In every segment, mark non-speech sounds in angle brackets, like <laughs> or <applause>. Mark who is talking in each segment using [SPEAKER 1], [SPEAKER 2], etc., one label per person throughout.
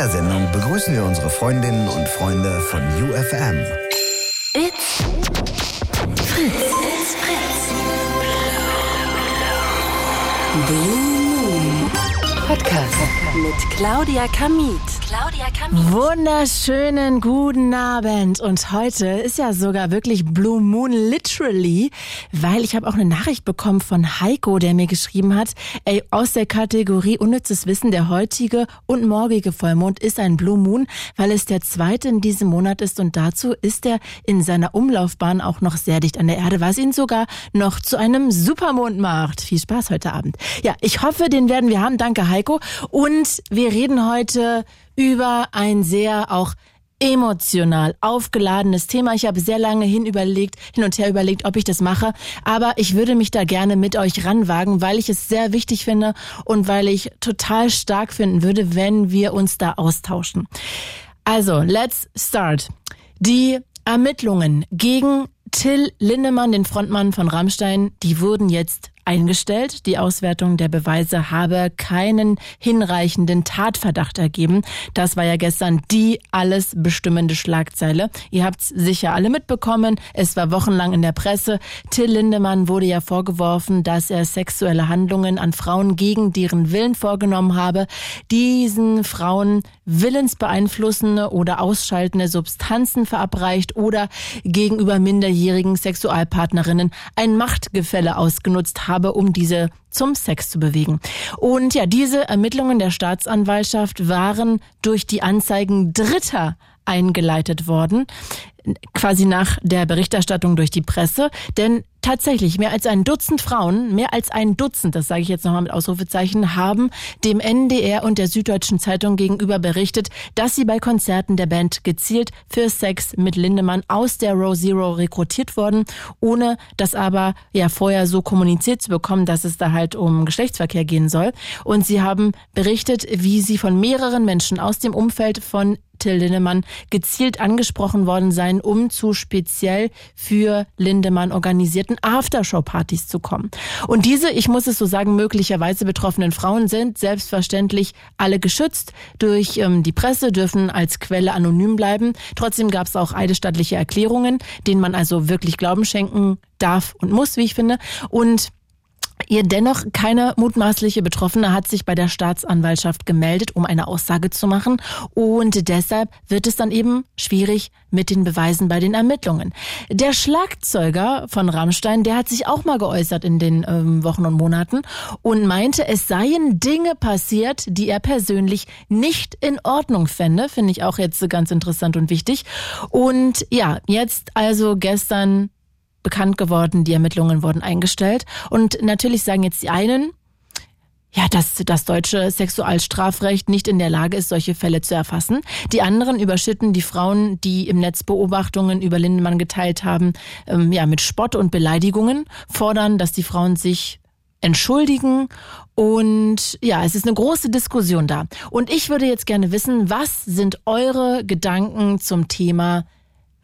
[SPEAKER 1] Dieser Sendung begrüßen wir unsere Freundinnen und Freunde von UFM.
[SPEAKER 2] It's Fritz. It's Fritz. Blue Moon Podcast mit Claudia Kamit. Claudia Kamit.
[SPEAKER 3] Wunderschönen guten Abend. Und heute ist ja sogar wirklich Blue Moon literally, weil ich habe auch eine Nachricht bekommen von Heiko, der mir geschrieben hat, ey, aus der Kategorie unnützes Wissen, der heutige und morgige Vollmond ist ein Blue Moon, weil es der zweite in diesem Monat ist und dazu ist er in seiner Umlaufbahn auch noch sehr dicht an der Erde, was ihn sogar noch zu einem Supermond macht. Viel Spaß heute Abend. Ja, ich hoffe, den werden wir haben. Danke, Heiko. Und wir reden heute über ein sehr auch emotional aufgeladenes Thema. Ich habe sehr lange hin überlegt, hin und her überlegt, ob ich das mache, aber ich würde mich da gerne mit euch ranwagen, weil ich es sehr wichtig finde und weil ich total stark finden würde, wenn wir uns da austauschen. Also, let's start. Die Ermittlungen gegen Till Lindemann, den Frontmann von Rammstein, die wurden jetzt eingestellt. Die Auswertung der Beweise habe keinen hinreichenden Tatverdacht ergeben. Das war ja gestern die alles bestimmende Schlagzeile. Ihr habt sicher alle mitbekommen. Es war wochenlang in der Presse. Till Lindemann wurde ja vorgeworfen, dass er sexuelle Handlungen an Frauen gegen deren Willen vorgenommen habe. Diesen Frauen willensbeeinflussende oder ausschaltende Substanzen verabreicht oder gegenüber minderjährigen Sexualpartnerinnen ein Machtgefälle ausgenutzt habe, um diese zum Sex zu bewegen. Und ja, diese Ermittlungen der Staatsanwaltschaft waren durch die Anzeigen Dritter eingeleitet worden, quasi nach der Berichterstattung durch die Presse. Denn tatsächlich mehr als ein Dutzend Frauen, mehr als ein Dutzend, das sage ich jetzt nochmal mit Ausrufezeichen, haben dem NDR und der Süddeutschen Zeitung gegenüber berichtet, dass sie bei Konzerten der Band gezielt für Sex mit Lindemann aus der Row Zero rekrutiert wurden, ohne das aber ja vorher so kommuniziert zu bekommen, dass es da halt um Geschlechtsverkehr gehen soll. Und sie haben berichtet, wie sie von mehreren Menschen aus dem Umfeld von Till Lindemann gezielt angesprochen worden sein, um zu speziell für Lindemann organisierten Aftershow-Partys zu kommen. Und diese, ich muss es so sagen, möglicherweise betroffenen Frauen sind selbstverständlich alle geschützt durch ähm, die Presse, dürfen als Quelle anonym bleiben. Trotzdem gab es auch eidesstattliche Erklärungen, denen man also wirklich Glauben schenken darf und muss, wie ich finde. Und Ihr dennoch keine mutmaßliche Betroffene hat sich bei der Staatsanwaltschaft gemeldet, um eine Aussage zu machen. Und deshalb wird es dann eben schwierig mit den Beweisen bei den Ermittlungen. Der Schlagzeuger von Rammstein, der hat sich auch mal geäußert in den ähm, Wochen und Monaten und meinte, es seien Dinge passiert, die er persönlich nicht in Ordnung fände. Finde ich auch jetzt ganz interessant und wichtig. Und ja, jetzt also gestern bekannt geworden, die Ermittlungen wurden eingestellt. Und natürlich sagen jetzt die einen, ja, dass das deutsche Sexualstrafrecht nicht in der Lage ist, solche Fälle zu erfassen. Die anderen überschütten die Frauen, die im Netz Beobachtungen über Lindemann geteilt haben, ähm, ja, mit Spott und Beleidigungen, fordern, dass die Frauen sich entschuldigen und ja, es ist eine große Diskussion da. Und ich würde jetzt gerne wissen, was sind eure Gedanken zum Thema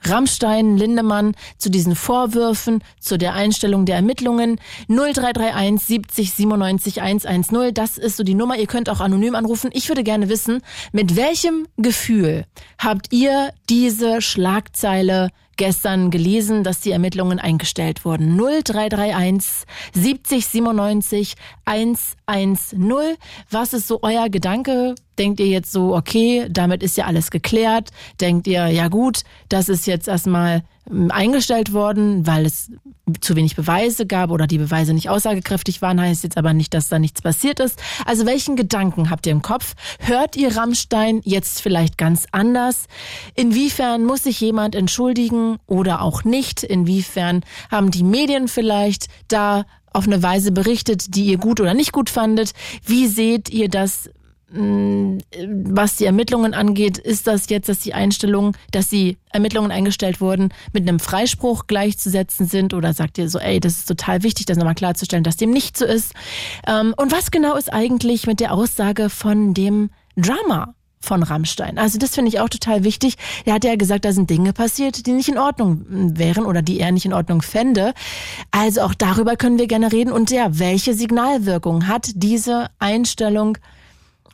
[SPEAKER 3] Rammstein, Lindemann zu diesen Vorwürfen, zu der Einstellung der Ermittlungen 0331 70 97 110. Das ist so die Nummer. Ihr könnt auch anonym anrufen. Ich würde gerne wissen, mit welchem Gefühl habt ihr diese Schlagzeile gestern gelesen, dass die Ermittlungen eingestellt wurden. 0331 70 97 110. Was ist so euer Gedanke? Denkt ihr jetzt so, okay, damit ist ja alles geklärt? Denkt ihr, ja gut, das ist jetzt erstmal ähm, eingestellt worden, weil es zu wenig Beweise gab oder die Beweise nicht aussagekräftig waren, heißt jetzt aber nicht, dass da nichts passiert ist. Also welchen Gedanken habt ihr im Kopf? Hört ihr Rammstein jetzt vielleicht ganz anders? Inwiefern muss sich jemand entschuldigen oder auch nicht? Inwiefern haben die Medien vielleicht da auf eine Weise berichtet, die ihr gut oder nicht gut fandet? Wie seht ihr das was die Ermittlungen angeht, ist das jetzt, dass die Einstellung, dass die Ermittlungen eingestellt wurden, mit einem Freispruch gleichzusetzen sind? Oder sagt ihr so, ey, das ist total wichtig, das nochmal klarzustellen, dass dem nicht so ist? Ähm, und was genau ist eigentlich mit der Aussage von dem Drama? von Rammstein. Also das finde ich auch total wichtig. Er hat ja gesagt, da sind Dinge passiert, die nicht in Ordnung wären oder die er nicht in Ordnung fände. Also auch darüber können wir gerne reden. Und ja, welche Signalwirkung hat diese Einstellung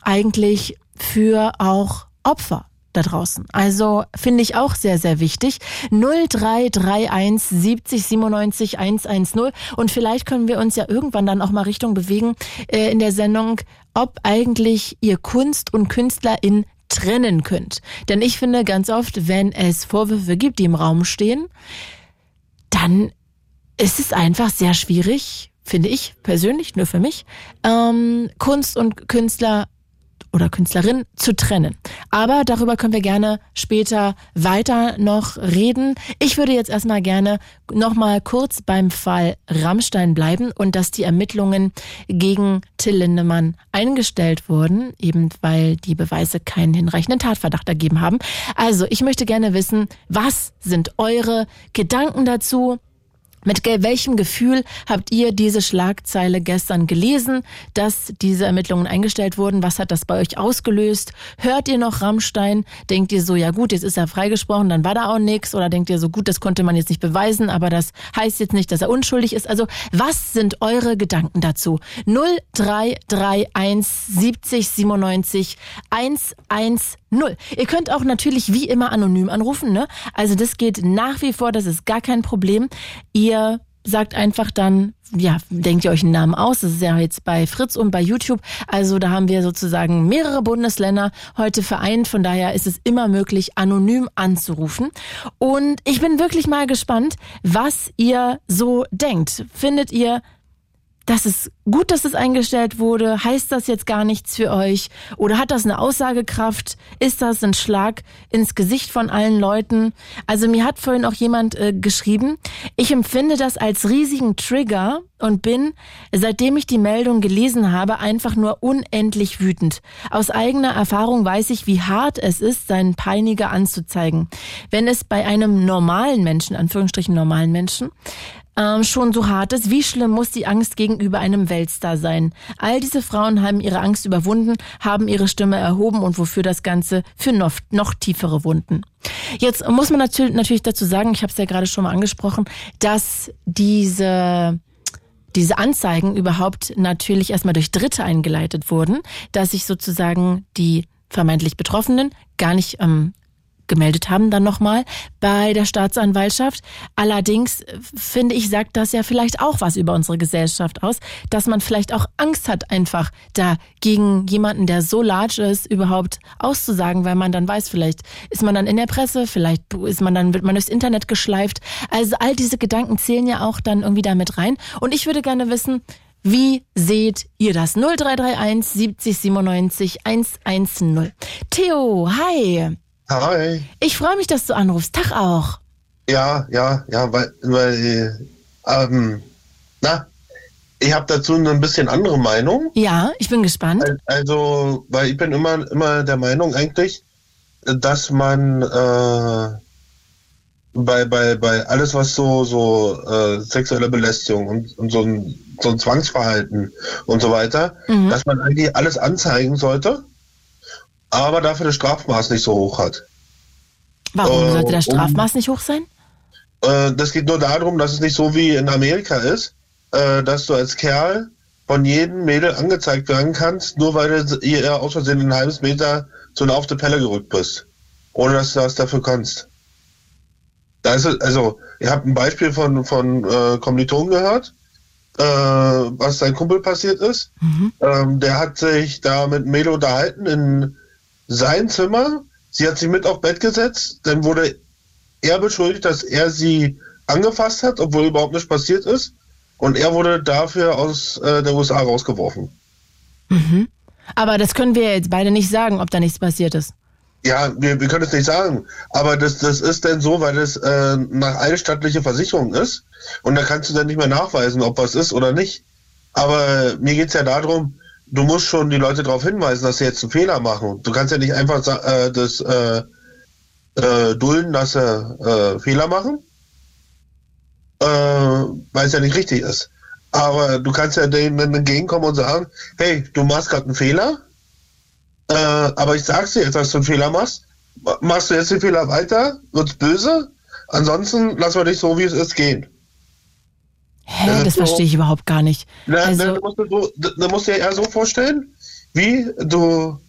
[SPEAKER 3] eigentlich für auch Opfer? da draußen. Also finde ich auch sehr, sehr wichtig. 0331 70 97 110. Und vielleicht können wir uns ja irgendwann dann auch mal Richtung bewegen äh, in der Sendung, ob eigentlich ihr Kunst und Künstlerin trennen könnt. Denn ich finde ganz oft, wenn es Vorwürfe gibt, die im Raum stehen, dann ist es einfach sehr schwierig, finde ich persönlich, nur für mich, ähm, Kunst und Künstler oder Künstlerin zu trennen. Aber darüber können wir gerne später weiter noch reden. Ich würde jetzt erstmal gerne nochmal kurz beim Fall Rammstein bleiben und dass die Ermittlungen gegen Till Lindemann eingestellt wurden, eben weil die Beweise keinen hinreichenden Tatverdacht ergeben haben. Also, ich möchte gerne wissen, was sind eure Gedanken dazu? Mit welchem Gefühl habt ihr diese Schlagzeile gestern gelesen, dass diese Ermittlungen eingestellt wurden? Was hat das bei euch ausgelöst? Hört ihr noch Rammstein? Denkt ihr so, ja gut, jetzt ist er freigesprochen, dann war da auch nichts? Oder denkt ihr so, gut, das konnte man jetzt nicht beweisen, aber das heißt jetzt nicht, dass er unschuldig ist? Also, was sind eure Gedanken dazu? 0331 70 97 110 Null. Ihr könnt auch natürlich wie immer anonym anrufen, ne? Also das geht nach wie vor, das ist gar kein Problem. Ihr sagt einfach dann, ja, denkt ihr euch einen Namen aus. Das ist ja jetzt bei Fritz und bei YouTube. Also da haben wir sozusagen mehrere Bundesländer heute vereint. Von daher ist es immer möglich, anonym anzurufen. Und ich bin wirklich mal gespannt, was ihr so denkt. Findet ihr, das ist gut, dass es eingestellt wurde. Heißt das jetzt gar nichts für euch? Oder hat das eine Aussagekraft? Ist das ein Schlag ins Gesicht von allen Leuten? Also mir hat vorhin auch jemand äh, geschrieben, ich empfinde das als riesigen Trigger und bin, seitdem ich die Meldung gelesen habe, einfach nur unendlich wütend. Aus eigener Erfahrung weiß ich, wie hart es ist, seinen Peiniger anzuzeigen. Wenn es bei einem normalen Menschen, Anführungsstrichen normalen Menschen, ähm, schon so hart ist, wie schlimm muss die Angst gegenüber einem Weltstar sein? All diese Frauen haben ihre Angst überwunden, haben ihre Stimme erhoben und wofür das Ganze für noch, noch tiefere Wunden. Jetzt muss man natürlich, dazu sagen, ich habe es ja gerade schon mal angesprochen, dass diese diese Anzeigen überhaupt natürlich erstmal durch Dritte eingeleitet wurden, dass sich sozusagen die vermeintlich Betroffenen gar nicht ähm, gemeldet haben dann nochmal bei der Staatsanwaltschaft. Allerdings äh, finde ich, sagt das ja vielleicht auch was über unsere Gesellschaft aus, dass man vielleicht auch Angst hat, einfach da gegen jemanden, der so large ist, überhaupt auszusagen, weil man dann weiß, vielleicht ist man dann in der Presse, vielleicht ist man dann, wird man durchs Internet geschleift. Also all diese Gedanken zählen ja auch dann irgendwie damit rein. Und ich würde gerne wissen, wie seht ihr das? 0331 70 97 110. Theo, hi.
[SPEAKER 4] Hi.
[SPEAKER 3] Ich freue mich, dass du anrufst. Tag auch.
[SPEAKER 4] Ja, ja, ja, weil, weil ähm, na, ich habe dazu eine ein bisschen andere Meinung.
[SPEAKER 3] Ja, ich bin gespannt.
[SPEAKER 4] Also, weil ich bin immer, immer der Meinung eigentlich, dass man äh, bei, bei, bei alles, was so, so äh, sexuelle Belästigung und, und so, ein, so ein Zwangsverhalten und so weiter, mhm. dass man eigentlich alles anzeigen sollte aber dafür das Strafmaß nicht so hoch hat.
[SPEAKER 3] Warum äh, sollte das Strafmaß um, nicht hoch sein?
[SPEAKER 4] Äh, das geht nur darum, dass es nicht so wie in Amerika ist, äh, dass du als Kerl von jedem Mädel angezeigt werden kannst, nur weil du ihr aus Versehen ein halbes Meter zu einer auf der Pelle gerückt bist. Ohne dass du was dafür kannst. Da ist es, also, ihr habt ein Beispiel von, von äh, Kommilitonen gehört, äh, was sein Kumpel passiert ist. Mhm. Ähm, der hat sich da mit Mädel unterhalten in sein Zimmer. Sie hat sich mit auf Bett gesetzt. Dann wurde er beschuldigt, dass er sie angefasst hat, obwohl überhaupt nichts passiert ist. Und er wurde dafür aus äh, der USA rausgeworfen.
[SPEAKER 3] Mhm. Aber das können wir jetzt beide nicht sagen, ob da nichts passiert ist.
[SPEAKER 4] Ja, wir, wir können es nicht sagen. Aber das, das ist denn so, weil es äh, nach allstattliche Versicherung ist. Und da kannst du dann nicht mehr nachweisen, ob was ist oder nicht. Aber mir geht es ja darum, du musst schon die Leute darauf hinweisen, dass sie jetzt einen Fehler machen. Du kannst ja nicht einfach äh, das äh, äh, dulden, dass sie äh, Fehler machen, äh, weil es ja nicht richtig ist. Aber du kannst ja denen entgegenkommen und sagen, hey, du machst gerade einen Fehler, äh, aber ich sag's dir jetzt, dass du einen Fehler machst. Machst du jetzt den Fehler weiter, wird's böse. Ansonsten lassen wir dich so, wie es ist, gehen.
[SPEAKER 3] Hä, das, das verstehe ich überhaupt gar nicht.
[SPEAKER 4] Na, also, na, du, musst, du, du musst dir eher so vorstellen, wie du,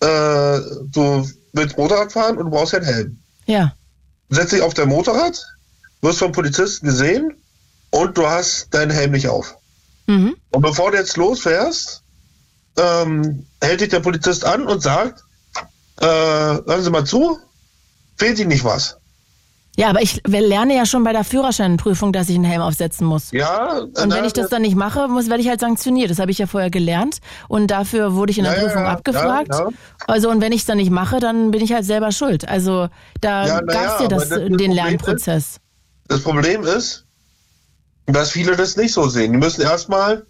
[SPEAKER 4] äh, du willst Motorrad fahren und du brauchst ja einen Helm.
[SPEAKER 3] Ja.
[SPEAKER 4] Setz dich auf dein Motorrad, wirst vom Polizisten gesehen und du hast deinen Helm nicht auf. Mhm. Und bevor du jetzt losfährst, ähm, hält dich der Polizist an und sagt, äh, hören Sie mal zu, fehlt Ihnen nicht was.
[SPEAKER 3] Ja, aber ich lerne ja schon bei der Führerscheinprüfung, dass ich einen Helm aufsetzen muss.
[SPEAKER 4] Ja.
[SPEAKER 3] Und wenn ich das dann nicht mache, muss, werde ich halt sanktioniert. Das habe ich ja vorher gelernt. Und dafür wurde ich in der ja, Prüfung ja, abgefragt. Ja, also, und wenn ich es dann nicht mache, dann bin ich halt selber schuld. Also, da ja, gab es ja das, das den Problem Lernprozess. Ist,
[SPEAKER 4] das Problem ist, dass viele das nicht so sehen. Die müssen erstmal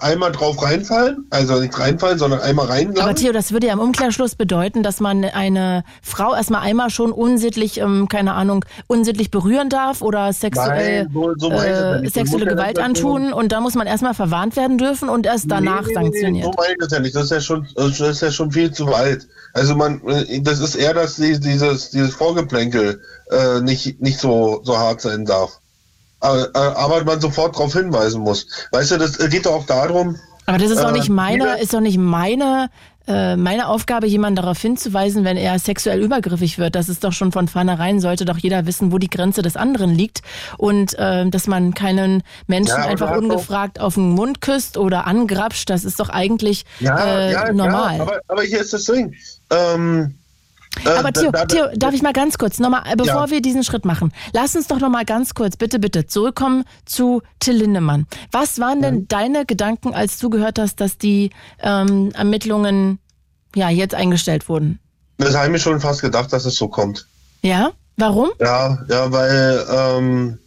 [SPEAKER 4] einmal drauf reinfallen, also nicht reinfallen, sondern einmal reingehen.
[SPEAKER 3] Aber Theo, das würde ja im Umkehrschluss bedeuten, dass man eine Frau erstmal einmal schon unsittlich, ähm, keine Ahnung, unsittlich berühren darf oder sexuell, Nein, so, so äh, sexuelle Gewalt antun und da muss man erstmal verwarnt werden dürfen und erst danach nee, sanktioniert. Nee,
[SPEAKER 4] so meine ich das ja nicht. Das ist ja schon, das ist ja schon viel zu weit. Also man, das ist eher, dass dieses, dieses Vorgeplänkel äh, nicht, nicht so, so hart sein darf. Äh, aber man sofort darauf hinweisen muss. Weißt du, das geht doch auch darum.
[SPEAKER 3] Aber das ist doch nicht äh, meine, ist doch nicht meine, äh, meine Aufgabe, jemanden darauf hinzuweisen, wenn er sexuell übergriffig wird. Das ist doch schon von vornherein, sollte doch jeder wissen, wo die Grenze des anderen liegt und äh, dass man keinen Menschen ja, einfach ungefragt auf den Mund küsst oder angrapscht. Das ist doch eigentlich ja, äh, ja, normal.
[SPEAKER 4] aber, aber hier ist das Ding. Ähm,
[SPEAKER 3] äh, Aber Theo, Theo, darf ich mal ganz kurz, nochmal, äh, bevor ja. wir diesen Schritt machen, lass uns doch nochmal ganz kurz, bitte, bitte, zurückkommen zu Till Lindemann. Was waren denn mhm. deine Gedanken, als du gehört hast, dass die ähm, Ermittlungen ja jetzt eingestellt wurden?
[SPEAKER 4] Das habe ich mir schon fast gedacht, dass es so kommt.
[SPEAKER 3] Ja? Warum?
[SPEAKER 4] Ja, ja, weil, ähm,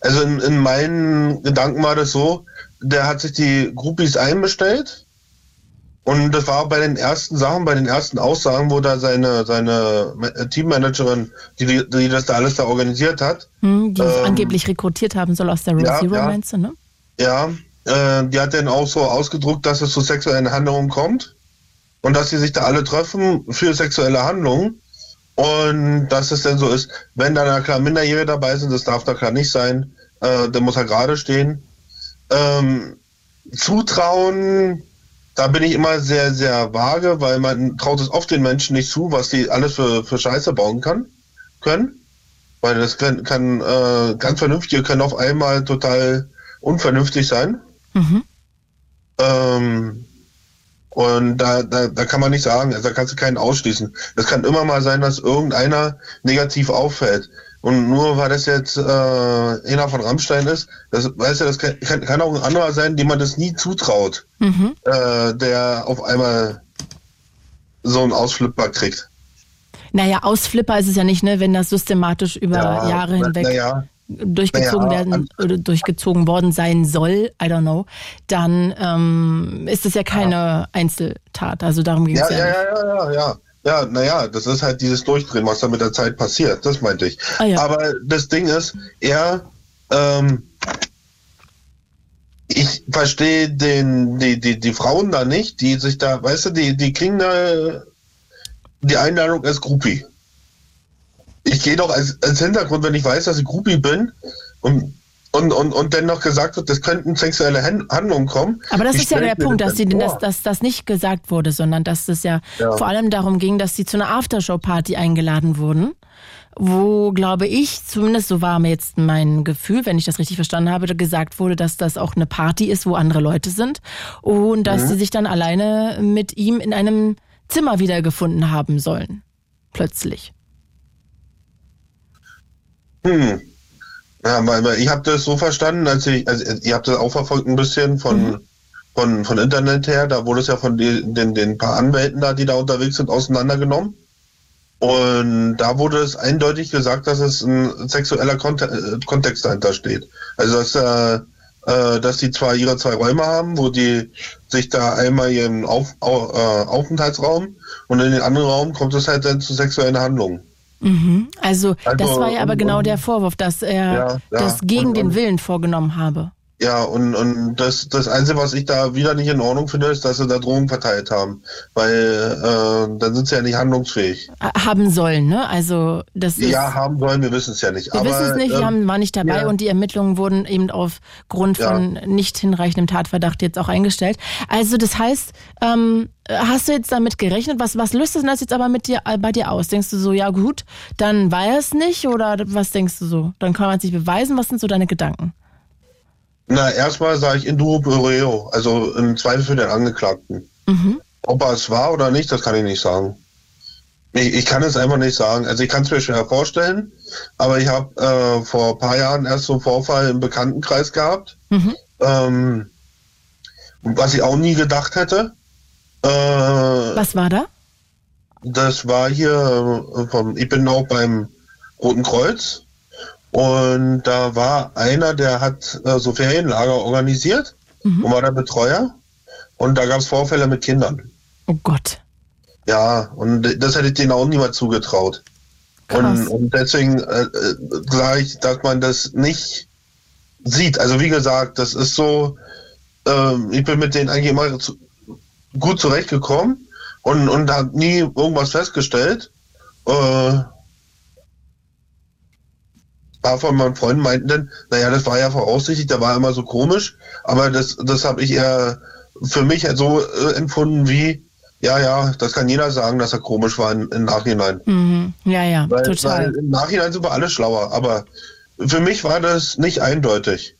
[SPEAKER 4] also in, in meinen Gedanken war das so, der hat sich die Groupies einbestellt und das war bei den ersten Sachen, bei den ersten Aussagen, wo da seine, seine Teammanagerin, die, die das da alles da organisiert hat.
[SPEAKER 3] Hm, die ähm, angeblich rekrutiert haben soll aus der Rose ja, Zero, ja, meinst du, ne?
[SPEAKER 4] Ja, äh, die hat dann auch so ausgedruckt, dass es zu sexuellen Handlungen kommt und dass sie sich da alle treffen für sexuelle Handlungen. Und dass es denn so ist, wenn da na klar Minderjährige dabei sind, das darf da klar nicht sein, äh, der muss er gerade stehen. Ähm, Zutrauen da bin ich immer sehr, sehr vage, weil man traut es oft den Menschen nicht zu, was die alles für, für Scheiße bauen kann, können. Weil das kann, kann äh, ganz vernünftige können auf einmal total unvernünftig sein. Mhm. Ähm, und da, da, da kann man nicht sagen, also da kannst du keinen ausschließen. Es kann immer mal sein, dass irgendeiner negativ auffällt. Und nur weil das jetzt äh, einer von Rammstein ist, das weißt du, das kann, kann, auch ein anderer sein, dem man das nie zutraut, mhm. äh, der auf einmal so einen Ausflipper kriegt.
[SPEAKER 3] Naja, Ausflipper ist es ja nicht, ne, wenn das systematisch über ja, Jahre hinweg na, durchgezogen naja, werden oder durchgezogen worden sein soll, I don't know, dann ähm, ist es ja keine ja. Einzeltat. Also darum ging es
[SPEAKER 4] ja. Ja, ja, ja, ja, ja. Ja, naja, das ist halt dieses Durchdrehen, was da mit der Zeit passiert. Das meinte ich. Ah, ja. Aber das Ding ist, er, ähm, ich verstehe den, die, die, die Frauen da nicht, die sich da, weißt du, die, die kriegen da die Einladung als Groupie. Ich gehe doch als, als Hintergrund, wenn ich weiß, dass ich Groupie bin und und, und, und dann noch gesagt wird, das könnten sexuelle Handlungen kommen.
[SPEAKER 3] Aber das ich ist ja der Punkt, dass, sie, dass, dass das nicht gesagt wurde, sondern dass es ja, ja, vor allem darum ging, dass sie zu einer Aftershow-Party eingeladen wurden, wo, glaube ich, zumindest so war mir jetzt mein Gefühl, wenn ich das richtig verstanden habe, gesagt wurde, dass das auch eine Party ist, wo andere Leute sind und dass mhm. sie sich dann alleine mit ihm in einem Zimmer wiedergefunden haben sollen. Plötzlich.
[SPEAKER 4] Hm. Ja, weil, ich habe das so verstanden, als ich, also ihr habt das auch verfolgt ein bisschen von, mhm. von, von Internet her, da wurde es ja von den, den, den paar Anwälten da, die da unterwegs sind, auseinandergenommen. Und da wurde es eindeutig gesagt, dass es ein sexueller Kontext, äh, Kontext dahinter steht. Also dass äh, äh, dass die zwar ihre zwei Räume haben, wo die sich da einmal ihren Auf, au, äh, Aufenthaltsraum und in den anderen Raum kommt es halt dann zu sexuellen Handlungen.
[SPEAKER 3] Mhm. Also, das
[SPEAKER 4] Also,
[SPEAKER 3] war ja aber
[SPEAKER 4] und-
[SPEAKER 3] genau der Vorwurf, dass er
[SPEAKER 4] Ja, ja.
[SPEAKER 3] das gegen
[SPEAKER 4] Und-
[SPEAKER 3] den Willen vorgenommen habe.
[SPEAKER 4] Ja, und, und das, das Einzige, was ich da wieder nicht in Ordnung finde, ist, dass sie da Drogen verteilt haben. Weil äh, dann sind sie ja nicht handlungsfähig.
[SPEAKER 3] Äh, Haben sollen, ne? Also, das ist.
[SPEAKER 4] Ja, haben sollen, wir wissen es ja nicht.
[SPEAKER 3] Wir wissen es nicht, wir
[SPEAKER 4] ähm,
[SPEAKER 3] haben, waren nicht dabei
[SPEAKER 4] ja.
[SPEAKER 3] und die Ermittlungen wurden eben aufgrund
[SPEAKER 4] Ja.
[SPEAKER 3] von nicht hinreichendem Tatverdacht jetzt auch eingestellt. Also das heißt, ähm, hast du jetzt damit gerechnet? Was, was löst das denn das jetzt aber mit dir, äh, bei dir aus? Denkst du so, ja gut, dann war er es nicht oder was denkst du so? Dann kann man es nicht beweisen. Was sind so deine Gedanken?
[SPEAKER 4] Na, erstmal sage ich in duro pro reo, also im Zweifel für den Angeklagten.
[SPEAKER 3] Mhm.
[SPEAKER 4] Ob er es war oder nicht, das kann ich nicht sagen. Ich, ich kann es einfach nicht sagen. Also ich kann es mir schwer vorstellen, aber ich habe äh, vor ein paar Jahren erst so einen Vorfall im Bekanntenkreis gehabt,
[SPEAKER 3] Mhm.
[SPEAKER 4] ähm, was ich auch nie gedacht hätte. Äh,
[SPEAKER 3] Was war da?
[SPEAKER 4] das war hier äh, vom, ich bin auch beim Roten Kreuz und da war einer, der hat äh, so Ferienlager organisiert
[SPEAKER 3] Mhm.
[SPEAKER 4] und war der Betreuer und da gab es Vorfälle mit Kindern.
[SPEAKER 3] Oh Gott.
[SPEAKER 4] Ja, und das hätte ich denen auch niemand zugetraut. Und, und deswegen äh, äh, sage ich, dass man das nicht sieht. Also wie gesagt, das ist so, ähm, ich bin mit denen eigentlich immer zu, gut zurechtgekommen und, und habe nie irgendwas festgestellt. Äh, ein paar von meinen Freunden meinten dann, naja, das war ja voraussichtlich, der war immer so komisch, aber das, das habe ich eher für mich halt so äh, empfunden wie, ja, ja, das kann jeder sagen, dass er komisch war im, im Nachhinein.
[SPEAKER 3] Mhm. Ja, ja,
[SPEAKER 4] Weil,
[SPEAKER 3] total.
[SPEAKER 4] weil im Nachhinein sind wir alle schlauer, aber für mich war das nicht eindeutig.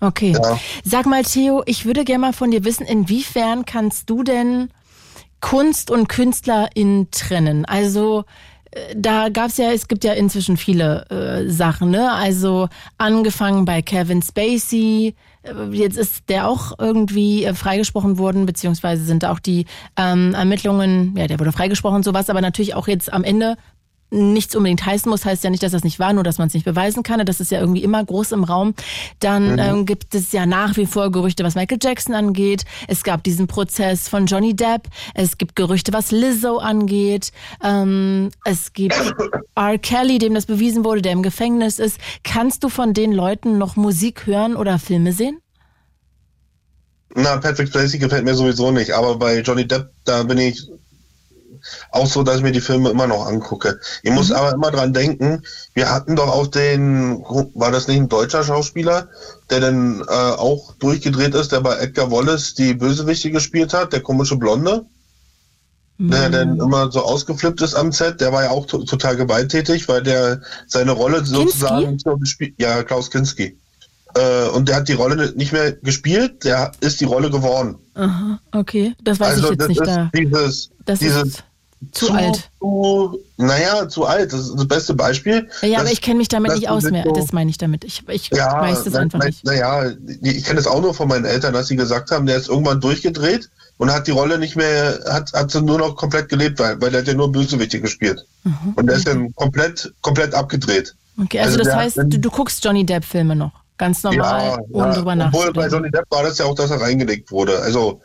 [SPEAKER 3] Okay.
[SPEAKER 4] Ja.
[SPEAKER 3] Sag mal, Theo, ich würde gerne mal von dir wissen, inwiefern kannst du denn Kunst und KünstlerInnen trennen? Also äh, da gab's ja, es gibt ja inzwischen viele äh, Sachen, ne? Also angefangen bei Kevin Spacey, äh, jetzt ist der auch irgendwie äh, freigesprochen worden, beziehungsweise sind auch die ähm, Ermittlungen, ja, der wurde freigesprochen, sowas, aber natürlich auch jetzt am Ende nichts unbedingt heißen muss, heißt ja nicht, dass das nicht war, nur dass man es nicht beweisen kann. Das ist ja irgendwie immer groß im Raum. Dann ähm, gibt es ja nach wie vor Gerüchte, was Michael Jackson angeht. Es gab diesen Prozess von Johnny Depp. Es gibt Gerüchte, was Lizzo angeht. Ähm, es gibt <coughs> R. Kelly, dem das bewiesen wurde, der im Gefängnis ist. Kannst du von den Leuten noch Musik hören oder Filme sehen?
[SPEAKER 4] Na, Patrick Swayze gefällt mir sowieso nicht, aber bei Johnny Depp, da bin ich auch so, dass ich mir die Filme immer noch angucke. Ich muss aber immer dran denken, wir hatten doch auch den, war das nicht ein deutscher Schauspieler, der dann äh, auch durchgedreht ist, der bei Edgar Wallace die Bösewichte gespielt hat, der komische Blonde, der dann immer so ausgeflippt ist am Set, der war ja auch to total gewalttätig, weil der seine Rolle sozusagen so gespielt, ja, Klaus Kinski. Äh, und der hat die Rolle nicht mehr gespielt, der ist die Rolle geworden.
[SPEAKER 3] Aha, okay. Das weiß
[SPEAKER 4] also
[SPEAKER 3] ich jetzt nicht da.
[SPEAKER 4] dieses,
[SPEAKER 3] Das
[SPEAKER 4] dieses
[SPEAKER 3] ist zu alt.
[SPEAKER 4] Zu, naja, zu alt. Das ist das beste Beispiel.
[SPEAKER 3] Ja, aber
[SPEAKER 4] dass-
[SPEAKER 3] ich kenne mich damit nicht aus mehr.
[SPEAKER 4] so-
[SPEAKER 3] Das meine ich damit. Ich, ich
[SPEAKER 4] ja,
[SPEAKER 3] weiß das
[SPEAKER 4] na-
[SPEAKER 3] einfach
[SPEAKER 4] na-
[SPEAKER 3] nicht.
[SPEAKER 4] Naja, ich kenne das auch nur von meinen Eltern, dass sie gesagt haben, der ist irgendwann durchgedreht und hat die Rolle nicht mehr, hat, hat sie nur noch komplett gelebt, weil, weil der hat ja nur Bösewichte gespielt.
[SPEAKER 3] Mhm.
[SPEAKER 4] Und der ist dann komplett, komplett abgedreht.
[SPEAKER 3] Okay, also,
[SPEAKER 4] also
[SPEAKER 3] das
[SPEAKER 4] hat
[SPEAKER 3] heißt,
[SPEAKER 4] dann-
[SPEAKER 3] du, du guckst Johnny Depp-Filme noch. Ganz normal, ohne drüber
[SPEAKER 4] Obwohl bei. Johnny Depp war das ja auch, dass er reingelegt wurde. Also,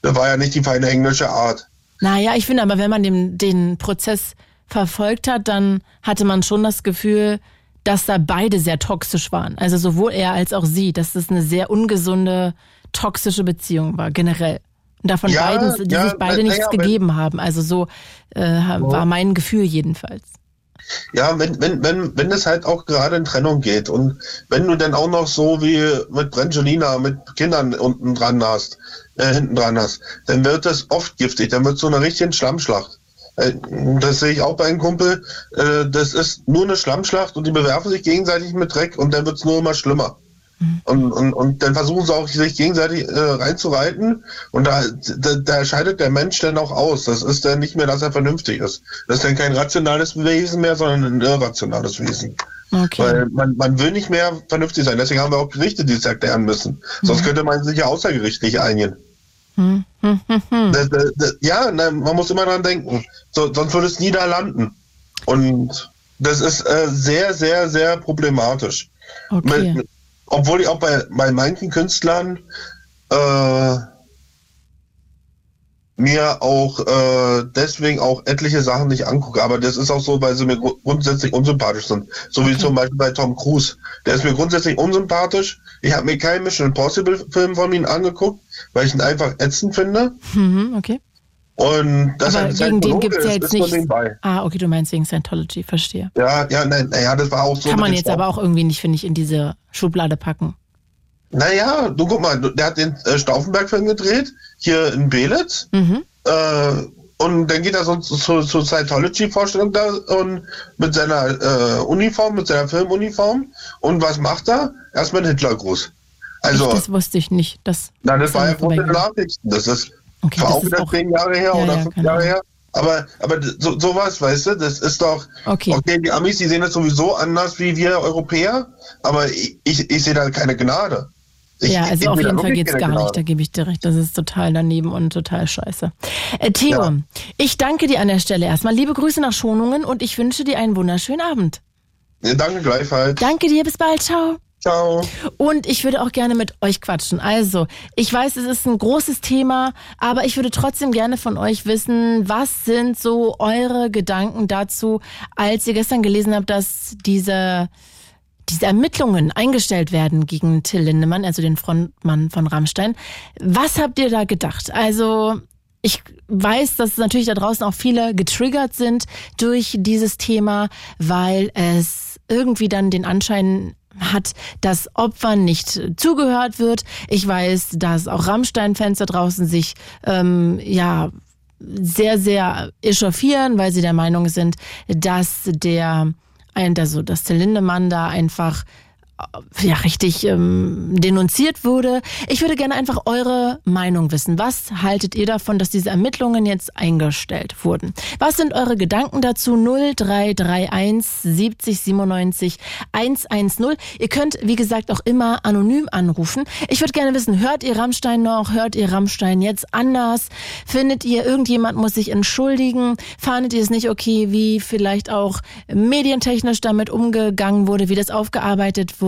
[SPEAKER 4] das war ja nicht die feine englische Art.
[SPEAKER 3] Naja, ich finde aber, wenn man den, den Prozess verfolgt hat, dann hatte man schon das Gefühl, dass da beide sehr toxisch waren. Also sowohl er als auch sie, dass das eine sehr ungesunde, toxische Beziehung war, generell. Und davon
[SPEAKER 4] Ja,
[SPEAKER 3] beiden, die
[SPEAKER 4] ja,
[SPEAKER 3] sich beide nichts
[SPEAKER 4] wenn-
[SPEAKER 3] gegeben haben. Also so äh, war mein Gefühl jedenfalls.
[SPEAKER 4] Ja, wenn, wenn, wenn, wenn es halt auch gerade in Trennung geht und wenn du dann auch noch so wie mit Brangelina mit Kindern unten dran hast, äh, hinten dran hast, dann wird das oft giftig, dann wird so eine richtige Schlammschlacht. Äh, Das sehe ich auch bei einem Kumpel. Äh, Das ist nur eine Schlammschlacht und die bewerfen sich gegenseitig mit Dreck und dann wird es nur immer schlimmer. Und, und, und dann versuchen sie auch, sich gegenseitig äh, reinzureiten. Und da, da, da scheidet der Mensch dann auch aus. Das ist dann nicht mehr, dass er vernünftig ist. Das ist dann kein rationales Wesen mehr, sondern ein irrationales Wesen.
[SPEAKER 3] Okay.
[SPEAKER 4] Weil man, man will nicht mehr vernünftig sein. Deswegen haben wir auch Gerichte, die es erklären müssen. Sonst könnte man sich ja außergerichtlich einigen.
[SPEAKER 3] Hm, hm, hm, hm.
[SPEAKER 4] Das, das, das, ja, man muss immer dran denken. So, sonst würde es nie da landen. Und das ist äh, sehr, sehr, sehr problematisch.
[SPEAKER 3] Okay.
[SPEAKER 4] Mit- obwohl ich auch bei, bei manchen Künstlern äh, mir auch äh, deswegen auch etliche Sachen nicht angucke. Aber das ist auch so, weil sie mir gru- grundsätzlich unsympathisch sind. So wie zum Beispiel bei Tom Cruise. Der ist mir grundsätzlich unsympathisch. Ich habe mir keinen Mission Impossible Film von ihm angeguckt, weil ich ihn einfach ätzend finde.
[SPEAKER 3] Mhm, okay.
[SPEAKER 4] Und das
[SPEAKER 3] Aber gegen den
[SPEAKER 4] Scientologe
[SPEAKER 3] gibt's ja jetzt nicht. Ah, okay, du meinst wegen Scientology, verstehe.
[SPEAKER 4] Ja, ja, nein, naja, das war auch so.
[SPEAKER 3] Kann man jetzt aber auch irgendwie nicht, finde ich, in diese Schublade packen.
[SPEAKER 4] Naja, du guck mal, der hat den äh, Stauffenberg-Film gedreht, hier in Belitz.
[SPEAKER 3] Mhm.
[SPEAKER 4] Äh, und dann geht er so zur zu, Scientology-Vorstellung da und mit seiner äh, Uniform, mit seiner Filmuniform. Und was macht er? Erstmal einen Hitlergruß. Also,
[SPEAKER 3] das wusste ich nicht. Das
[SPEAKER 4] na, das war ja vor den. Nachrichten. Das ist
[SPEAKER 3] Okay,
[SPEAKER 4] war
[SPEAKER 3] das
[SPEAKER 4] auch
[SPEAKER 3] ist
[SPEAKER 4] wieder
[SPEAKER 3] auch-
[SPEAKER 4] zehn Jahre her
[SPEAKER 3] Ja,
[SPEAKER 4] oder
[SPEAKER 3] ja,
[SPEAKER 4] fünf
[SPEAKER 3] keine
[SPEAKER 4] Jahre
[SPEAKER 3] Ahnung.
[SPEAKER 4] her. Aber, aber so, sowas, weißt du, das ist doch,
[SPEAKER 3] Okay.
[SPEAKER 4] die Amis, die sehen das sowieso anders wie wir Europäer, aber ich, ich, ich sehe da keine Gnade. Ich,
[SPEAKER 3] ja, also auf jeden Fall geht's gar nicht,
[SPEAKER 4] Gnade.
[SPEAKER 3] da gebe ich dir recht. Das ist total daneben und total scheiße. Äh, Theo,
[SPEAKER 4] Ja.
[SPEAKER 3] ich danke dir an der Stelle erstmal. Liebe Grüße nach Schonungen und ich wünsche dir einen wunderschönen Abend.
[SPEAKER 4] Ja, danke gleichfalls.
[SPEAKER 3] Danke dir, bis bald, ciao.
[SPEAKER 4] Ciao.
[SPEAKER 3] Und ich würde auch gerne mit euch quatschen. Also, ich weiß, es ist ein großes Thema, aber ich würde trotzdem gerne von euch wissen, was sind so eure Gedanken dazu, als ihr gestern gelesen habt, dass diese, diese Ermittlungen eingestellt werden gegen Till Lindemann, also den Frontmann von Rammstein. Was habt ihr da gedacht? Also, ich weiß, dass natürlich da draußen auch viele getriggert sind durch dieses Thema, weil es irgendwie dann den Anschein hat, dass Opfern nicht zugehört wird. Ich weiß, dass auch Rammstein-Fans da draußen sich ähm, ja sehr, sehr echauffieren, weil sie der Meinung sind, dass der ein, also dass der Lindemann da einfach ja richtig ähm, denunziert wurde. Ich würde gerne einfach eure Meinung wissen. Was haltet ihr davon, dass diese Ermittlungen jetzt eingestellt wurden? Was sind eure Gedanken dazu? 0331 70 97 110. Ihr könnt, wie gesagt, auch immer anonym anrufen. Ich würde gerne wissen, hört ihr Rammstein noch? Hört ihr Rammstein jetzt anders? Findet ihr, irgendjemand muss sich entschuldigen? Fandet ihr es nicht okay, wie vielleicht auch medientechnisch damit umgegangen wurde, wie das aufgearbeitet wurde?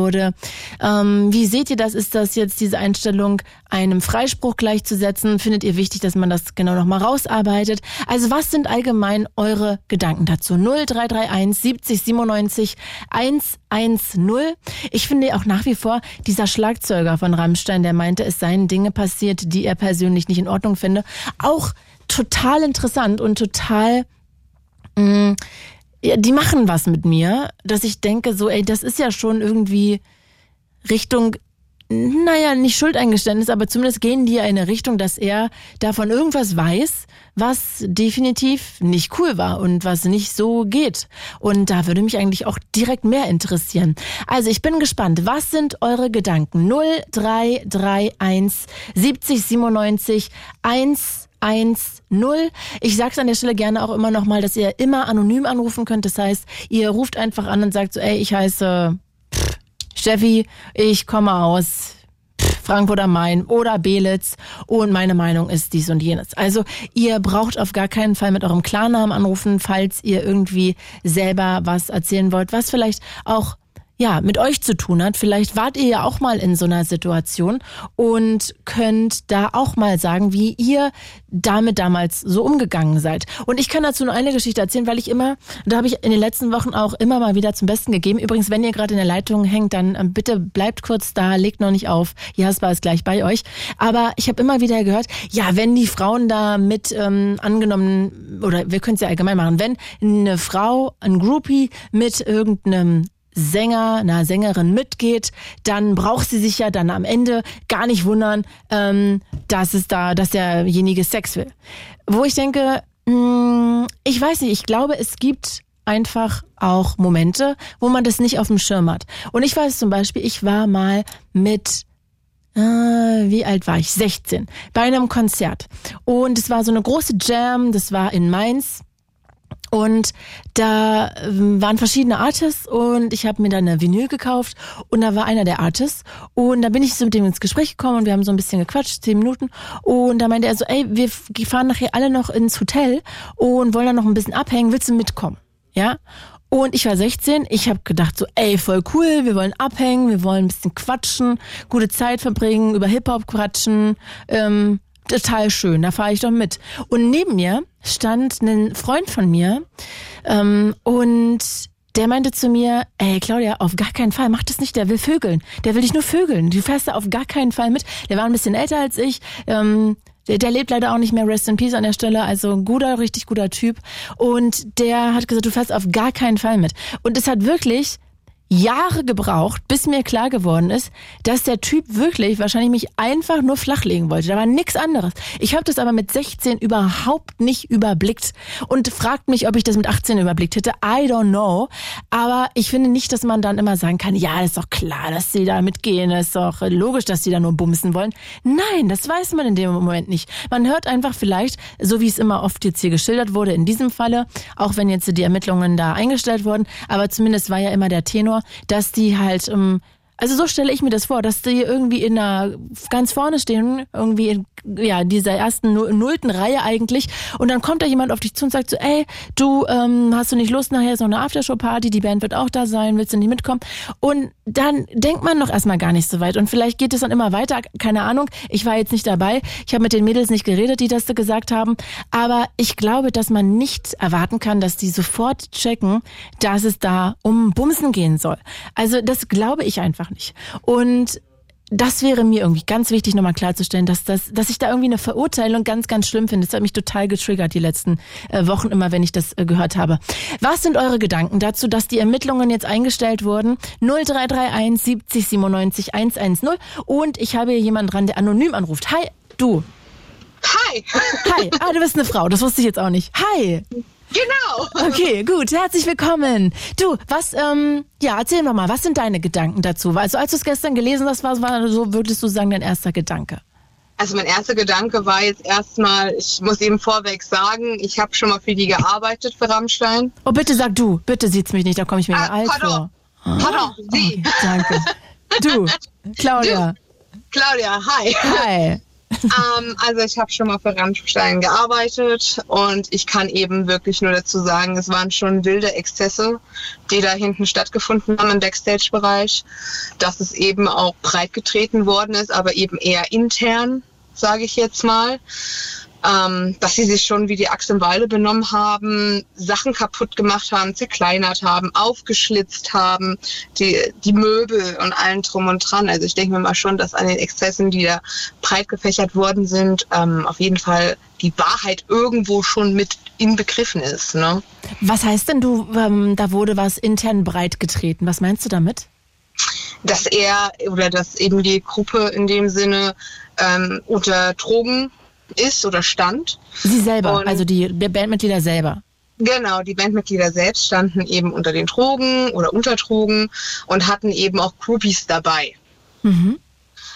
[SPEAKER 3] Ähm, wie seht ihr das? Ist das jetzt diese Einstellung, einem Freispruch gleichzusetzen? Findet ihr wichtig, dass man das genau nochmal rausarbeitet? Also was sind allgemein eure Gedanken dazu? 0331 70 97 110. Ich finde auch nach wie vor dieser Schlagzeuger von Rammstein, der meinte, es seien Dinge passiert, die er persönlich nicht in Ordnung finde, auch total interessant und total mh, ja, die machen was mit mir, dass ich denke, so, ey, das ist ja schon irgendwie Richtung, naja, nicht Schuldeingeständnis, aber zumindest gehen die ja in eine Richtung, dass er davon irgendwas weiß, was definitiv nicht cool war und was nicht so geht. Und da würde mich eigentlich auch direkt mehr interessieren. Also ich bin gespannt. Was sind eure Gedanken? 0331 70 97 1 1-0. Ich sage es an der Stelle gerne auch immer nochmal, dass ihr immer anonym anrufen könnt. Das heißt, ihr ruft einfach an und sagt so, ey, ich heiße pff, Steffi, ich komme aus Frankfurt am Main oder Belitz und meine Meinung ist dies und jenes. Also ihr braucht auf gar keinen Fall mit eurem Klarnamen anrufen, falls ihr irgendwie selber was erzählen wollt, was vielleicht auch ja, mit euch zu tun hat. Vielleicht wart ihr ja auch mal in so einer Situation und könnt da auch mal sagen, wie ihr damit damals so umgegangen seid. Und ich kann dazu nur eine Geschichte erzählen, weil ich immer, da habe ich in den letzten Wochen auch immer mal wieder zum Besten gegeben. Übrigens, wenn ihr gerade in der Leitung hängt, dann ähm, bitte bleibt kurz da, legt noch nicht auf. Jasper ist gleich bei euch. Aber ich habe immer wieder gehört, ja, wenn die Frauen da mit ähm, angenommen, oder wir können es ja allgemein machen, wenn eine Frau, ein Groupie mit irgendeinem Sänger, einer Sängerin mitgeht, dann braucht sie sich ja dann am Ende gar nicht wundern, ähm, dass es da, dass derjenige Sex will. Wo ich denke, mh, ich weiß nicht, ich glaube, es gibt einfach auch Momente, wo man das nicht auf dem Schirm hat. Und ich weiß zum Beispiel, ich war mal mit äh, wie alt war ich? 16. Bei einem Konzert. Und es war so eine große Jam, das war in Mainz. Und da ähm, waren verschiedene Artists und ich habe mir dann eine Vinyl gekauft und da war einer der Artists und da bin ich so mit dem ins Gespräch gekommen und wir haben so ein bisschen gequatscht, zehn Minuten und da meinte er so, ey, wir fahren nachher alle noch ins Hotel und wollen dann noch ein bisschen abhängen, willst du mitkommen? Ja? Und ich war 16, ich habe gedacht so, ey, voll cool, wir wollen abhängen, wir wollen ein bisschen quatschen, gute Zeit verbringen, über Hip-Hop quatschen, ähm, total schön, da fahre ich doch mit. Und neben mir stand ein Freund von mir ähm, und der meinte zu mir, ey Claudia, auf gar keinen Fall, mach das nicht, der will vögeln. Der will dich nur vögeln. Du fährst da auf gar keinen Fall mit. Der war ein bisschen älter als ich. Ähm, der, der lebt leider auch nicht mehr, Rest in Peace an der Stelle. Also ein guter, richtig guter Typ. Und der hat gesagt, du fährst auf gar keinen Fall mit. Und es hat wirklich Jahre gebraucht, bis mir klar geworden ist, dass der Typ wirklich wahrscheinlich mich einfach nur flachlegen wollte. Da war nichts anderes. Ich habe das aber mit 16 überhaupt nicht überblickt und fragt mich, ob ich das mit 18 überblickt hätte. I don't know. Aber ich finde nicht, dass man dann immer sagen kann, ja, ist doch klar, dass sie da mitgehen. ist doch logisch, dass sie da nur bumsen wollen. Nein, das weiß man in dem Moment nicht. Man hört einfach vielleicht, so wie es immer oft jetzt hier geschildert wurde, in diesem Falle, auch wenn jetzt die Ermittlungen da eingestellt wurden, aber zumindest war ja immer der Tenor, dass die halt ähm, also so stelle ich mir das vor, dass die irgendwie in einer ganz vorne stehen, irgendwie in ja, dieser ersten nullten Reihe eigentlich. Und dann kommt da jemand auf dich zu und sagt so, ey, du ähm, hast du nicht Lust, nachher so eine Aftershow-Party, die Band wird auch da sein, willst du nicht mitkommen? Und dann denkt man noch erstmal gar nicht so weit. Und vielleicht geht es dann immer weiter, keine Ahnung. Ich war jetzt nicht dabei. Ich habe mit den Mädels nicht geredet, die das gesagt haben. Aber ich glaube, dass man nicht erwarten kann, dass die sofort checken, dass es da um Bumsen gehen soll. Also das glaube ich einfach nicht. Und das wäre mir irgendwie ganz wichtig, nochmal klarzustellen, dass das, dass ich da irgendwie eine Verurteilung ganz, ganz schlimm finde. Das hat mich total getriggert die letzten äh, Wochen immer, wenn ich das äh, gehört habe. Was sind eure Gedanken dazu, dass die Ermittlungen jetzt eingestellt wurden? 0331 70 97 110 und ich habe hier jemanden dran, der anonym anruft. Hi, du.
[SPEAKER 5] Hi.
[SPEAKER 3] Hi. Ah, du bist eine Frau. Das wusste ich jetzt auch nicht. Hi.
[SPEAKER 5] Genau.
[SPEAKER 3] Okay, gut. Herzlich willkommen. Du, was, ähm, ja, erzähl mir mal, was sind deine Gedanken dazu? Also, als du es gestern gelesen hast, was war so, würdest du sagen, dein erster Gedanke?
[SPEAKER 5] Also mein erster Gedanke war jetzt erstmal, ich muss eben vorweg sagen, ich habe schon mal für die gearbeitet für Rammstein.
[SPEAKER 3] Oh, bitte sag du, bitte sieht's mich nicht, da komme ich mir ah, alt pardon. vor.
[SPEAKER 5] Pardon, Sie.
[SPEAKER 3] Okay, danke. Du, <laughs> Claudia.
[SPEAKER 5] Du. Claudia, hi.
[SPEAKER 3] Hi
[SPEAKER 5] ähm, also ich habe schon mal für Rammstein gearbeitet und ich kann eben wirklich nur dazu sagen, es waren schon wilde Exzesse, die da hinten stattgefunden haben im Backstage-Bereich, dass es eben auch breit getreten worden ist, aber eben eher intern, sage ich jetzt mal ähm, dass sie sich schon wie die Axt im Walde benommen haben, Sachen kaputt gemacht haben, zerkleinert haben, aufgeschlitzt haben, die, die Möbel und allen drum und dran. Also ich denke mir mal schon, dass an den Exzessen, die da breit gefächert worden sind, ähm, auf jeden Fall die Wahrheit irgendwo schon mit inbegriffen ist. Ne?
[SPEAKER 3] Was heißt denn du, ähm, da wurde was intern breit getreten? Was meinst du damit?
[SPEAKER 5] Dass er oder dass eben die Gruppe in dem Sinne ähm, unter Drogen ist oder stand.
[SPEAKER 3] Sie selber, und also die Bandmitglieder selber.
[SPEAKER 5] Genau, die Bandmitglieder selbst standen eben unter den Drogen oder unter Drogen und hatten eben auch Groupies dabei. Mhm.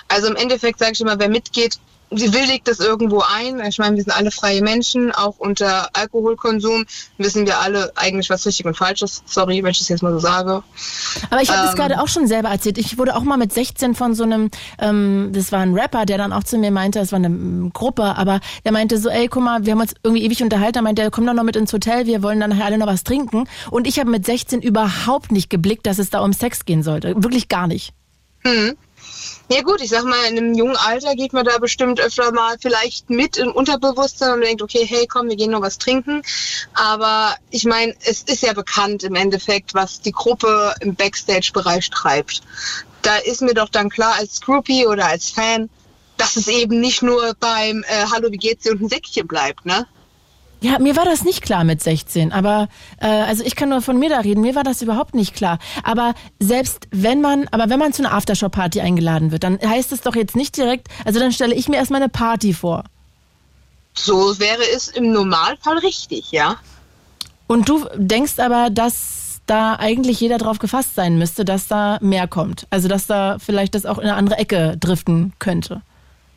[SPEAKER 5] Also im Endeffekt sage ich immer, wer mitgeht, sie willigt das irgendwo ein. Ich meine, wir sind alle freie Menschen, auch unter Alkoholkonsum wissen wir alle eigentlich, was richtig und falsch ist. Sorry, wenn ich das jetzt mal so sage.
[SPEAKER 3] Aber ich habe ähm, das gerade auch schon selber erzählt. Ich wurde auch mal mit 16 von so einem, ähm, das war ein Rapper, der dann auch zu mir meinte, es war eine ähm, Gruppe, aber der meinte so, ey, guck mal, wir haben uns irgendwie ewig unterhalten. Er meinte, komm doch noch mit ins Hotel, wir wollen dann nachher alle noch was trinken. Und ich habe mit 16 überhaupt nicht geblickt, dass es da um Sex gehen sollte. Wirklich gar nicht.
[SPEAKER 5] Hm. Ja gut, ich sag mal, in einem jungen Alter geht man da bestimmt öfter mal vielleicht mit im Unterbewusstsein und denkt, okay, hey, komm, wir gehen noch was trinken. Aber ich meine, es ist ja bekannt im Endeffekt, was die Gruppe im Backstage-Bereich treibt. Da ist mir doch dann klar als Groupie oder als Fan, dass es eben nicht nur beim äh, Hallo, wie geht's dir und ein Säckchen bleibt, ne?
[SPEAKER 3] Ja, mir war das nicht klar mit 16, aber äh, also ich kann nur von mir da reden, mir war das überhaupt nicht klar. Aber selbst wenn man, aber wenn man zu einer Aftershow-Party eingeladen wird, dann heißt es doch jetzt nicht direkt, also dann stelle ich mir erstmal eine Party vor.
[SPEAKER 5] So wäre es im Normalfall richtig, ja.
[SPEAKER 3] Und du denkst aber, dass da eigentlich jeder drauf gefasst sein müsste, dass da mehr kommt. Also dass da vielleicht das auch in eine andere Ecke driften könnte.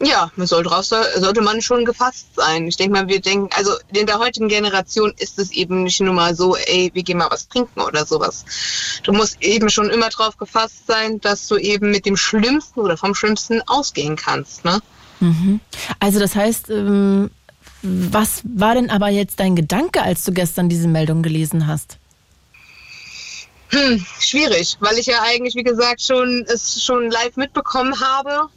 [SPEAKER 5] Ja, man soll drauf sollte man schon gefasst sein. Ich denke mal, wir denken, also in der heutigen Generation ist es eben nicht nur mal so, ey, wir gehen mal was trinken oder sowas. Du musst eben schon immer drauf gefasst sein, dass du eben mit dem Schlimmsten oder vom Schlimmsten ausgehen kannst. Ne?
[SPEAKER 3] Mhm. Also das heißt, ähm, was war denn aber jetzt dein Gedanke, als du gestern diese Meldung gelesen hast?
[SPEAKER 5] Hm, schwierig, weil ich ja eigentlich, wie gesagt, schon es schon live mitbekommen habe.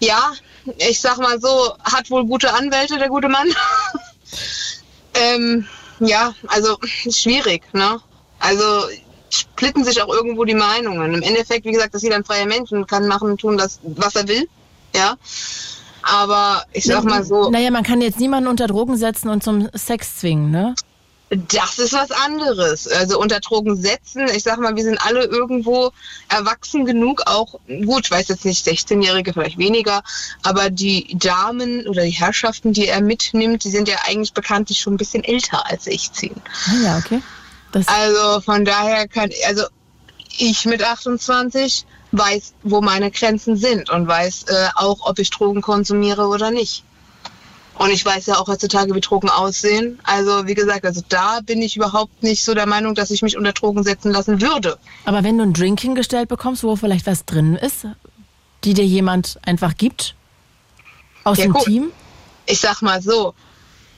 [SPEAKER 5] Ja, ich sag mal so, hat wohl gute Anwälte, der gute Mann. <laughs> ähm, ja, also schwierig, ne? Also splitten sich auch irgendwo die Meinungen. Im Endeffekt, wie gesagt, dass jeder ein freier Mensch und kann machen und tun, das, was er will. Ja. Aber ich sag mal so.
[SPEAKER 3] Naja, man kann jetzt niemanden unter Drogen setzen und zum Sex zwingen, ne?
[SPEAKER 5] Das ist was anderes. Also unter Drogen setzen, ich sag mal, wir sind alle irgendwo erwachsen genug, auch gut, ich weiß jetzt nicht, 16-Jährige vielleicht weniger, aber die Damen oder die Herrschaften, die er mitnimmt, die sind ja eigentlich bekanntlich schon ein bisschen älter als 16.
[SPEAKER 3] Ah ja, okay.
[SPEAKER 5] Das also von daher kann, also ich mit 28 weiß, wo meine Grenzen sind und weiß äh, auch, ob ich Drogen konsumiere oder nicht. Und ich weiß ja auch heutzutage, wie Drogen aussehen. Also wie gesagt, also da bin ich überhaupt nicht so der Meinung, dass ich mich unter Drogen setzen lassen würde.
[SPEAKER 3] Aber wenn du einen Drink hingestellt bekommst, wo vielleicht was drin ist, die dir jemand einfach gibt aus ja, dem gut. Team?
[SPEAKER 5] Ich sag mal so,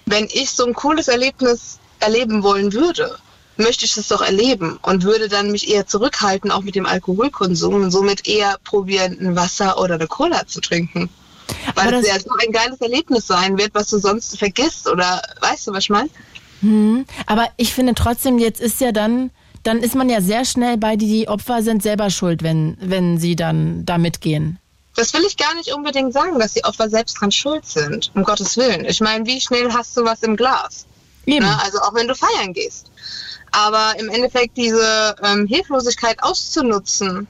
[SPEAKER 5] wenn ich so ein cooles Erlebnis erleben wollen würde, möchte ich das doch erleben und würde dann mich eher zurückhalten, auch mit dem Alkoholkonsum und somit eher probieren, ein Wasser oder eine Cola zu trinken. Weil es ja so ein geiles Erlebnis sein wird, was du sonst vergisst oder weißt du, was ich meine?
[SPEAKER 3] Hm, aber ich finde trotzdem, jetzt ist ja dann, dann ist man ja sehr schnell bei, die, die Opfer sind selber schuld, wenn, wenn sie dann da mitgehen.
[SPEAKER 5] Das will ich gar nicht unbedingt sagen, dass die Opfer selbst dran schuld sind, um Gottes Willen. Ich meine, wie schnell hast du was im Glas? Eben. Ne? Also auch wenn du feiern gehst. Aber im Endeffekt diese ähm, Hilflosigkeit auszunutzen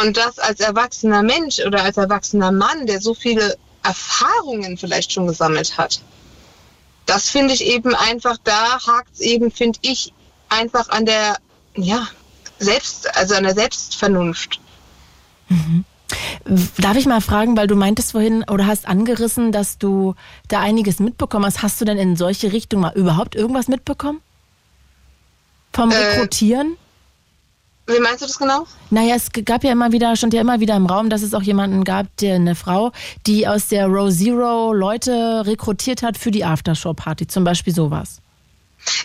[SPEAKER 5] und das als erwachsener Mensch oder als erwachsener Mann, der so viele Erfahrungen vielleicht schon gesammelt hat, das finde ich eben einfach, da hakt es eben, finde ich, einfach an der, ja, Selbst, also an der Selbstvernunft.
[SPEAKER 3] Mhm. Darf ich mal fragen, weil du meintest vorhin oder hast angerissen, dass du da einiges mitbekommen hast. Hast du denn in solche Richtungen mal überhaupt irgendwas mitbekommen? Vom äh, Rekrutieren?
[SPEAKER 5] Wie meinst du das genau?
[SPEAKER 3] Naja, es gab ja immer wieder, stand ja immer wieder im Raum, dass es auch jemanden gab, der eine Frau, die aus der Row Zero Leute rekrutiert hat für die Aftershow-Party, zum Beispiel sowas.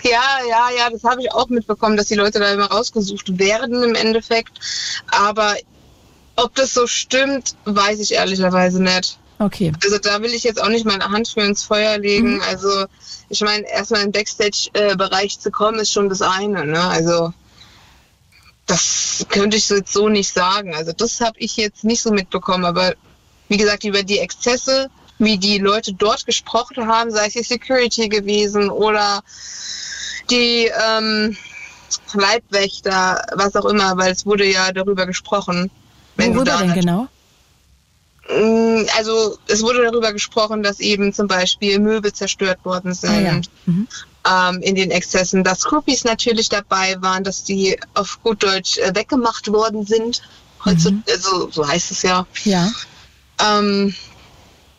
[SPEAKER 5] Ja, ja, ja, das habe ich auch mitbekommen, dass die Leute da immer rausgesucht werden im Endeffekt. Aber ob das so stimmt, weiß ich ehrlicherweise nicht.
[SPEAKER 3] Okay.
[SPEAKER 5] Also da will ich jetzt auch nicht meine Hand für ins Feuer legen. Mhm. Also ich meine, erstmal im Backstage-Bereich zu kommen, ist schon das eine. Ne? Also das könnte ich jetzt so nicht sagen. Also das habe ich jetzt nicht so mitbekommen. Aber wie gesagt, über die Exzesse, wie die Leute dort gesprochen haben, sei es die Security gewesen oder die ähm, Leibwächter, was auch immer, weil es wurde ja darüber gesprochen.
[SPEAKER 3] Wo wurde denn genau?
[SPEAKER 5] Mm, also es wurde darüber gesprochen, dass eben zum Beispiel Möbel zerstört worden sind. Ah, ja. mhm. Ähm, in den Exzessen, dass Groupies natürlich dabei waren, dass die auf gut Deutsch äh, weggemacht worden sind. Mhm. Also, so heißt es ja.
[SPEAKER 3] Ja.
[SPEAKER 5] Ähm,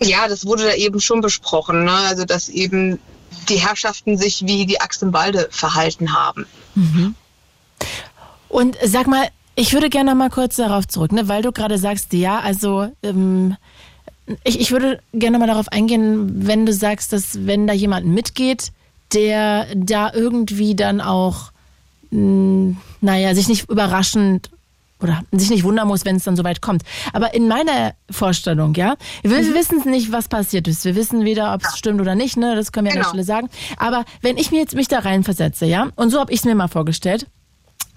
[SPEAKER 5] ja, das wurde da eben schon besprochen. Ne? Also dass eben die Herrschaften sich wie die Axt im Walde verhalten haben.
[SPEAKER 3] Mhm. Und sag mal, ich würde gerne mal kurz darauf zurück, ne, weil du gerade sagst, ja, also ähm, ich, ich würde gerne mal darauf eingehen, wenn du sagst, dass wenn da jemand mitgeht, der da irgendwie dann auch, mh, hm, naja, sich nicht überraschend oder sich nicht wundern muss, wenn es dann so weit kommt. Aber in meiner Vorstellung, ja, wir mhm. wissen nicht, was passiert ist. Wir wissen weder, ob es ja. stimmt oder nicht, ne, das können wir genau. an der genau. Stelle sagen. Aber wenn ich mir jetzt mich da reinversetze, ja, und so habe ich es mir mal vorgestellt,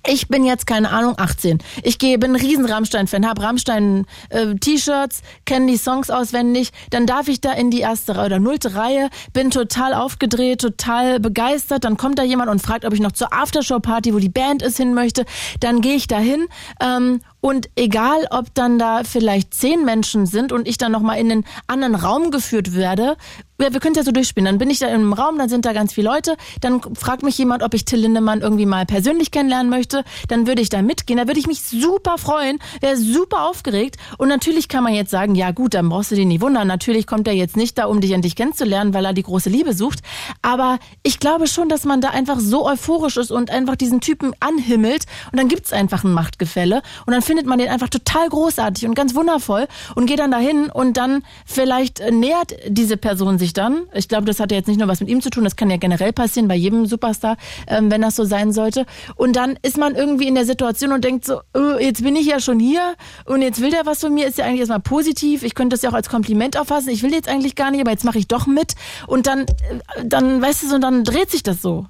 [SPEAKER 3] ich bin jetzt, keine Ahnung, 18. Ich gehe, bin ein riesen Rammstein-Fan, habe Rammstein-T-Shirts, äh, kenne die Songs auswendig. Dann darf ich da in die erste oder nullte Reihe, bin total aufgedreht, total begeistert. Dann kommt da jemand und fragt, ob ich noch zur Aftershow-Party, wo die Band ist, hin möchte. Dann gehe ich da hin ähm, und egal, ob dann da vielleicht zehn Menschen sind und ich dann nochmal in einen anderen Raum geführt werde, ja, wir können ja so durchspielen. Dann bin ich da im Raum, dann sind da ganz viele Leute. Dann fragt mich jemand, ob ich Till Lindemann irgendwie mal persönlich kennenlernen möchte. Dann würde ich da mitgehen. Da würde ich mich super freuen, wäre super aufgeregt. Und natürlich kann man jetzt sagen, ja gut, dann brauchst du dich nicht wundern. Natürlich kommt er jetzt nicht da, um dich endlich kennenzulernen, weil er die große Liebe sucht. Aber ich glaube schon, dass man da einfach so euphorisch ist und einfach diesen Typen anhimmelt. Und dann gibt's einfach ein Machtgefälle. Und dann findet man den einfach total großartig und ganz wundervoll und geht dann dahin und dann vielleicht nähert diese Person sich sich dann. Ich glaube, das hat ja jetzt nicht nur was mit ihm zu tun, das kann ja generell passieren bei jedem Superstar, ähm, wenn das so sein sollte. Und dann ist man irgendwie in der Situation und denkt so, äh, jetzt bin ich ja schon hier und jetzt will der was von mir, ist ja eigentlich erstmal positiv. Ich könnte das ja auch als Kompliment auffassen. Ich will jetzt eigentlich gar nicht, aber jetzt mache ich doch mit. Und dann, äh, dann, weißt du, so, dann dreht sich das so.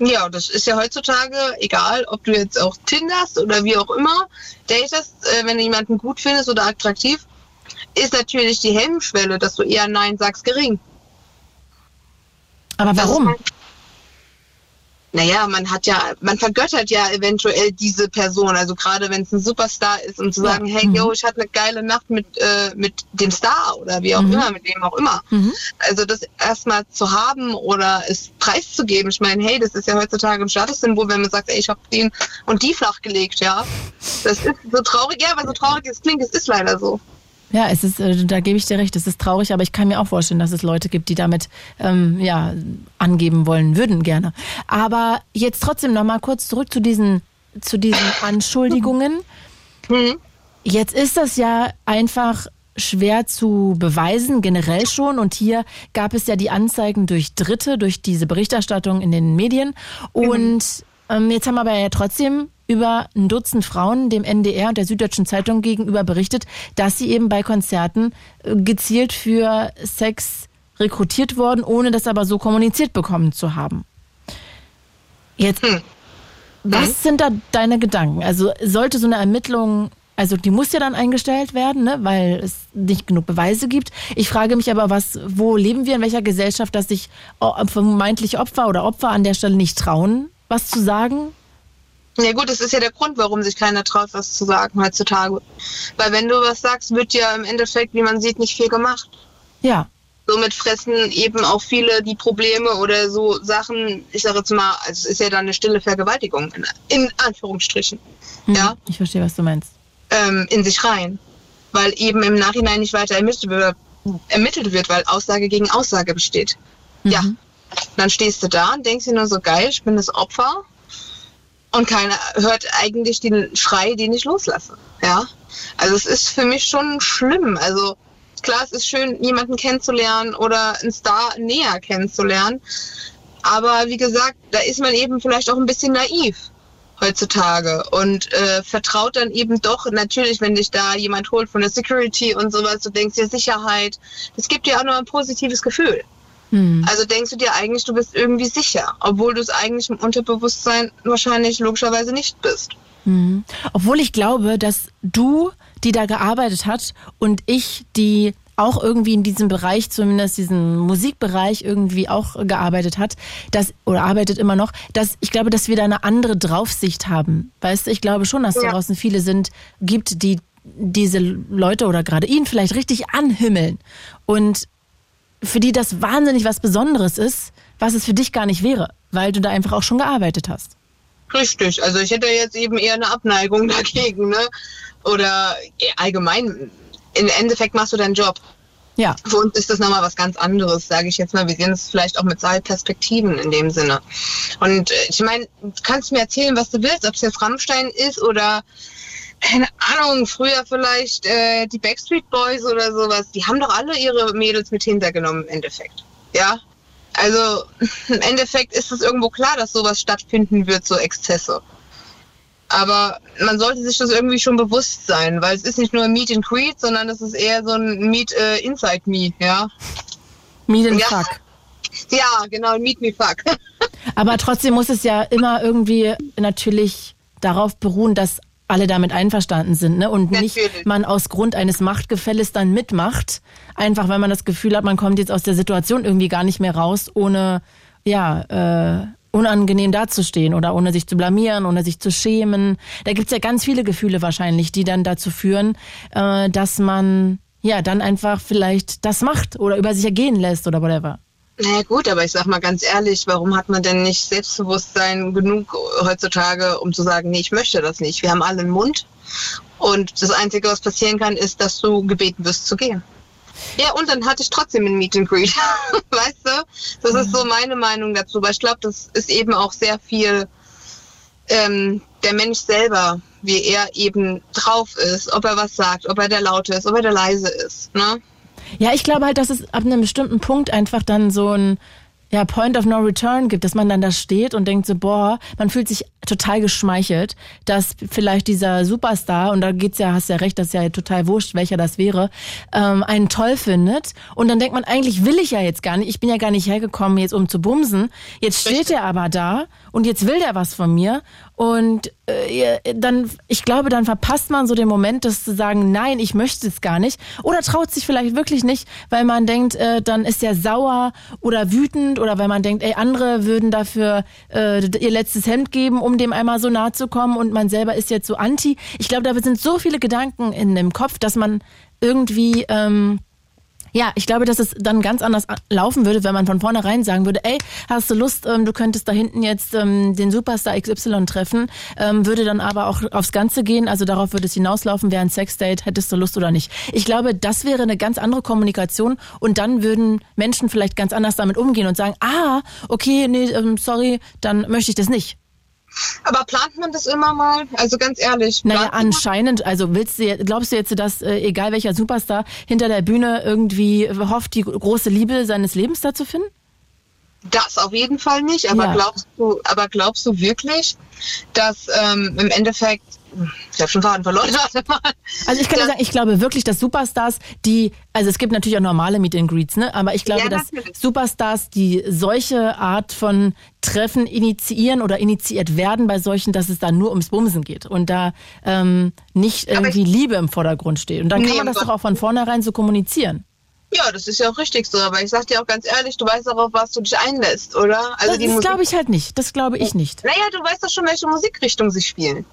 [SPEAKER 5] Ja, das ist ja heutzutage egal, ob du jetzt auch tinderst oder wie auch immer datest, äh, wenn du jemanden gut findest oder attraktiv, ist natürlich die Hemmschwelle, dass du eher Nein sagst, gering.
[SPEAKER 3] Aber warum?
[SPEAKER 5] naja, man hat ja, man vergöttert ja eventuell diese Person, also gerade wenn es ein Superstar ist, um zu sagen, ja. hey, mhm. yo, ich hatte eine geile Nacht mit, äh, mit dem Star oder wie auch mhm. immer, mit wem auch immer. Mhm. Also das erstmal zu haben oder es preiszugeben, ich meine, hey, das ist ja heutzutage ein Statussymbol, wenn man sagt, ey, ich habe den und die flachgelegt, ja. Das ist so traurig, ja, weil so traurig es klingt, es ist leider so.
[SPEAKER 3] Ja, es ist, äh, da gebe ich dir recht, es ist traurig, aber ich kann mir auch vorstellen, dass es Leute gibt, die damit ähm, ja angeben wollen würden gerne. Aber jetzt trotzdem noch mal kurz zurück zu diesen zu diesen <laughs> Anschuldigungen. Mhm. Jetzt ist das ja einfach schwer zu beweisen, generell schon. Und hier gab es ja die Anzeigen durch Dritte, durch diese Berichterstattung in den Medien. Und mhm. ähm, jetzt haben wir aber ja trotzdem über ein Dutzend Frauen dem NDR und der Süddeutschen Zeitung gegenüber berichtet, dass sie eben bei Konzerten äh, gezielt für Sex rekrutiert worden, ohne das aber so kommuniziert bekommen zu haben. Jetzt, hm. was sind da deine Gedanken? Also sollte so eine Ermittlung, also die muss ja dann eingestellt werden, ne, weil es nicht genug Beweise gibt. Ich frage mich aber, was, wo leben wir in welcher Gesellschaft, dass sich vermeintlich Opfer oder Opfer an der Stelle nicht trauen, was zu sagen?
[SPEAKER 5] Ja gut, das ist ja der Grund, warum sich keiner traut, was zu sagen heutzutage. Weil wenn du was sagst, wird ja im Endeffekt, wie man sieht, nicht viel gemacht.
[SPEAKER 3] Ja.
[SPEAKER 5] Somit fressen eben auch viele die Probleme oder so Sachen, ich sage jetzt mal, also es ist ja dann eine stille Vergewaltigung, in, Anführungsstrichen.
[SPEAKER 3] Hm, ja. Ich verstehe, was du meinst.
[SPEAKER 5] Ähm, in sich rein. Weil eben im Nachhinein nicht weiter ermittelt wird, ermittelt wird weil Aussage gegen Aussage besteht. Mhm. Ja. Dann stehst du da und denkst dir nur so geil, ich bin das Opfer und keiner hört eigentlich den Schrei, den ich loslasse. Ja, also es ist für mich schon schlimm. Also klar, es ist schön, jemanden kennenzulernen oder einen Star näher kennenzulernen. Aber wie gesagt, da ist man eben vielleicht auch ein bisschen naiv heutzutage und äh, vertraut dann eben doch natürlich, wenn dich da jemand holt von der Security und sowas, du denkst dir Sicherheit, das gibt dir auch noch ein positives Gefühl. Hm. Also denkst du dir eigentlich, du bist irgendwie sicher, obwohl du es eigentlich im Unterbewusstsein wahrscheinlich logischerweise nicht bist.
[SPEAKER 3] Hm. Obwohl ich glaube, dass du, die da gearbeitet hat und ich, die auch irgendwie in diesem Bereich, zumindest diesen Musikbereich irgendwie auch gearbeitet hat, dass, oder arbeitet immer noch, dass ich glaube, dass wir da eine andere Draufsicht haben. Weißt du, ich glaube schon, dass ja. draußen viele sind, gibt, die diese Leute oder gerade ihn vielleicht richtig anhimmeln. Und für die das wahnsinnig was Besonderes ist, was es für dich gar nicht wäre, weil du da einfach auch schon gearbeitet hast.
[SPEAKER 5] Richtig, also ich hätte jetzt eben eher eine Abneigung <laughs> dagegen, ne? Oder allgemein, im Endeffekt machst du deinen Job.
[SPEAKER 3] Ja.
[SPEAKER 5] Für uns ist das nochmal was ganz anderes, sage ich jetzt mal. Wir sehen es vielleicht auch mit zwei Perspektiven in dem Sinne. Und äh, ich meine, du kannst mir erzählen, was du willst, ob es jetzt Rammstein ist oder keine Ahnung, früher vielleicht äh, die Backstreet Boys oder sowas, die haben doch alle ihre Mädels mit hintergenommen im Endeffekt. Ja. Also <laughs> im Endeffekt ist es irgendwo klar, dass sowas stattfinden wird, so Exzesse. Aber man sollte sich das irgendwie schon bewusst sein, weil es ist nicht nur ein Meet and Greet, sondern es ist eher so ein Meet äh, Inside Me, ja.
[SPEAKER 3] Meet and ja. Fuck.
[SPEAKER 5] Ja, genau, Meet Me Fuck. <laughs>
[SPEAKER 3] Aber trotzdem muss es ja immer irgendwie natürlich darauf beruhen, dass alle damit einverstanden sind, ne? Und Natürlich. nicht man aus Grund eines Machtgefälles dann mitmacht, einfach weil man das Gefühl hat, man kommt jetzt aus der Situation irgendwie gar nicht mehr raus, ohne ja äh, unangenehm dazustehen oder ohne sich zu blamieren, ohne sich zu schämen. Da gibt's ja ganz viele Gefühle wahrscheinlich, die dann dazu führen, äh, dass man ja dann einfach vielleicht das macht oder über sich ergehen lässt oder whatever.
[SPEAKER 5] Naja gut, aber ich sag mal ganz ehrlich, warum hat man denn nicht Selbstbewusstsein genug heutzutage, um zu sagen, nee, ich möchte das nicht. Wir haben alle einen Mund und das Einzige, was passieren kann, ist, dass du gebeten wirst zu gehen. Ja, und dann hatte ich trotzdem ein Meet and Greet. <laughs> weißt du? Das ist so meine Meinung dazu. Weil ich glaube, das ist eben auch sehr viel ähm, der Mensch selber, wie er eben drauf ist, ob er was sagt, ob er der Laute ist, ob er der Leise ist. Ne?
[SPEAKER 3] Ja, ich glaube halt, dass es ab einem bestimmten Punkt einfach dann so ein ja, Point of No Return gibt, dass man dann da steht und denkt so, boah, man fühlt sich total geschmeichelt, dass vielleicht dieser Superstar, und da geht's ja, hast ja recht, das ist ja total wurscht, welcher das wäre, ähm, einen toll findet. Und dann denkt man, eigentlich will ich ja jetzt gar nicht, ich bin ja gar nicht hergekommen, jetzt um zu bumsen. Jetzt steht er aber da und jetzt will der was von mir. Und äh, dann, ich glaube, dann verpasst man so den Moment, das zu sagen, nein, ich möchte es gar nicht. Oder traut sich vielleicht wirklich nicht, weil man denkt, äh, dann ist er sauer oder wütend oder weil man denkt, ey, andere würden dafür äh, ihr letztes Hemd geben, um dem einmal so nahe zu kommen und man selber ist jetzt so anti. Ich glaube, da sind so viele Gedanken in dem Kopf, dass man irgendwie ähm, ja, ich glaube, dass es dann ganz anders laufen würde, wenn man von vornherein sagen würde, ey, hast du Lust, ähm, du könntest da hinten jetzt ähm, den Superstar XY treffen, ähm, würde dann aber auch aufs Ganze gehen, also darauf würde es hinauslaufen, wäre ein Sexdate, hättest du Lust oder nicht. Ich glaube, das wäre eine ganz andere Kommunikation und dann würden Menschen vielleicht ganz anders damit umgehen und sagen, ah, okay, nee, ähm, sorry, dann möchte ich das nicht.
[SPEAKER 5] Aber plant man das immer mal? Also ganz ehrlich.
[SPEAKER 3] Naja, anscheinend. Also willst du, glaubst du jetzt, dass äh, egal welcher Superstar hinter der Bühne irgendwie hofft, die große Liebe seines Lebens da zu finden?
[SPEAKER 5] Das auf jeden Fall nicht. Aber ja. glaubst du, aber glaubst du wirklich, dass ähm, im Endeffekt ich habe schon Faden verloren. <laughs>
[SPEAKER 3] also ich kann ja. sagen, ich glaube wirklich, dass Superstars, die, also es gibt natürlich auch normale Meet and Greets, ne? Aber ich glaube, ja, dass Superstars, die solche Art von Treffen initiieren oder initiiert werden bei solchen, dass es da nur ums Bumsen geht und da ähm, nicht irgendwie ich, Liebe im Vordergrund steht. Und dann nee, kann man das doch auch von vornherein so kommunizieren.
[SPEAKER 5] Ja, das ist ja auch richtig so, aber ich sag dir auch ganz ehrlich, du weißt auch, auf was du dich einlässt, oder?
[SPEAKER 3] Also das, das glaube ich halt nicht. Das glaube ich nicht.
[SPEAKER 5] Naja, du weißt doch schon, welche Musikrichtung sie spielen.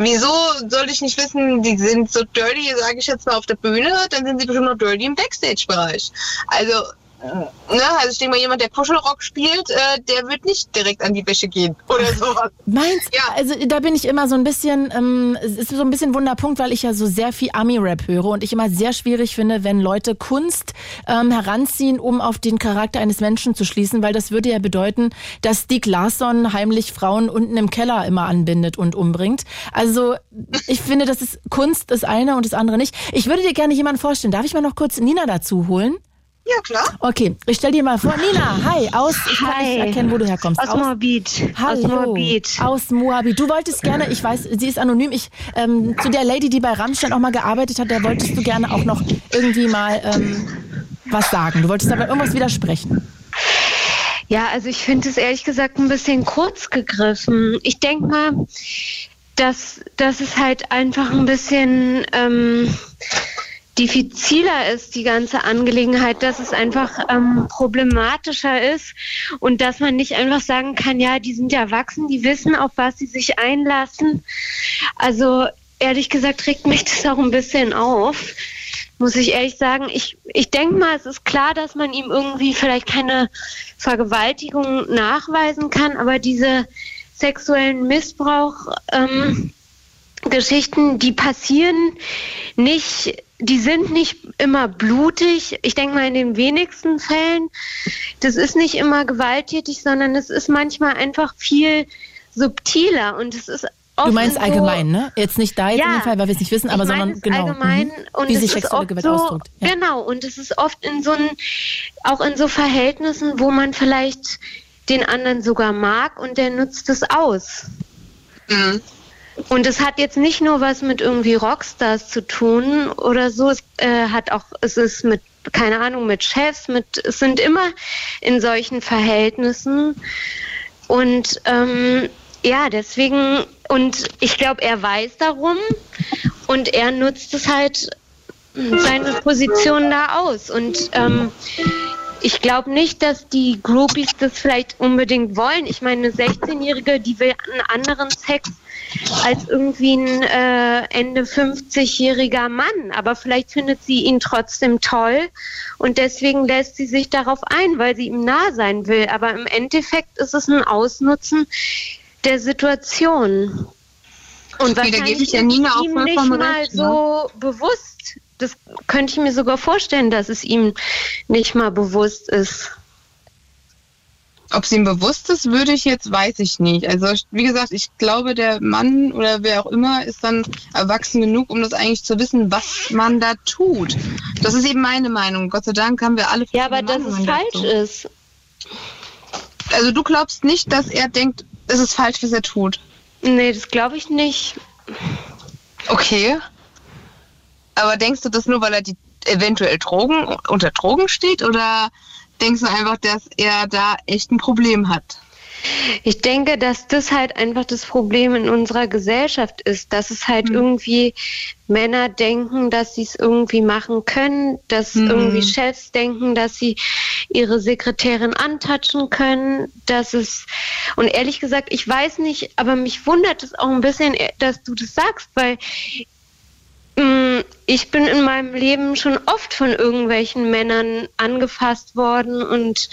[SPEAKER 5] Wieso soll ich nicht wissen, die sind so dirty, sage ich jetzt mal, auf der Bühne, dann sind sie bestimmt noch dirty im Backstage-Bereich. Also Ne? Also ich denke mal, jemand, der Kuschelrock spielt, äh, der wird nicht direkt an die Wäsche gehen oder sowas. <laughs>
[SPEAKER 3] Meinst Ja. Also da bin ich immer so ein bisschen, ähm, es ist so ein bisschen Wunderpunkt, weil ich ja so sehr viel Ami-Rap höre und ich immer sehr schwierig finde, wenn Leute Kunst ähm, heranziehen, um auf den Charakter eines Menschen zu schließen, weil das würde ja bedeuten, dass Stieg Larsson heimlich Frauen unten im Keller immer anbindet und umbringt. Also ich finde, das ist Kunst das eine und das andere nicht. Ich würde dir gerne jemanden vorstellen. Darf ich mal noch kurz Nina dazu holen?
[SPEAKER 5] Ja, klar.
[SPEAKER 3] Okay, ich stell dir mal vor, Nina, hi, aus, ich kann nicht erkennen, wo du herkommst.
[SPEAKER 6] Aus, aus Moabit.
[SPEAKER 3] Hallo. Aus Moabit. Aus Moabit. Du wolltest gerne, ich weiß, sie ist anonym, ich, ähm, zu der Lady, die bei Rammstein auch mal gearbeitet hat, der wolltest du gerne auch noch irgendwie mal ähm, was sagen. Du wolltest aber irgendwas widersprechen.
[SPEAKER 6] Ja, also ich finde es ehrlich gesagt ein bisschen kurz gegriffen. Ich denke mal, dass, dass es halt einfach ein bisschen... Ähm, diffiziler ist, die ganze Angelegenheit, dass es einfach ähm, problematischer ist und dass man nicht einfach sagen kann, ja, die sind ja erwachsen, die wissen, auf was sie sich einlassen. Also ehrlich gesagt regt mich das auch ein bisschen auf, muss ich ehrlich sagen. Ich, ich denke mal, es ist klar, dass man ihm irgendwie vielleicht keine Vergewaltigung nachweisen kann, aber diese sexuellen Missbrauch ähm, Geschichten, die passieren nicht die sind nicht immer blutig. Ich denke mal in den wenigsten Fällen. Das ist nicht immer gewalttätig, sondern es ist manchmal einfach viel subtiler und es ist
[SPEAKER 3] Du meinst so, allgemein, ne? Jetzt nicht da jetzt ja, in dem Fall, weil wir es nicht wissen, aber sondern genau,
[SPEAKER 6] allgemein mhm. und wie sich sexuelle Gewalt so, ausdrückt. Ja. Genau, und es ist oft in so ein, auch in so Verhältnissen, wo man vielleicht den anderen sogar mag und der nutzt es aus. Mhm. Und es hat jetzt nicht nur was mit irgendwie Rockstars zu tun oder so. Es äh, hat auch, es ist mit, keine Ahnung, mit Chefs, mit, es sind immer in solchen Verhältnissen. Und ähm, ja, deswegen, und ich glaube, er weiß darum und er nutzt es halt seine Position da aus. Und ähm, ich glaube nicht, dass die Groupies das vielleicht unbedingt wollen. Ich meine, eine 16-Jährige, die will einen anderen Sex als irgendwie ein äh, Ende 50-jähriger Mann. Aber vielleicht findet sie ihn trotzdem toll und deswegen lässt sie sich darauf ein, weil sie ihm nah sein will. Aber im Endeffekt ist es ein Ausnutzen der Situation. Und okay, wahrscheinlich ist ihm nicht mal recht, ne? so bewusst. Das könnte ich mir sogar vorstellen, dass es ihm nicht mal bewusst ist.
[SPEAKER 5] Ob es ihm bewusst ist, würde ich jetzt, weiß ich nicht. Also wie gesagt, ich glaube, der Mann oder wer auch immer ist dann erwachsen genug, um das eigentlich zu wissen, was man da tut. Das ist eben meine Meinung. Gott sei Dank haben wir alle.
[SPEAKER 6] Ja, aber dass es falsch dazu. ist.
[SPEAKER 5] Also du glaubst nicht, dass er denkt, es ist falsch, was er tut?
[SPEAKER 6] Nee, das glaube ich nicht.
[SPEAKER 5] Okay. Aber denkst du das nur, weil er die eventuell Drogen unter Drogen steht oder denkst du einfach, dass er da echt ein Problem hat?
[SPEAKER 6] Ich denke, dass das halt einfach das Problem in unserer Gesellschaft ist, dass es halt mhm. irgendwie Männer denken, dass sie es irgendwie machen können, dass mhm. irgendwie Chefs denken, dass sie ihre Sekretärin antatschen können, dass es und ehrlich gesagt, ich weiß nicht, aber mich wundert es auch ein bisschen, dass du das sagst, weil ich bin in meinem Leben schon oft von irgendwelchen Männern angefasst worden und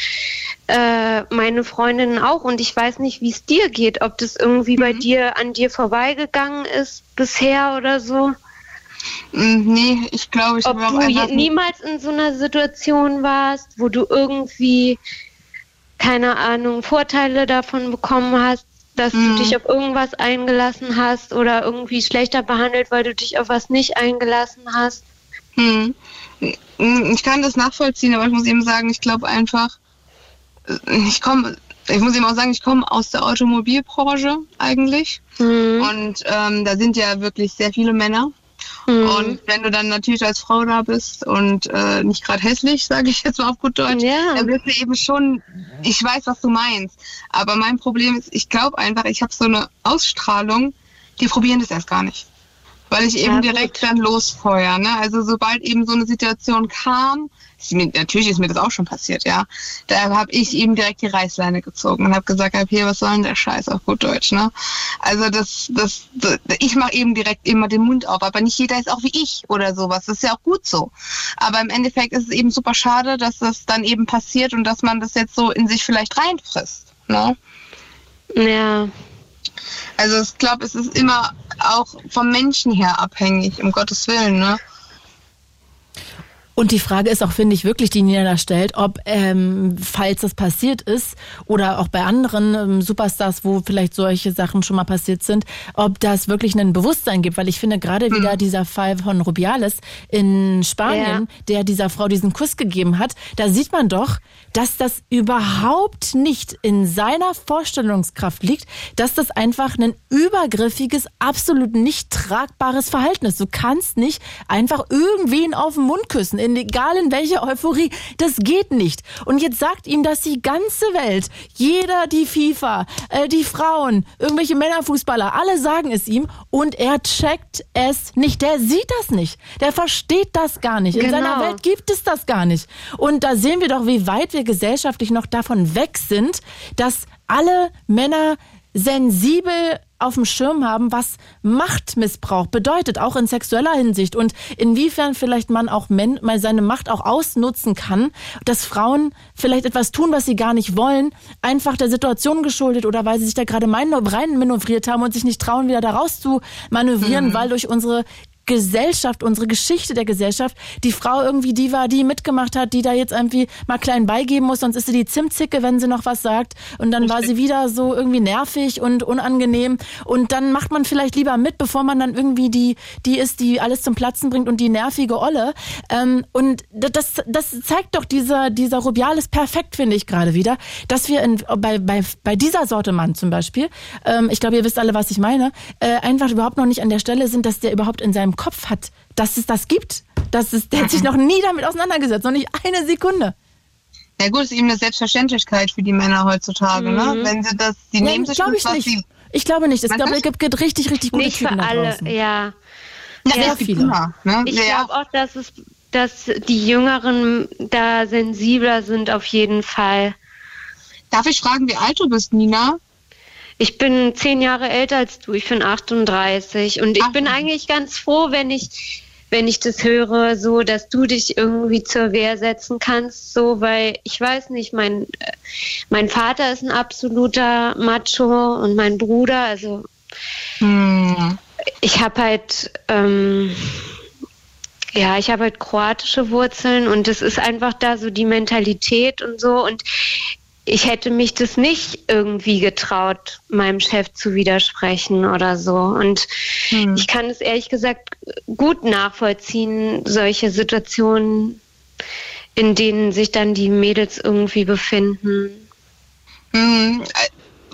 [SPEAKER 6] äh, meine Freundinnen auch. Und ich weiß nicht, wie es dir geht, ob das irgendwie mhm. bei dir an dir vorbeigegangen ist bisher oder so.
[SPEAKER 5] Mm, nee, ich glaube, ich
[SPEAKER 6] habe auch du niemals in so einer Situation warst, wo du irgendwie keine Ahnung Vorteile davon bekommen hast, dass mhm. du dich auf irgendwas eingelassen hast oder irgendwie schlechter behandelt, weil du dich auf was nicht eingelassen hast.
[SPEAKER 5] Mhm. Ich kann das nachvollziehen, aber ich muss eben sagen, ich glaube einfach, äh, ich komme, ich muss eben auch sagen, ich komme aus der Automobilbranche eigentlich. Mhm. Und ähm, da sind ja wirklich sehr viele Männer. Mhm. Und wenn du dann natürlich als Frau da bist und äh, nicht gerade hässlich, <laughs> sage ich jetzt mal auf gut Deutsch, ja. dann bist du eben schon, ich weiß, was du meinst. Aber mein Problem ist, ich glaube einfach, ich habe so eine Ausstrahlung, die probieren das erst gar nicht. Weil ich eben ja, direkt dann losfeuer. Ne? Also sobald eben so eine Situation kam, natürlich ist mir das auch schon passiert, ja. Da habe ich eben direkt die Reißleine gezogen und habe gesagt, hier, was soll denn der Scheiß auf gut Deutsch, ne? Also das, das, das ich mache eben direkt immer den Mund auf, aber nicht jeder ist auch wie ich oder sowas. Das ist ja auch gut so. Aber im Endeffekt ist es eben super schade, dass das dann eben passiert und dass man das jetzt so in sich vielleicht reinfrisst, ne?
[SPEAKER 6] Ja.
[SPEAKER 5] Also ich glaube, es ist immer auch vom Menschen her abhängig, um Gottes Willen, ne?
[SPEAKER 3] Und die Frage ist auch, finde ich, wirklich, die Nina da stellt, ob, ähm, falls das passiert ist, oder auch bei anderen ähm, Superstars, wo vielleicht solche Sachen schon mal passiert sind, ob das wirklich ein Bewusstsein gibt. Weil ich finde gerade mhm. wieder dieser Fall von Rubiales in Spanien, ja. der dieser Frau diesen Kuss gegeben hat, da sieht man doch, dass das überhaupt nicht in seiner Vorstellungskraft liegt, dass das einfach ein übergriffiges, absolut nicht tragbares Verhalten ist. Du kannst nicht einfach irgendwen auf den Mund küssen in, egal in welcher Euphorie. Das geht nicht. Und jetzt sagt ihm das die ganze Welt, jeder, die FIFA, äh, die Frauen, irgendwelche Männerfußballer, alle sagen es ihm und er checkt es nicht. Der sieht das nicht. Der versteht das gar nicht. In genau. seiner Welt gibt es das gar nicht. Und da sehen wir doch, wie weit wir gesellschaftlich noch davon weg sind, dass alle Männer sensibel auf dem Schirm haben, was Machtmissbrauch bedeutet, auch in sexueller Hinsicht und inwiefern vielleicht man auch mal seine Macht auch ausnutzen kann, dass Frauen vielleicht etwas tun, was sie gar nicht wollen, einfach der Situation geschuldet oder weil sie sich da gerade rein manövriert haben und sich nicht trauen, wieder da raus zu manövrieren, mhm. weil durch unsere Gesellschaft, unsere Geschichte der Gesellschaft, die Frau irgendwie die war, die mitgemacht hat, die da jetzt irgendwie mal klein beigeben muss, sonst ist sie die Zimtzicke, wenn sie noch was sagt. Und dann war sie wieder so irgendwie nervig und unangenehm. Und dann macht man vielleicht lieber mit, bevor man dann irgendwie die, die ist, die alles zum Platzen bringt und die nervige Olle. Ähm, und das, das zeigt doch dieser, dieser Rubiales perfekt, finde ich gerade wieder, dass wir in, bei, bei, bei dieser Sorte Mann zum Beispiel, ähm, ich glaube, ihr wisst alle, was ich meine, äh, einfach überhaupt noch nicht an der Stelle sind, dass der überhaupt in seinem Kopf hat, dass es das gibt. Das ist, der hat sich noch nie damit auseinandergesetzt, noch nicht eine Sekunde.
[SPEAKER 5] Ja gut, ist eben eine Selbstverständlichkeit für die Männer heutzutage, ne? mhm. ne? Wenn sie das, die ja, nehmen sich das,
[SPEAKER 3] ich nicht. Sie ich glaube nicht. Ich glaube, es gibt, gibt richtig, richtig gute
[SPEAKER 6] nicht
[SPEAKER 3] Typen
[SPEAKER 6] für alle, ja.
[SPEAKER 3] Ja, sehr viele. Immer,
[SPEAKER 6] ne? Ich ja. glaube auch, dass es, dass die Jüngeren da sensibler sind auf jeden Fall.
[SPEAKER 5] Darf ich fragen, wie alt du bist, Nina?
[SPEAKER 6] Ich bin zehn Jahre älter als du, ich bin 38 und ich Ach. bin eigentlich ganz froh, wenn ich wenn ich das höre, so, dass du dich irgendwie zur Wehr setzen kannst, so, weil ich weiß nicht, mein, äh, mein Vater ist ein absoluter Macho und mein Bruder, also hm. ich habe halt, ähm, ja, ich habe halt kroatische Wurzeln und es ist einfach da so die Mentalität und so und ich hätte mich das nicht irgendwie getraut, meinem Chef zu widersprechen oder so. Und hm. ich kann es ehrlich gesagt gut nachvollziehen, solche Situationen, in denen sich dann die Mädels irgendwie befinden. Hm.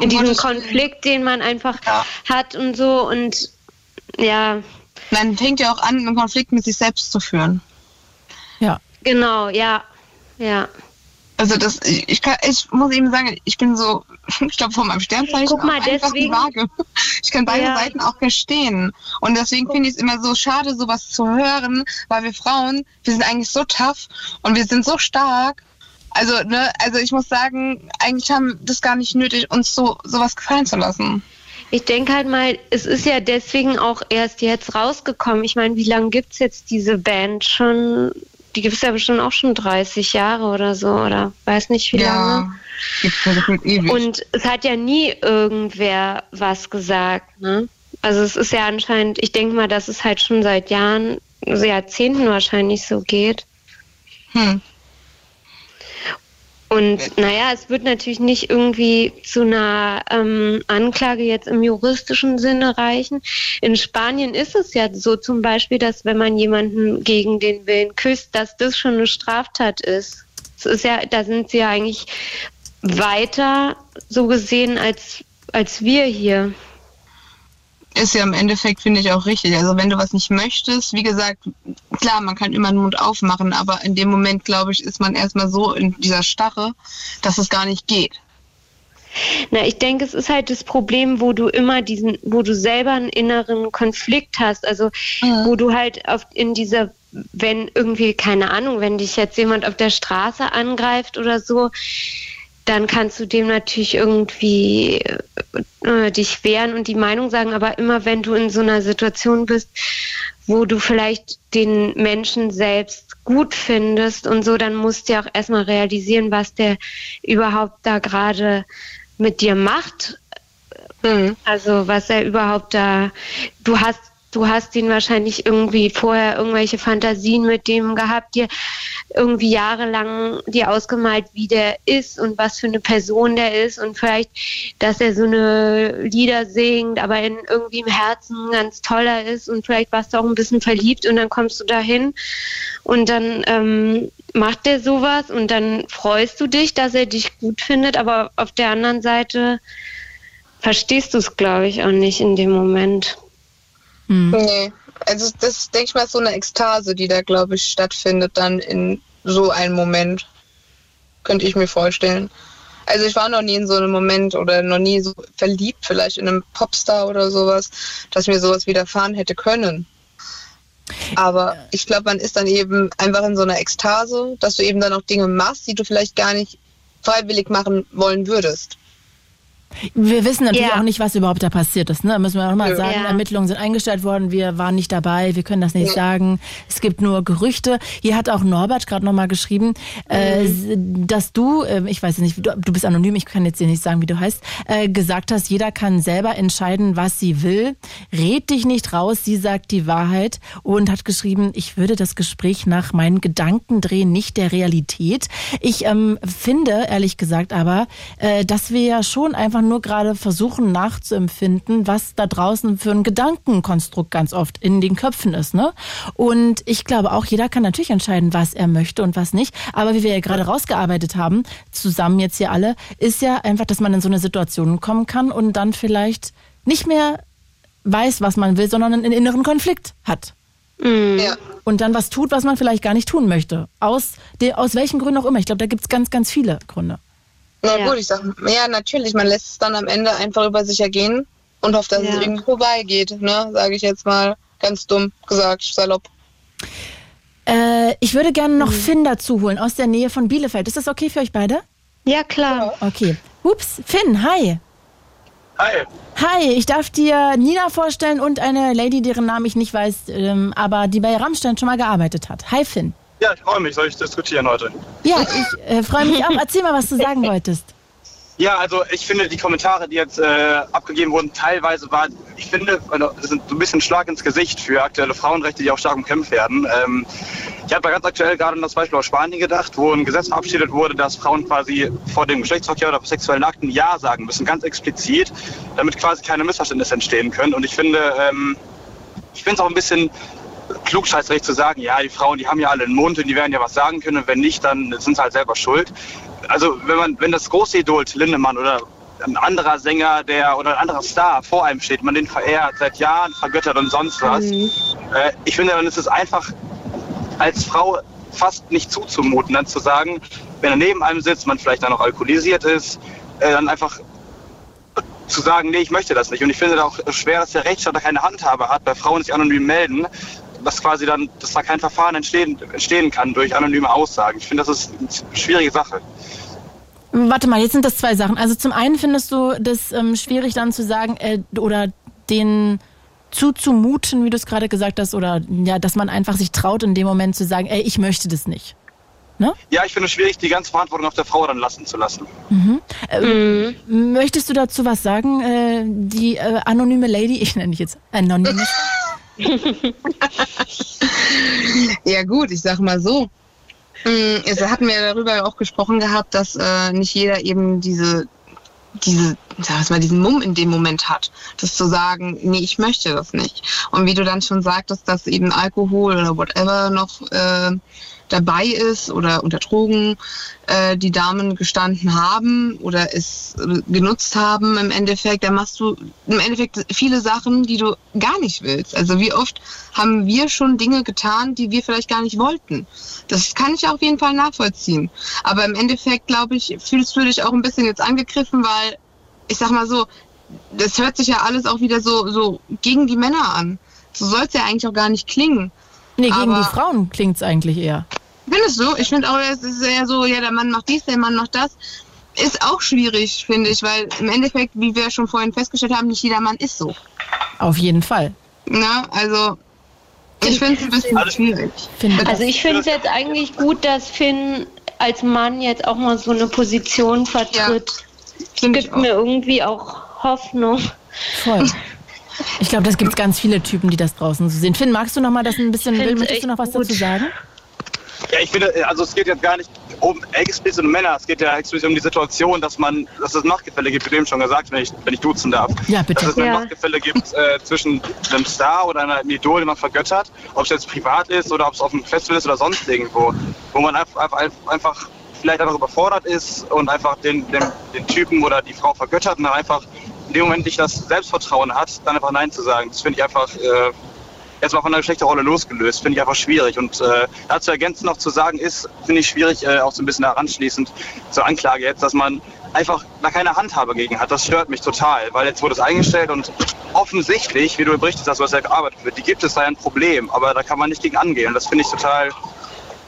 [SPEAKER 6] In diesem Konflikt, den man einfach ja. hat und so. Und ja.
[SPEAKER 5] Man fängt ja auch an, einen Konflikt mit sich selbst zu führen.
[SPEAKER 6] Ja. Genau, ja. Ja.
[SPEAKER 5] Also das, ich, kann, ich muss eben sagen, ich bin so, <laughs> ich glaube von meinem Sternzeichen
[SPEAKER 6] Guck mal, deswegen,
[SPEAKER 5] vage. Ich kann beide ja. Seiten auch verstehen. Und deswegen finde ich es immer so schade, sowas zu hören, weil wir Frauen, wir sind eigentlich so tough und wir sind so stark. Also, ne, also ich muss sagen, eigentlich haben das gar nicht nötig, uns so sowas gefallen zu lassen.
[SPEAKER 6] Ich denke halt mal, es ist ja deswegen auch erst jetzt rausgekommen. Ich meine, wie lange gibt es jetzt diese Band schon? Die gibt es ja bestimmt auch schon 30 Jahre oder so, oder weiß nicht wie ja, lange. Gibt's ja ewig. Und es hat ja nie irgendwer was gesagt, ne? Also es ist ja anscheinend, ich denke mal, dass es halt schon seit Jahren, also Jahrzehnten wahrscheinlich so geht. Hm. Und naja, es wird natürlich nicht irgendwie zu einer ähm, Anklage jetzt im juristischen Sinne reichen. In Spanien ist es ja so zum Beispiel, dass wenn man jemanden gegen den Willen küsst, dass das schon eine Straftat ist. Es ist ja, da sind sie ja eigentlich weiter so gesehen als, als wir hier
[SPEAKER 5] ist ja im Endeffekt, finde ich, auch richtig. Also wenn du was nicht möchtest, wie gesagt, klar, man kann immer den Mund aufmachen, aber in dem Moment, glaube ich, ist man erstmal so in dieser Starre, dass es gar nicht geht.
[SPEAKER 6] Na, ich denke, es ist halt das Problem, wo du immer diesen, wo du selber einen inneren Konflikt hast, also mhm. wo du halt auf, in dieser, wenn irgendwie, keine Ahnung, wenn dich jetzt jemand auf der Straße angreift oder so, dann kannst du dem natürlich irgendwie äh, dich wehren und die Meinung sagen. Aber immer wenn du in so einer Situation bist, wo du vielleicht den Menschen selbst gut findest und so, dann musst du ja auch erstmal realisieren, was der überhaupt da gerade mit dir macht. Mhm. Also was er überhaupt da, du hast du hast ihn wahrscheinlich irgendwie vorher irgendwelche Fantasien mit dem gehabt, dir irgendwie jahrelang dir ausgemalt, wie der ist und was für eine Person der ist und vielleicht, dass er so eine Lieder singt, aber in irgendwie im Herzen ganz toller ist und vielleicht warst du auch ein bisschen verliebt und dann kommst du dahin und dann ähm, macht der sowas und dann freust du dich, dass er dich gut findet, aber auf der anderen Seite verstehst du es, glaube ich, auch nicht in dem Moment.
[SPEAKER 5] Mhm. Nee, also das denke ich mal ist so eine Ekstase, die da, glaube ich, stattfindet dann in so einem Moment. Könnte ich mir vorstellen. Also ich war noch nie in so einem Moment oder noch nie so verliebt, vielleicht in einem Popstar oder sowas, dass mir sowas widerfahren hätte können. Aber ich glaube, man ist dann eben einfach in so einer Ekstase, dass du eben dann auch Dinge machst, die du vielleicht gar nicht freiwillig machen wollen würdest.
[SPEAKER 3] Wir wissen natürlich ja. auch nicht, was überhaupt da passiert ist. Ne? Müssen wir auch mal sagen, ja. Ermittlungen sind eingestellt worden, wir waren nicht dabei, wir können das nicht ja. sagen. Es gibt nur Gerüchte. Hier hat auch Norbert gerade nochmal geschrieben, äh, mhm. dass du, äh, ich weiß nicht, du, du, bist anonym, ich kann jetzt dir nicht sagen, wie du heißt, äh, gesagt hast, jeder kann selber entscheiden, was sie will. Red dich nicht raus, sie sagt die Wahrheit und hat geschrieben, ich würde das Gespräch nach meinen Gedanken drehen, nicht der Realität. Ich ähm, finde, ehrlich gesagt aber, äh, dass wir ja schon einfach einfach nur gerade versuchen nachzuempfinden, was da draußen für ein Gedankenkonstrukt ganz oft in den Köpfen ist. Ne? Und ich glaube auch, jeder kann natürlich entscheiden, was er möchte und was nicht. Aber wie wir ja gerade rausgearbeitet haben, zusammen jetzt hier alle, ist ja einfach, dass man in so eine Situation kommen kann und dann vielleicht nicht mehr weiß, was man will, sondern einen inneren Konflikt hat. Mhm. Ja. Und dann was tut, was man vielleicht gar nicht tun möchte. Aus, aus welchen Gründen auch immer. Ich glaube, da gibt es ganz, ganz viele Gründe.
[SPEAKER 5] Na ja. gut, ich sag, ja, natürlich, man lässt es dann am Ende einfach über sich ergehen und hofft, dass ja. es irgendwie vorbeigeht, ne, sage ich jetzt mal ganz dumm gesagt, salopp.
[SPEAKER 3] Äh, ich würde gerne noch mhm. Finn dazu holen aus der Nähe von Bielefeld. Ist das okay für euch beide?
[SPEAKER 6] Ja, klar.
[SPEAKER 3] Ja. Okay. Ups, Finn, hi.
[SPEAKER 7] Hi.
[SPEAKER 3] Hi, ich darf dir Nina vorstellen und eine Lady, deren Namen ich nicht weiß, ähm, aber die bei Rammstein schon mal gearbeitet hat. Hi, Finn.
[SPEAKER 7] Ja, ich freue mich. Soll ich diskutieren heute?
[SPEAKER 3] Ja, ich äh, freue mich auch. Erzähl mal, was du sagen wolltest. <laughs>
[SPEAKER 7] Ja, also ich finde die Kommentare, die jetzt äh, abgegeben wurden, teilweise war, ich finde, also, das sind so ein bisschen Schlag ins Gesicht für aktuelle Frauenrechte, die auch stark umkämpft werden. Ähm, Ich habe da ganz aktuell gerade an das Beispiel aus Spanien gedacht, wo ein Gesetz verabschiedet wurde, dass Frauen quasi vor dem Geschlechtsverkehr oder sexuellen Akten Ja sagen müssen, ganz explizit, damit quasi keine Missverständnisse entstehen können. Und ich finde, ähm, ich finde es auch ein bisschen klugscheißrecht zu sagen, ja, die Frauen, die haben ja alle einen Mund und die werden ja was sagen können und wenn nicht, dann sind sie halt selber schuld. Also wenn man, wenn das große Idol Lindemann oder ein anderer Sänger, der oder ein anderer Star vor einem steht, man den verehrt, seit Jahren vergöttert und sonst was. Mhm. Äh, ich finde, dann ist es einfach als Frau fast nicht zuzumuten, dann zu sagen, wenn er neben einem sitzt, man vielleicht dann noch alkoholisiert ist, äh, dann einfach zu sagen, nee, ich möchte das nicht. Und ich finde auch schwer, dass der Rechtsstaat da keine Handhabe hat, bei Frauen sich anonym melden, dass quasi dann, dass da kein Verfahren entstehen, entstehen kann durch anonyme Aussagen. Ich finde, das ist eine schwierige Sache.
[SPEAKER 3] Warte mal, jetzt sind das zwei Sachen. Also zum einen findest du das ähm, schwierig dann zu sagen äh, oder den zuzumuten, wie du es gerade gesagt hast, oder ja, dass man einfach sich traut, in dem Moment zu sagen, ey, ich möchte das nicht.
[SPEAKER 7] Ne? Ja, ich finde es schwierig, die ganze Verantwortung auf der Frau dann lassen zu lassen.
[SPEAKER 3] Mhm. Äh, mhm. Möchtest du dazu was sagen? Äh, die äh, anonyme Lady, ich nenne dich jetzt anonym. <laughs>
[SPEAKER 5] ja gut, ich sag mal so. Mm, es hatten wir darüber auch gesprochen gehabt, dass äh, nicht jeder eben diese diese, sag mal, diesen Mumm in dem Moment hat, das zu sagen, nee, ich möchte das nicht. Und wie du dann schon sagtest, dass eben Alkohol oder whatever noch äh, dabei ist oder unter Drogen äh, die Damen gestanden haben oder es genutzt haben im Endeffekt, dann machst du im Endeffekt viele Sachen, die du gar nicht willst. Also wie oft haben wir schon Dinge getan, die wir vielleicht gar nicht wollten. Das kann ich auf jeden Fall nachvollziehen. Aber im Endeffekt, glaube ich, fühlst du dich auch ein bisschen jetzt angegriffen, weil ich sag mal so, das hört sich ja alles auch wieder so, so gegen die Männer an. So soll es ja eigentlich auch gar nicht klingen.
[SPEAKER 3] Nee, gegen Aber die Frauen klingt es eigentlich eher.
[SPEAKER 5] Findest du? Ich finde auch, es ist eher so, ja, der Mann macht dies, der Mann macht das. Ist auch schwierig, finde ich, weil im Endeffekt, wie wir schon vorhin festgestellt haben, nicht jeder Mann ist so.
[SPEAKER 3] Auf jeden Fall.
[SPEAKER 5] Na, also ich finde es ein bisschen also, schwierig.
[SPEAKER 6] Also ich finde es jetzt eigentlich gut, dass Finn als Mann jetzt auch mal so eine Position vertritt. Ja, gibt mir irgendwie auch Hoffnung.
[SPEAKER 3] Voll. Ich glaube, das gibt ganz viele Typen, die das draußen so sehen. Finn, magst du noch mal das ein bisschen, will, möchtest du noch was gut. dazu sagen?
[SPEAKER 7] Ja, ich finde, also es geht jetzt gar nicht um explizit um Männer, es geht ja explizit um die Situation, dass man, dass es Machtgefälle gibt, wie du eben schon gesagt, wenn ich, wenn ich duzen darf.
[SPEAKER 3] Ja, bitte.
[SPEAKER 7] Dass es ja. Machtgefälle gibt äh, zwischen einem Star oder einem Idol, den man vergöttert, ob es jetzt privat ist oder ob es auf einem Festival ist oder sonst irgendwo, wo man einfach, einfach vielleicht einfach überfordert ist und einfach den, den, den Typen oder die Frau vergöttert und dann einfach in dem Moment nicht das Selbstvertrauen hat, dann einfach Nein zu sagen. Das finde ich einfach äh, jetzt mal von einer Rolle losgelöst. Finde ich einfach schwierig. Und äh, dazu ergänzend noch zu sagen ist, finde ich schwierig, äh, auch so ein bisschen heranschließend zur Anklage jetzt, dass man einfach da keine Handhabe gegen hat. Das stört mich total, weil jetzt wurde es eingestellt und offensichtlich, wie du berichtest hast, was ja gearbeitet wird, die gibt es da ein Problem, aber da kann man nicht gegen angehen. Das finde ich total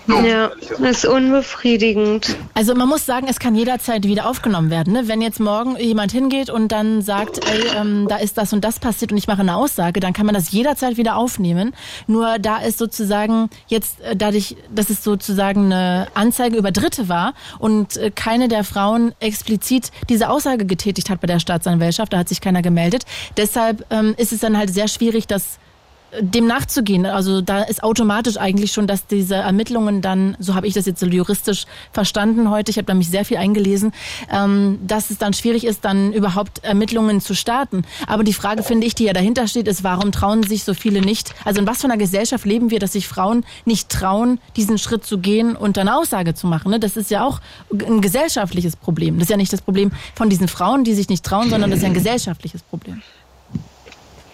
[SPEAKER 6] ja, das ist unbefriedigend.
[SPEAKER 3] Also man muss sagen, es kann jederzeit wieder aufgenommen werden. Ne? Wenn jetzt morgen jemand hingeht und dann sagt, ey, ähm, da ist das und das passiert und ich mache eine Aussage, dann kann man das jederzeit wieder aufnehmen. Nur da ist sozusagen jetzt äh, dadurch, dass es sozusagen eine Anzeige über Dritte war und äh, keine der Frauen explizit diese Aussage getätigt hat bei der Staatsanwaltschaft, da hat sich keiner gemeldet. Deshalb ähm, ist es dann halt sehr schwierig, das dem nachzugehen. Also da ist automatisch eigentlich schon, dass diese Ermittlungen dann, so habe ich das jetzt so juristisch verstanden heute, ich habe da mich sehr viel eingelesen, ähm, dass es dann schwierig ist, dann überhaupt Ermittlungen zu starten. Aber die Frage, finde ich, die ja dahinter steht, ist, warum trauen sich so viele nicht? Also in was für einer Gesellschaft leben wir, dass sich Frauen nicht trauen, diesen Schritt zu gehen und eine Aussage zu machen? Ne? Das ist ja auch ein gesellschaftliches Problem. Das ist ja nicht das Problem von diesen Frauen, die sich nicht trauen, sondern das ist ja ein gesellschaftliches Problem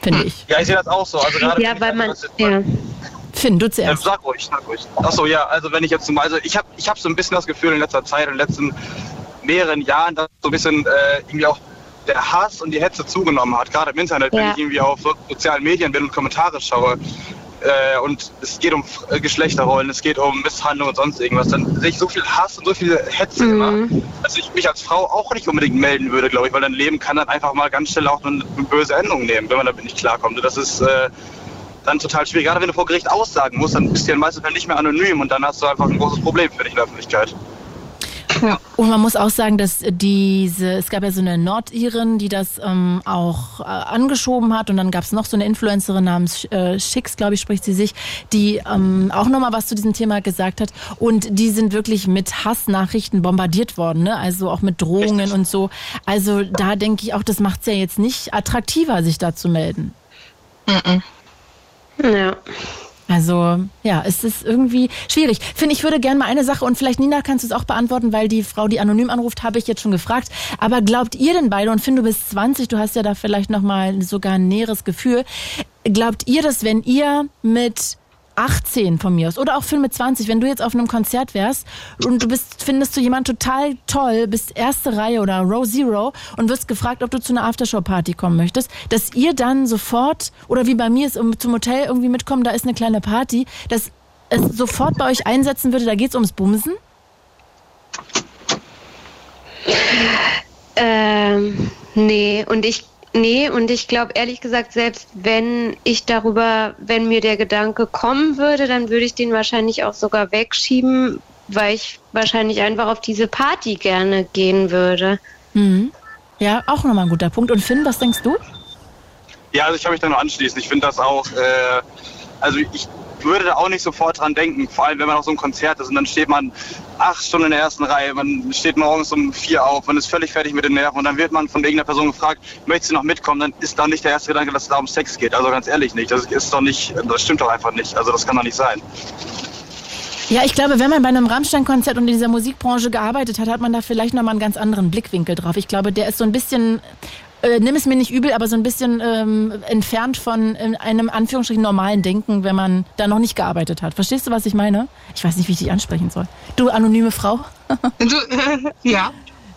[SPEAKER 3] finde ich.
[SPEAKER 7] Ja, ich sehe das auch so. Also gerade
[SPEAKER 6] ja, weil man. Ja.
[SPEAKER 3] Finn, du zuerst.
[SPEAKER 7] Ja, sag ruhig, sag ruhig. Achso, ja, also wenn ich jetzt zum Beispiel, also ich habe ich hab so ein bisschen das Gefühl in letzter Zeit, in den letzten mehreren Jahren, dass so ein bisschen äh, irgendwie auch der Hass und die Hetze zugenommen hat, gerade im Internet, ja. wenn ich irgendwie auf sozialen Medien bin und Kommentare schaue. Äh, und es geht um äh, Geschlechterrollen, es geht um Misshandlung und sonst irgendwas, dann sehe ich so viel Hass und so viel Hetze mhm. immer, dass ich mich als Frau auch nicht unbedingt melden würde, glaube ich, weil dein Leben kann dann einfach mal ganz schnell auch eine, eine böse Endung nehmen, wenn man damit nicht klarkommt. Und das ist äh, dann total schwierig. Gerade wenn du vor Gericht aussagen musst, dann bist du ja meistens nicht mehr anonym und dann hast du einfach ein großes Problem für dich in der Öffentlichkeit.
[SPEAKER 3] Ja. Und man muss auch sagen, dass diese, es gab ja so eine Nordirin, die das ähm, auch äh, angeschoben hat und dann gab es noch so eine Influencerin namens äh, Schicks, glaube ich, spricht sie sich, die ähm, auch nochmal was zu diesem Thema gesagt hat und die sind wirklich mit Hassnachrichten bombardiert worden, ne? also auch mit Drohungen Richtig. und so. Also da denke ich auch, das macht es ja jetzt nicht attraktiver, sich da zu melden. Mhm. Ja. Also ja, es ist irgendwie schwierig. Finde ich würde gerne mal eine Sache und vielleicht Nina kannst du es auch beantworten, weil die Frau, die anonym anruft, habe ich jetzt schon gefragt. Aber glaubt ihr denn beide und Finn, du bist 20, du hast ja da vielleicht noch mal sogar ein näheres Gefühl. Glaubt ihr, dass wenn ihr mit 18 von mir aus oder auch Film mit 20, wenn du jetzt auf einem Konzert wärst und du bist, findest du jemand total toll, bist erste Reihe oder Row Zero und wirst gefragt, ob du zu einer Aftershow-Party kommen möchtest, dass ihr dann sofort oder wie bei mir ist, um zum Hotel irgendwie mitkommen, da ist eine kleine Party, dass es sofort bei euch einsetzen würde, da geht es ums Bumsen?
[SPEAKER 6] Ähm, nee, und ich Nee, und ich glaube ehrlich gesagt, selbst wenn ich darüber, wenn mir der Gedanke kommen würde, dann würde ich den wahrscheinlich auch sogar wegschieben, weil ich wahrscheinlich einfach auf diese Party gerne gehen würde.
[SPEAKER 3] Mhm. Ja, auch nochmal ein guter Punkt. Und Finn, was denkst du?
[SPEAKER 7] Ja, also ich kann mich da nur anschließen. Ich finde das auch, äh, also ich würde da auch nicht sofort dran denken, vor allem wenn man auf so einem Konzert ist und dann steht man acht Stunden in der ersten Reihe, man steht morgens um vier auf, man ist völlig fertig mit den Nerven und dann wird man von irgendeiner Person gefragt, möchtest du noch mitkommen, dann ist da nicht der erste Gedanke, dass es da um Sex geht. Also ganz ehrlich nicht, das ist doch nicht, das stimmt doch einfach nicht, also das kann doch nicht sein.
[SPEAKER 3] Ja, ich glaube, wenn man bei einem Rammstein-Konzert und in dieser Musikbranche gearbeitet hat, hat man da vielleicht nochmal einen ganz anderen Blickwinkel drauf. Ich glaube, der ist so ein bisschen äh, nimm es mir nicht übel, aber so ein bisschen ähm, entfernt von einem Anführungsstrichen normalen Denken, wenn man da noch nicht gearbeitet hat. Verstehst du, was ich meine? Ich weiß nicht, wie ich dich ansprechen soll. Du anonyme Frau? <laughs>
[SPEAKER 5] du, äh, ja.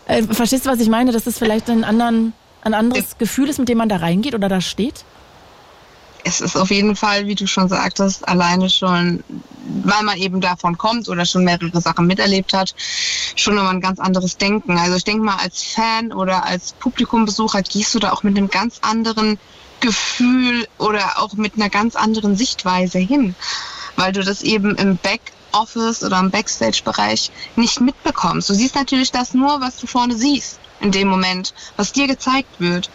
[SPEAKER 3] Äh, verstehst du, was ich meine? Dass das vielleicht ein, anderen, ein anderes Gefühl ist, mit dem man da reingeht oder da steht?
[SPEAKER 5] Es ist auf jeden Fall, wie du schon sagtest, alleine schon, weil man eben davon kommt oder schon mehrere Sachen miterlebt hat, schon nochmal ein ganz anderes Denken. Also ich denke mal, als Fan oder als Publikumbesucher gehst du da auch mit einem ganz anderen Gefühl oder auch mit einer ganz anderen Sichtweise hin, weil du das eben im Backoffice oder im Backstage-Bereich nicht mitbekommst. Du siehst natürlich das nur, was du vorne siehst in dem Moment, was dir gezeigt wird.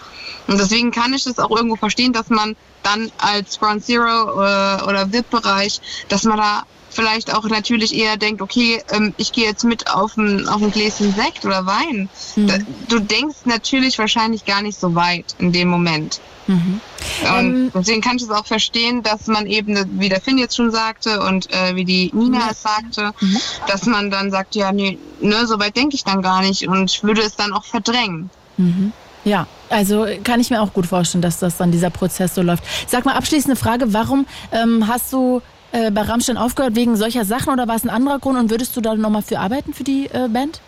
[SPEAKER 5] Und deswegen kann ich das auch irgendwo verstehen, dass man dann als Ground Zero oder, äh, oder VIP-Bereich, dass man da vielleicht auch natürlich eher denkt, okay, ähm, ich gehe jetzt mit auf ein, auf ein Gläschen Sekt oder Wein. Mhm. Du denkst natürlich wahrscheinlich gar nicht so weit in dem Moment. Mhm. Und ähm, deswegen kann ich es auch verstehen, dass man eben, wie der Finn jetzt schon sagte und äh, wie die Nina es sagte, mhm. dass man dann sagt, ja, nee, ne, so weit denke ich dann gar nicht und würde es dann auch verdrängen.
[SPEAKER 3] Mhm. Ja, also kann ich mir auch gut vorstellen, dass das dann dieser Prozess so läuft. Sag mal abschließende Frage, warum ähm, hast du äh, bei Rammstein aufgehört wegen solcher Sachen oder war es ein anderer Grund und würdest du da nochmal für arbeiten für die äh, Band?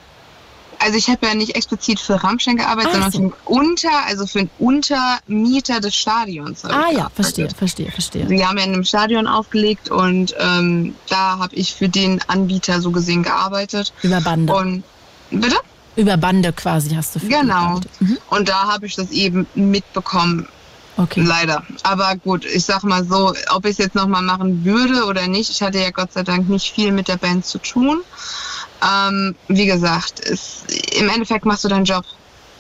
[SPEAKER 5] Also ich habe ja nicht explizit für Rammstein gearbeitet, Ach sondern so. für einen Unter, also für einen Untermieter des Stadions.
[SPEAKER 3] Ah ja, verstehe, verstehe, verstehe.
[SPEAKER 5] Wir haben ja in einem Stadion aufgelegt und ähm, da habe ich für den Anbieter so gesehen gearbeitet.
[SPEAKER 3] Über Bande.
[SPEAKER 5] Und bitte?
[SPEAKER 3] Über Bande quasi hast du.
[SPEAKER 5] Genau. Mhm. Und da habe ich das eben mitbekommen. Okay. Leider. Aber gut, ich sag mal so, ob ich es jetzt nochmal machen würde oder nicht, ich hatte ja Gott sei Dank nicht viel mit der Band zu tun. Ähm, wie gesagt, es, im Endeffekt machst du deinen Job.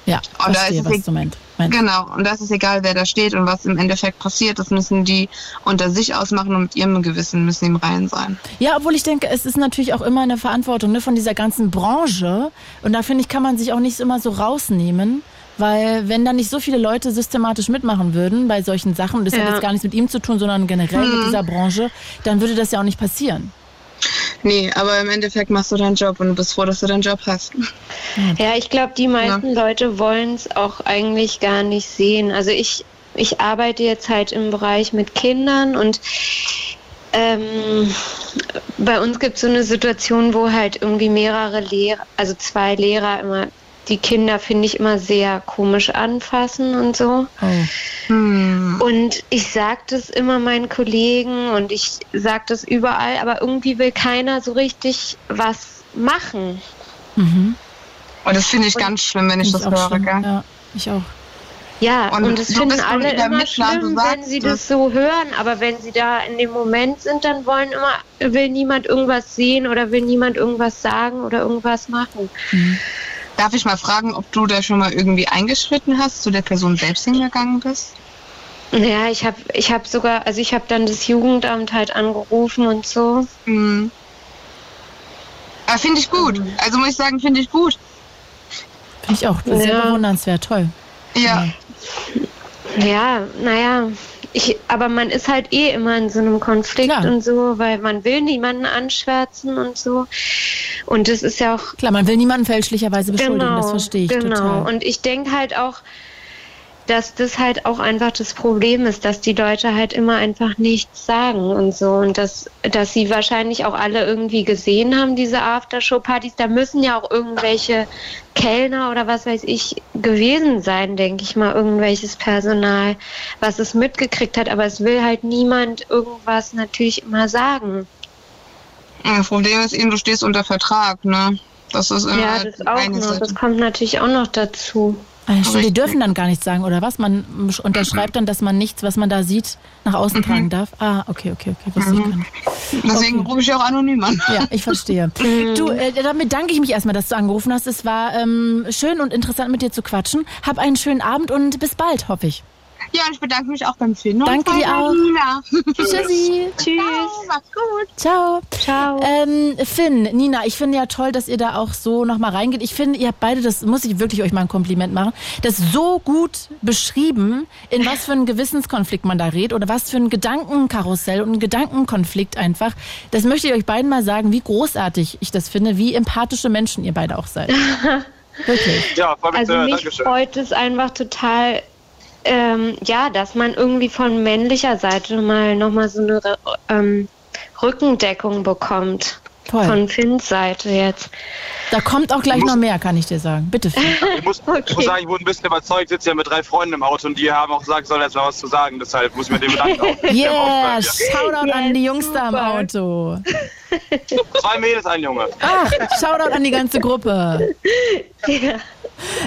[SPEAKER 3] Ja, und da ist was meinst.
[SPEAKER 5] Genau, und das ist egal, wer da steht und was im Endeffekt passiert. Das müssen die unter sich ausmachen und mit ihrem Gewissen müssen im Reinen sein.
[SPEAKER 3] Ja, obwohl ich denke, es ist natürlich auch immer eine Verantwortung ne, von dieser ganzen Branche. Und da finde ich, kann man sich auch nicht immer so rausnehmen. Weil wenn da nicht so viele Leute systematisch mitmachen würden bei solchen Sachen, das ja. hat jetzt gar nichts mit ihm zu tun, sondern generell hm. mit dieser Branche, dann würde das ja auch nicht passieren.
[SPEAKER 5] Nee, aber im Endeffekt machst du deinen Job und du bist froh, dass du deinen Job hast.
[SPEAKER 6] Ja, ich glaube, die meisten ja. Leute wollen es auch eigentlich gar nicht sehen. Also ich, ich arbeite jetzt halt im Bereich mit Kindern und ähm, bei uns gibt es so eine Situation, wo halt irgendwie mehrere Lehrer, also zwei Lehrer immer die Kinder, finde ich, immer sehr komisch anfassen und so. Oh. Hm. Und ich sage das immer meinen Kollegen und ich sage das überall, aber irgendwie will keiner so richtig was machen.
[SPEAKER 5] Mhm. Und das finde ich und ganz schlimm, wenn ich das höre, gell?
[SPEAKER 3] Ja, ich auch.
[SPEAKER 6] Ja, und, und das finden alle immer schlimm, wenn sie das so hören. Aber wenn sie da in dem Moment sind, dann wollen immer, will niemand irgendwas sehen oder will niemand irgendwas sagen oder irgendwas machen. Mhm.
[SPEAKER 5] Darf ich mal fragen, ob du da schon mal irgendwie eingeschritten hast, zu der Person selbst hingegangen bist?
[SPEAKER 6] Ja, ich habe ich hab sogar, also ich habe dann das Jugendamt halt angerufen und so. Mhm.
[SPEAKER 5] Aber finde ich gut. Mhm. Also muss ich sagen, finde ich gut.
[SPEAKER 3] Finde ich auch. Das ist ja. sehr bewundernswert. Toll.
[SPEAKER 5] Ja.
[SPEAKER 6] Ja, naja. Ich, aber man ist halt eh immer in so einem Konflikt Klar. und so, weil man will niemanden anschwärzen und so. Und das ist ja auch.
[SPEAKER 3] Klar, man will niemanden fälschlicherweise beschuldigen, genau, das verstehe ich genau. total.
[SPEAKER 6] Und ich denke halt auch, dass das halt auch einfach das Problem ist, dass die Leute halt immer einfach nichts sagen und so. Und dass, dass sie wahrscheinlich auch alle irgendwie gesehen haben, diese Aftershow-Partys. Da müssen ja auch irgendwelche Kellner oder was weiß ich gewesen sein, denke ich mal, irgendwelches Personal, was es mitgekriegt hat. Aber es will halt niemand irgendwas natürlich immer sagen.
[SPEAKER 5] Das Problem ist eben, du stehst unter Vertrag, ne?
[SPEAKER 6] Das ist immer ja, das auch noch. Das kommt natürlich auch noch dazu.
[SPEAKER 3] Also, die dürfen dann gar nichts sagen, oder was? Man unterschreibt dann, dass man nichts, was man da sieht, nach außen tragen mhm. darf. Ah, okay, okay, okay. Wusste ich gar nicht.
[SPEAKER 5] Deswegen okay. rufe ich auch anonym an.
[SPEAKER 3] Ja, ich verstehe. <laughs> du, äh, damit danke ich mich erstmal, dass du angerufen hast. Es war ähm, schön und interessant, mit dir zu quatschen. Hab einen schönen Abend und bis bald, hoffe ich.
[SPEAKER 5] Ja, und ich bedanke mich auch beim Film.
[SPEAKER 3] Danke dir auch.
[SPEAKER 5] Nina. <laughs>
[SPEAKER 3] Tschüssi.
[SPEAKER 5] Tschüss. Ciao, mach's gut.
[SPEAKER 3] Ciao. Ciao. Ähm, Finn, Nina, ich finde ja toll, dass ihr da auch so nochmal reingeht. Ich finde, ihr habt beide, das muss ich wirklich euch mal ein Kompliment machen, das so gut beschrieben, in was für einen Gewissenskonflikt man da redet oder was für ein Gedankenkarussell und ein Gedankenkonflikt einfach. Das möchte ich euch beiden mal sagen, wie großartig ich das finde, wie empathische Menschen ihr beide auch seid. <laughs> Wirklich.
[SPEAKER 6] Ja, also mich freut es einfach total, ähm, ja, dass man irgendwie von männlicher Seite mal nochmal so eine ähm, Rückendeckung bekommt. Toll. Von Finns Seite jetzt.
[SPEAKER 3] Da kommt auch gleich noch mehr, kann ich dir sagen. Bitte, Finn. <laughs>
[SPEAKER 7] Ich muss, okay. ich muss sagen, ich wurde ein bisschen überzeugt, sitze ja mit drei Freunden im Auto und die haben auch gesagt, soll jetzt mal was zu sagen. Deshalb muss ich mir den bedanken. <laughs>
[SPEAKER 3] Yeah, Shoutout yes, an die Jungs super. da im Auto. <laughs>
[SPEAKER 7] Zwei Mädels, ein Junge.
[SPEAKER 3] Ach, Shoutout an die ganze Gruppe. Ja.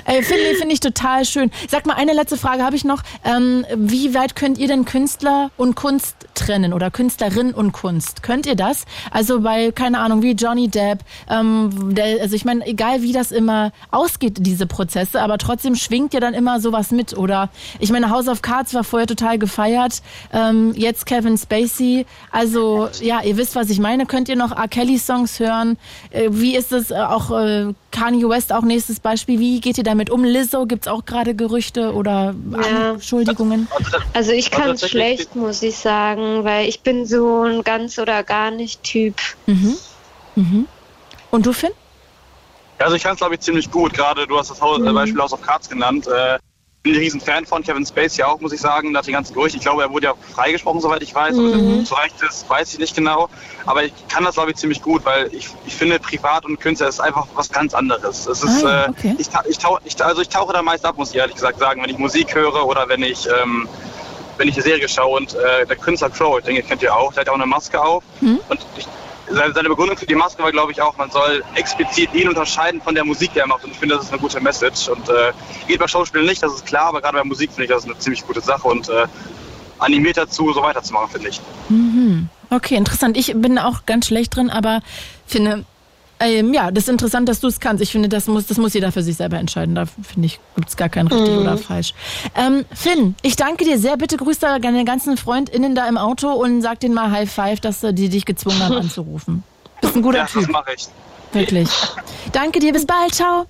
[SPEAKER 3] Ey, finde find ich total schön. Sag mal, eine letzte Frage habe ich noch. Ähm, wie weit könnt ihr denn Künstler und Kunst trennen oder Künstlerin und Kunst? Könnt ihr das? Also bei, keine Ahnung, wie Johnny Depp, ähm, der, also ich meine, egal wie das immer ausgeht, diese Prozesse, aber trotzdem schwingt ja dann immer sowas mit. Oder ich meine, House of Cards war vorher total gefeiert, ähm, jetzt Kevin Spacey. Also ja, ihr wisst, was ich meine. Könnt ihr noch R. Kelly Songs hören? Äh, wie ist es äh, auch äh, Kanye West auch nächstes Beispiel? Wie geht ihr damit um? Lizzo, gibt es auch gerade Gerüchte oder ja. Anschuldigungen?
[SPEAKER 6] Also ich kann es schlecht, muss ich sagen, weil ich bin so ein ganz oder gar nicht Typ.
[SPEAKER 3] Mhm. Mhm. Und du, Finn?
[SPEAKER 7] Also ich kann es, glaube ich, ziemlich gut. Gerade du hast das Haus, mhm. Beispiel House of Cards genannt. Äh, bin ein riesen Fan von Kevin Spacey auch, muss ich sagen, nach den ganzen Gerüchten. Ich glaube, er wurde ja freigesprochen, soweit ich weiß. Mhm. So recht ist, weiß ich nicht genau. Aber ich kann das, glaube ich, ziemlich gut, weil ich, ich finde, Privat und Künstler ist einfach was ganz anderes. Es ist, ah, okay. äh, ich, ich, tauch, ich, also ich tauche da meist ab, muss ich ehrlich gesagt sagen, wenn ich Musik höre oder wenn ich, ähm, wenn ich eine Serie schaue. Und äh, der Künstler Crow, ich denke, kennt ihr auch, der hat auch eine Maske auf. Mhm. Und ich, seine Begründung für die Maske war, glaube ich, auch, man soll explizit ihn unterscheiden von der Musik, die er macht. Und ich finde, das ist eine gute Message. Und äh, geht bei Schauspielen nicht, das ist klar, aber gerade bei Musik finde ich das eine ziemlich gute Sache und äh, animiert dazu, so weiterzumachen, finde ich.
[SPEAKER 3] Mhm. Okay, interessant. Ich bin auch ganz schlecht drin, aber finde, ähm, ja, das ist interessant, dass du es kannst. Ich finde, das muss, das muss jeder für sich selber entscheiden. Da finde ich, gibt es gar kein richtig mm. oder falsch. Ähm, Finn, ich danke dir sehr. Bitte grüß da deine ganzen FreundInnen da im Auto und sag denen mal High Five, dass die dich gezwungen haben <laughs> anzurufen. Bist ein guter ja, Typ. Das mache ich. Wirklich. <laughs> Danke dir, bis bald. Ciao.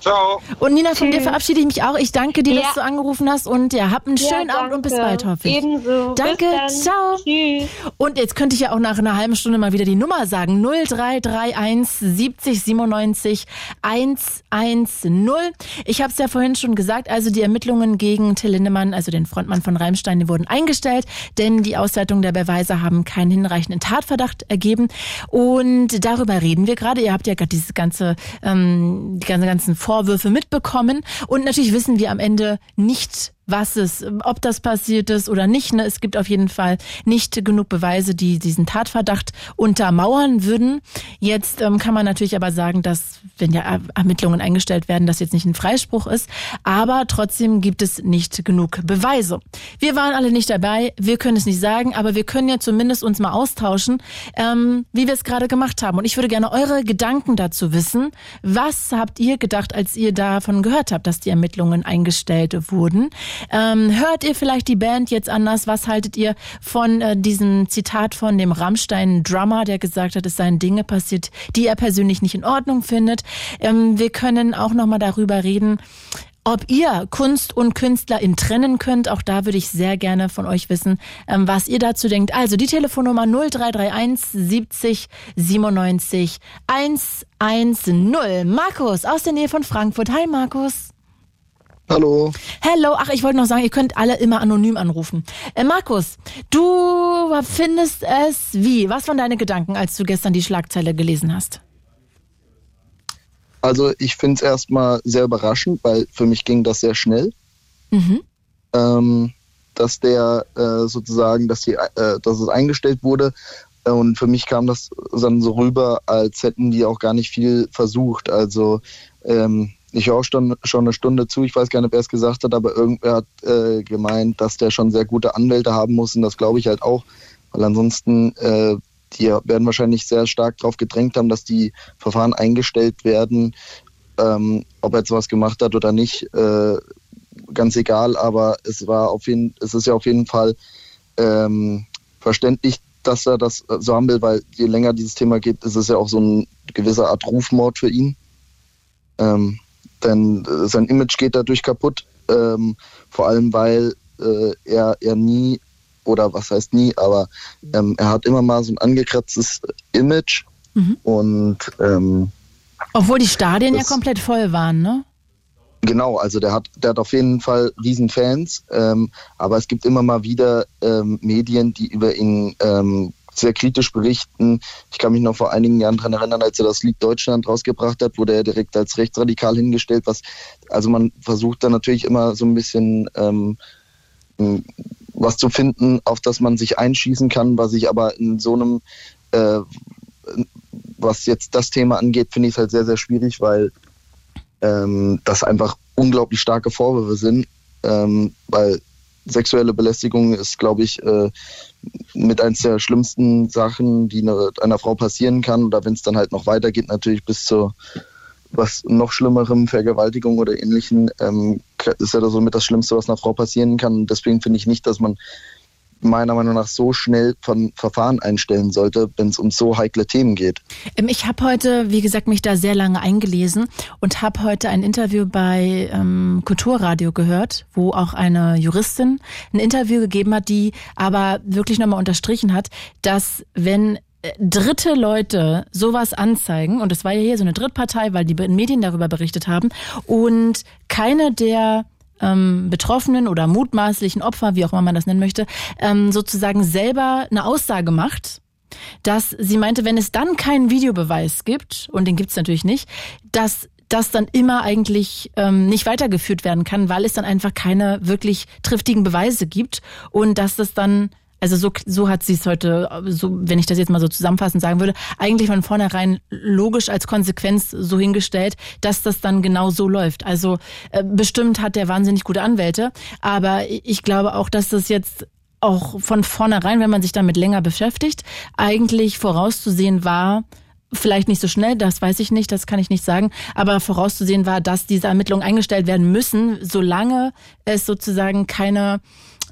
[SPEAKER 7] Ciao.
[SPEAKER 3] Und Nina, von Tschüss. dir verabschiede ich mich auch. Ich danke dir, ja. dass du angerufen hast und ja, hab einen schönen ja, Abend und bis bald, hoffe ich.
[SPEAKER 6] Ebenso.
[SPEAKER 3] Danke, ciao. Tschüss. Und jetzt könnte ich ja auch nach einer halben Stunde mal wieder die Nummer sagen. 0331 70 97 110. Ich habe es ja vorhin schon gesagt, also die Ermittlungen gegen Till Lindemann, also den Frontmann von Reimstein, die wurden eingestellt, denn die Auswertung der Beweise haben keinen hinreichenden Tatverdacht ergeben. Und darüber reden wir gerade. Ihr habt ja gerade diese ganze, ähm, die ganzen, ganzen Vorwürfe mitbekommen. Und natürlich wissen wir am Ende nicht, was es, ob das passiert ist oder nicht. Ne? Es gibt auf jeden Fall nicht genug Beweise, die diesen Tatverdacht untermauern würden. Jetzt ähm, kann man natürlich aber sagen, dass, wenn ja Ermittlungen eingestellt werden, das jetzt nicht ein Freispruch ist. Aber trotzdem gibt es nicht genug Beweise. Wir waren alle nicht dabei, wir können es nicht sagen, aber wir können ja zumindest uns mal austauschen, ähm, wie wir es gerade gemacht haben. Und ich würde gerne eure Gedanken dazu wissen. Was habt ihr gedacht, als ihr davon gehört habt, dass die Ermittlungen eingestellt wurden? Ähm, hört ihr vielleicht die Band jetzt anders? Was haltet ihr von äh, diesem Zitat von dem Rammstein-Drummer, der gesagt hat, es seien Dinge passiert, die er persönlich nicht in Ordnung findet? Ähm, wir können auch noch mal darüber reden, ob ihr Kunst und Künstlerin trennen könnt. Auch da würde ich sehr gerne von euch wissen, ähm, was ihr dazu denkt. Also die Telefonnummer 0331 70 97 110. Markus aus der Nähe von Frankfurt. Hi Markus.
[SPEAKER 8] Hallo.
[SPEAKER 3] Hallo. Ach, ich wollte noch sagen, ihr könnt alle immer anonym anrufen. Äh, Markus, du findest es wie? Was waren deine Gedanken, als du gestern die Schlagzeile gelesen hast?
[SPEAKER 8] Also ich finde es erstmal sehr überraschend, weil für mich ging das sehr schnell. Mhm. Ähm, dass der äh, sozusagen, dass, die, äh, dass es eingestellt wurde. Und für mich kam das dann so rüber, als hätten die auch gar nicht viel versucht. Also ähm, ich höre auch schon, schon eine Stunde zu, ich weiß gar nicht, wer es gesagt hat, aber irgendwer hat äh, gemeint, dass der schon sehr gute Anwälte haben muss und das glaube ich halt auch, weil ansonsten, äh, die werden wahrscheinlich sehr stark darauf gedrängt haben, dass die Verfahren eingestellt werden, ähm, ob er jetzt was gemacht hat oder nicht, äh, ganz egal, aber es war auf jeden, es ist ja auf jeden Fall ähm, verständlich, dass er das so haben will, weil je länger dieses Thema geht, ist es ja auch so ein gewisser Art Rufmord für ihn. Ähm, denn äh, sein Image geht dadurch kaputt, ähm, vor allem weil äh, er, er nie, oder was heißt nie, aber ähm, er hat immer mal so ein angekratztes Image mhm. und ähm,
[SPEAKER 3] obwohl die Stadien ja komplett voll waren, ne?
[SPEAKER 8] Genau, also der hat, der hat auf jeden Fall Riesenfans, ähm, aber es gibt immer mal wieder ähm, Medien, die über ihn ähm, sehr kritisch berichten. Ich kann mich noch vor einigen Jahren daran erinnern, als er das Lied Deutschland rausgebracht hat, wurde er direkt als rechtsradikal hingestellt. Was, also man versucht dann natürlich immer so ein bisschen ähm, was zu finden, auf das man sich einschießen kann, was ich aber in so einem, äh, was jetzt das Thema angeht, finde ich es halt sehr, sehr schwierig, weil ähm, das einfach unglaublich starke Vorwürfe sind, ähm, weil sexuelle Belästigung ist, glaube ich, äh, mit eins der schlimmsten Sachen, die eine, einer Frau passieren kann. Oder wenn es dann halt noch weitergeht, natürlich bis zur was noch schlimmerem, Vergewaltigung oder ähnlichen, ähm, ist ja so mit das Schlimmste, was einer Frau passieren kann. Deswegen finde ich nicht, dass man meiner Meinung nach so schnell von Verfahren einstellen sollte, wenn es um so heikle Themen geht.
[SPEAKER 3] Ähm, ich habe heute, wie gesagt, mich da sehr lange eingelesen und habe heute ein Interview bei ähm, Kulturradio gehört, wo auch eine Juristin ein Interview gegeben hat, die aber wirklich nochmal unterstrichen hat, dass wenn äh, dritte Leute sowas anzeigen, und es war ja hier so eine Drittpartei, weil die Medien darüber berichtet haben, und keine der ähm, Betroffenen oder mutmaßlichen Opfer, wie auch immer man das nennen möchte, ähm, sozusagen selber eine Aussage macht, dass sie meinte, wenn es dann keinen Videobeweis gibt, und den gibt es natürlich nicht, dass das dann immer eigentlich ähm, nicht weitergeführt werden kann, weil es dann einfach keine wirklich triftigen Beweise gibt und dass das dann also so, so hat sie es heute, so, wenn ich das jetzt mal so zusammenfassend sagen würde, eigentlich von vornherein logisch als Konsequenz so hingestellt, dass das dann genau so läuft. Also äh, bestimmt hat der wahnsinnig gute Anwälte, aber ich glaube auch, dass das jetzt auch von vornherein, wenn man sich damit länger beschäftigt, eigentlich vorauszusehen war, vielleicht nicht so schnell, das weiß ich nicht, das kann ich nicht sagen, aber vorauszusehen war, dass diese Ermittlungen eingestellt werden müssen, solange es sozusagen keine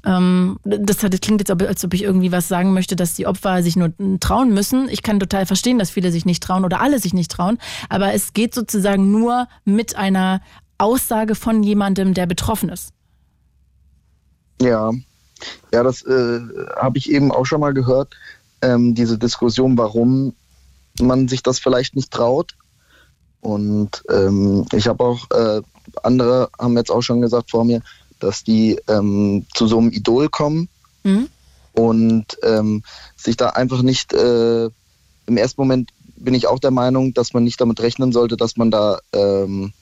[SPEAKER 3] ähm, das, das klingt jetzt, als ob ich irgendwie was sagen möchte, dass die Opfer sich nur trauen müssen. Ich kann total verstehen, dass viele sich nicht trauen oder alle sich nicht trauen. Aber es geht sozusagen nur mit einer Aussage von jemandem, der betroffen ist.
[SPEAKER 8] Ja, ja, das äh, habe ich eben auch schon mal gehört. Ähm, diese Diskussion, warum man sich das vielleicht nicht traut. Und ähm, ich habe auch, äh, andere haben jetzt auch schon gesagt vor mir, dass die ähm, zu so einem Idol kommen mhm. und ähm, sich da einfach nicht, äh, im ersten Moment bin ich auch der Meinung, dass man nicht damit rechnen sollte, dass man da ähm,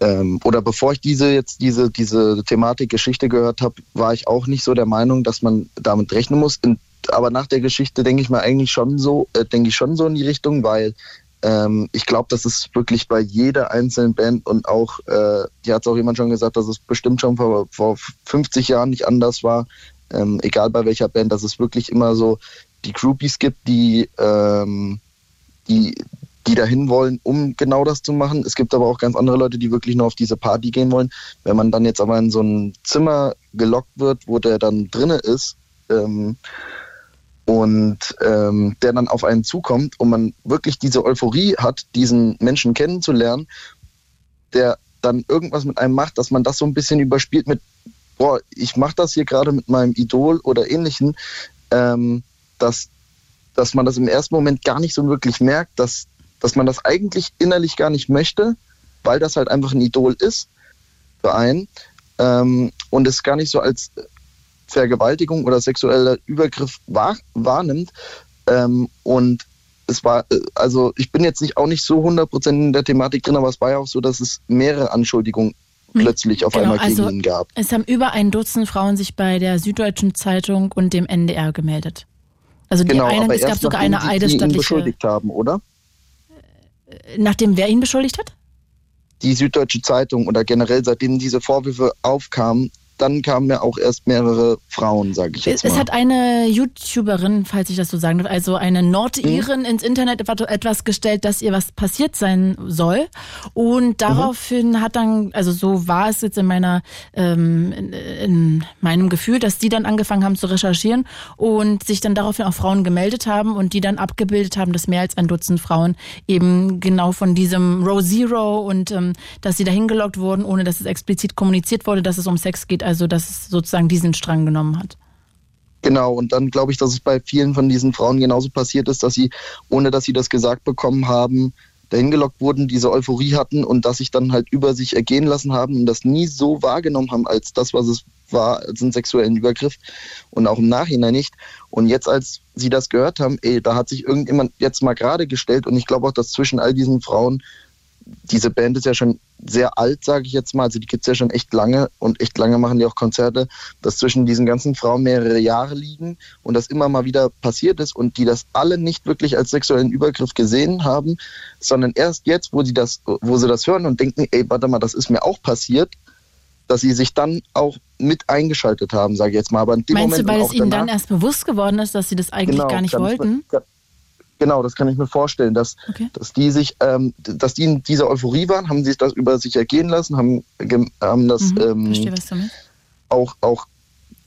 [SPEAKER 8] ähm, oder bevor ich diese jetzt diese diese Thematik Geschichte gehört habe, war ich auch nicht so der Meinung, dass man damit rechnen muss. In, aber nach der Geschichte denke ich mir eigentlich schon so, äh, denke ich schon so in die Richtung, weil ähm, ich glaube, dass es wirklich bei jeder einzelnen Band und auch, äh, die hat es auch jemand schon gesagt, dass es bestimmt schon vor, vor 50 Jahren nicht anders war, ähm, egal bei welcher Band, dass es wirklich immer so die Groupies gibt, die, ähm, die, die dahin wollen, um genau das zu machen. Es gibt aber auch ganz andere Leute, die wirklich nur auf diese Party gehen wollen. Wenn man dann jetzt aber in so ein Zimmer gelockt wird, wo der dann drinne ist, ähm, und ähm, der dann auf einen zukommt und man wirklich diese Euphorie hat, diesen Menschen kennenzulernen, der dann irgendwas mit einem macht, dass man das so ein bisschen überspielt mit, boah, ich mache das hier gerade mit meinem Idol oder ähnlichen, ähm, dass, dass man das im ersten Moment gar nicht so wirklich merkt, dass, dass man das eigentlich innerlich gar nicht möchte, weil das halt einfach ein Idol ist für einen ähm, und es gar nicht so als Vergewaltigung oder sexueller Übergriff wahr, wahrnimmt. Ähm, und es war, äh, also ich bin jetzt nicht auch nicht so 100% in der Thematik drin, aber es war ja auch so, dass es mehrere Anschuldigungen hm, plötzlich auf genau, einmal gegen also ihn gab.
[SPEAKER 3] Es haben über ein Dutzend Frauen sich bei der Süddeutschen Zeitung und dem NDR gemeldet. Also die
[SPEAKER 8] genau,
[SPEAKER 3] einen,
[SPEAKER 8] es gab sogar eine eidesstattliche. Die ihn beschuldigt haben, oder?
[SPEAKER 3] Äh, nachdem wer ihn beschuldigt hat?
[SPEAKER 8] Die Süddeutsche Zeitung oder generell seitdem diese Vorwürfe aufkamen, dann kamen ja auch erst mehrere Frauen, sage ich jetzt
[SPEAKER 3] mal. Es hat eine YouTuberin, falls ich das so sagen darf, also eine Nordirin mhm. ins Internet etwas gestellt, dass ihr was passiert sein soll. Und daraufhin mhm. hat dann, also so war es jetzt in meiner, ähm, in, in meinem Gefühl, dass die dann angefangen haben zu recherchieren und sich dann daraufhin auch Frauen gemeldet haben und die dann abgebildet haben, dass mehr als ein Dutzend Frauen eben genau von diesem Row Zero und ähm, dass sie dahin gelockt wurden, ohne dass es explizit kommuniziert wurde, dass es um Sex geht also dass es sozusagen diesen Strang genommen hat.
[SPEAKER 8] Genau, und dann glaube ich, dass es bei vielen von diesen Frauen genauso passiert ist, dass sie, ohne dass sie das gesagt bekommen haben, dahin gelockt wurden, diese Euphorie hatten und dass sich dann halt über sich ergehen lassen haben und das nie so wahrgenommen haben als das, was es war, als einen sexuellen Übergriff und auch im Nachhinein nicht. Und jetzt, als sie das gehört haben, ey, da hat sich irgendjemand jetzt mal gerade gestellt und ich glaube auch, dass zwischen all diesen Frauen diese Band ist ja schon sehr alt, sage ich jetzt mal. Also die gibt es ja schon echt lange und echt lange machen die auch Konzerte, dass zwischen diesen ganzen Frauen mehrere Jahre liegen und das immer mal wieder passiert ist und die das alle nicht wirklich als sexuellen Übergriff gesehen haben, sondern erst jetzt, wo sie das, wo sie das hören und denken, ey, warte mal, das ist mir auch passiert, dass sie sich dann auch mit eingeschaltet haben, sage ich jetzt mal. Aber in dem
[SPEAKER 3] Meinst
[SPEAKER 8] Moment
[SPEAKER 3] du, weil es ihnen dann erst bewusst geworden ist, dass sie das eigentlich genau, gar nicht wollten?
[SPEAKER 8] Mir, Genau, das kann ich mir vorstellen, dass, okay. dass die sich, ähm, dass die in dieser Euphorie waren, haben sich das über sich ergehen lassen, haben, haben das mhm. ähm, Verstehe, was du auch, auch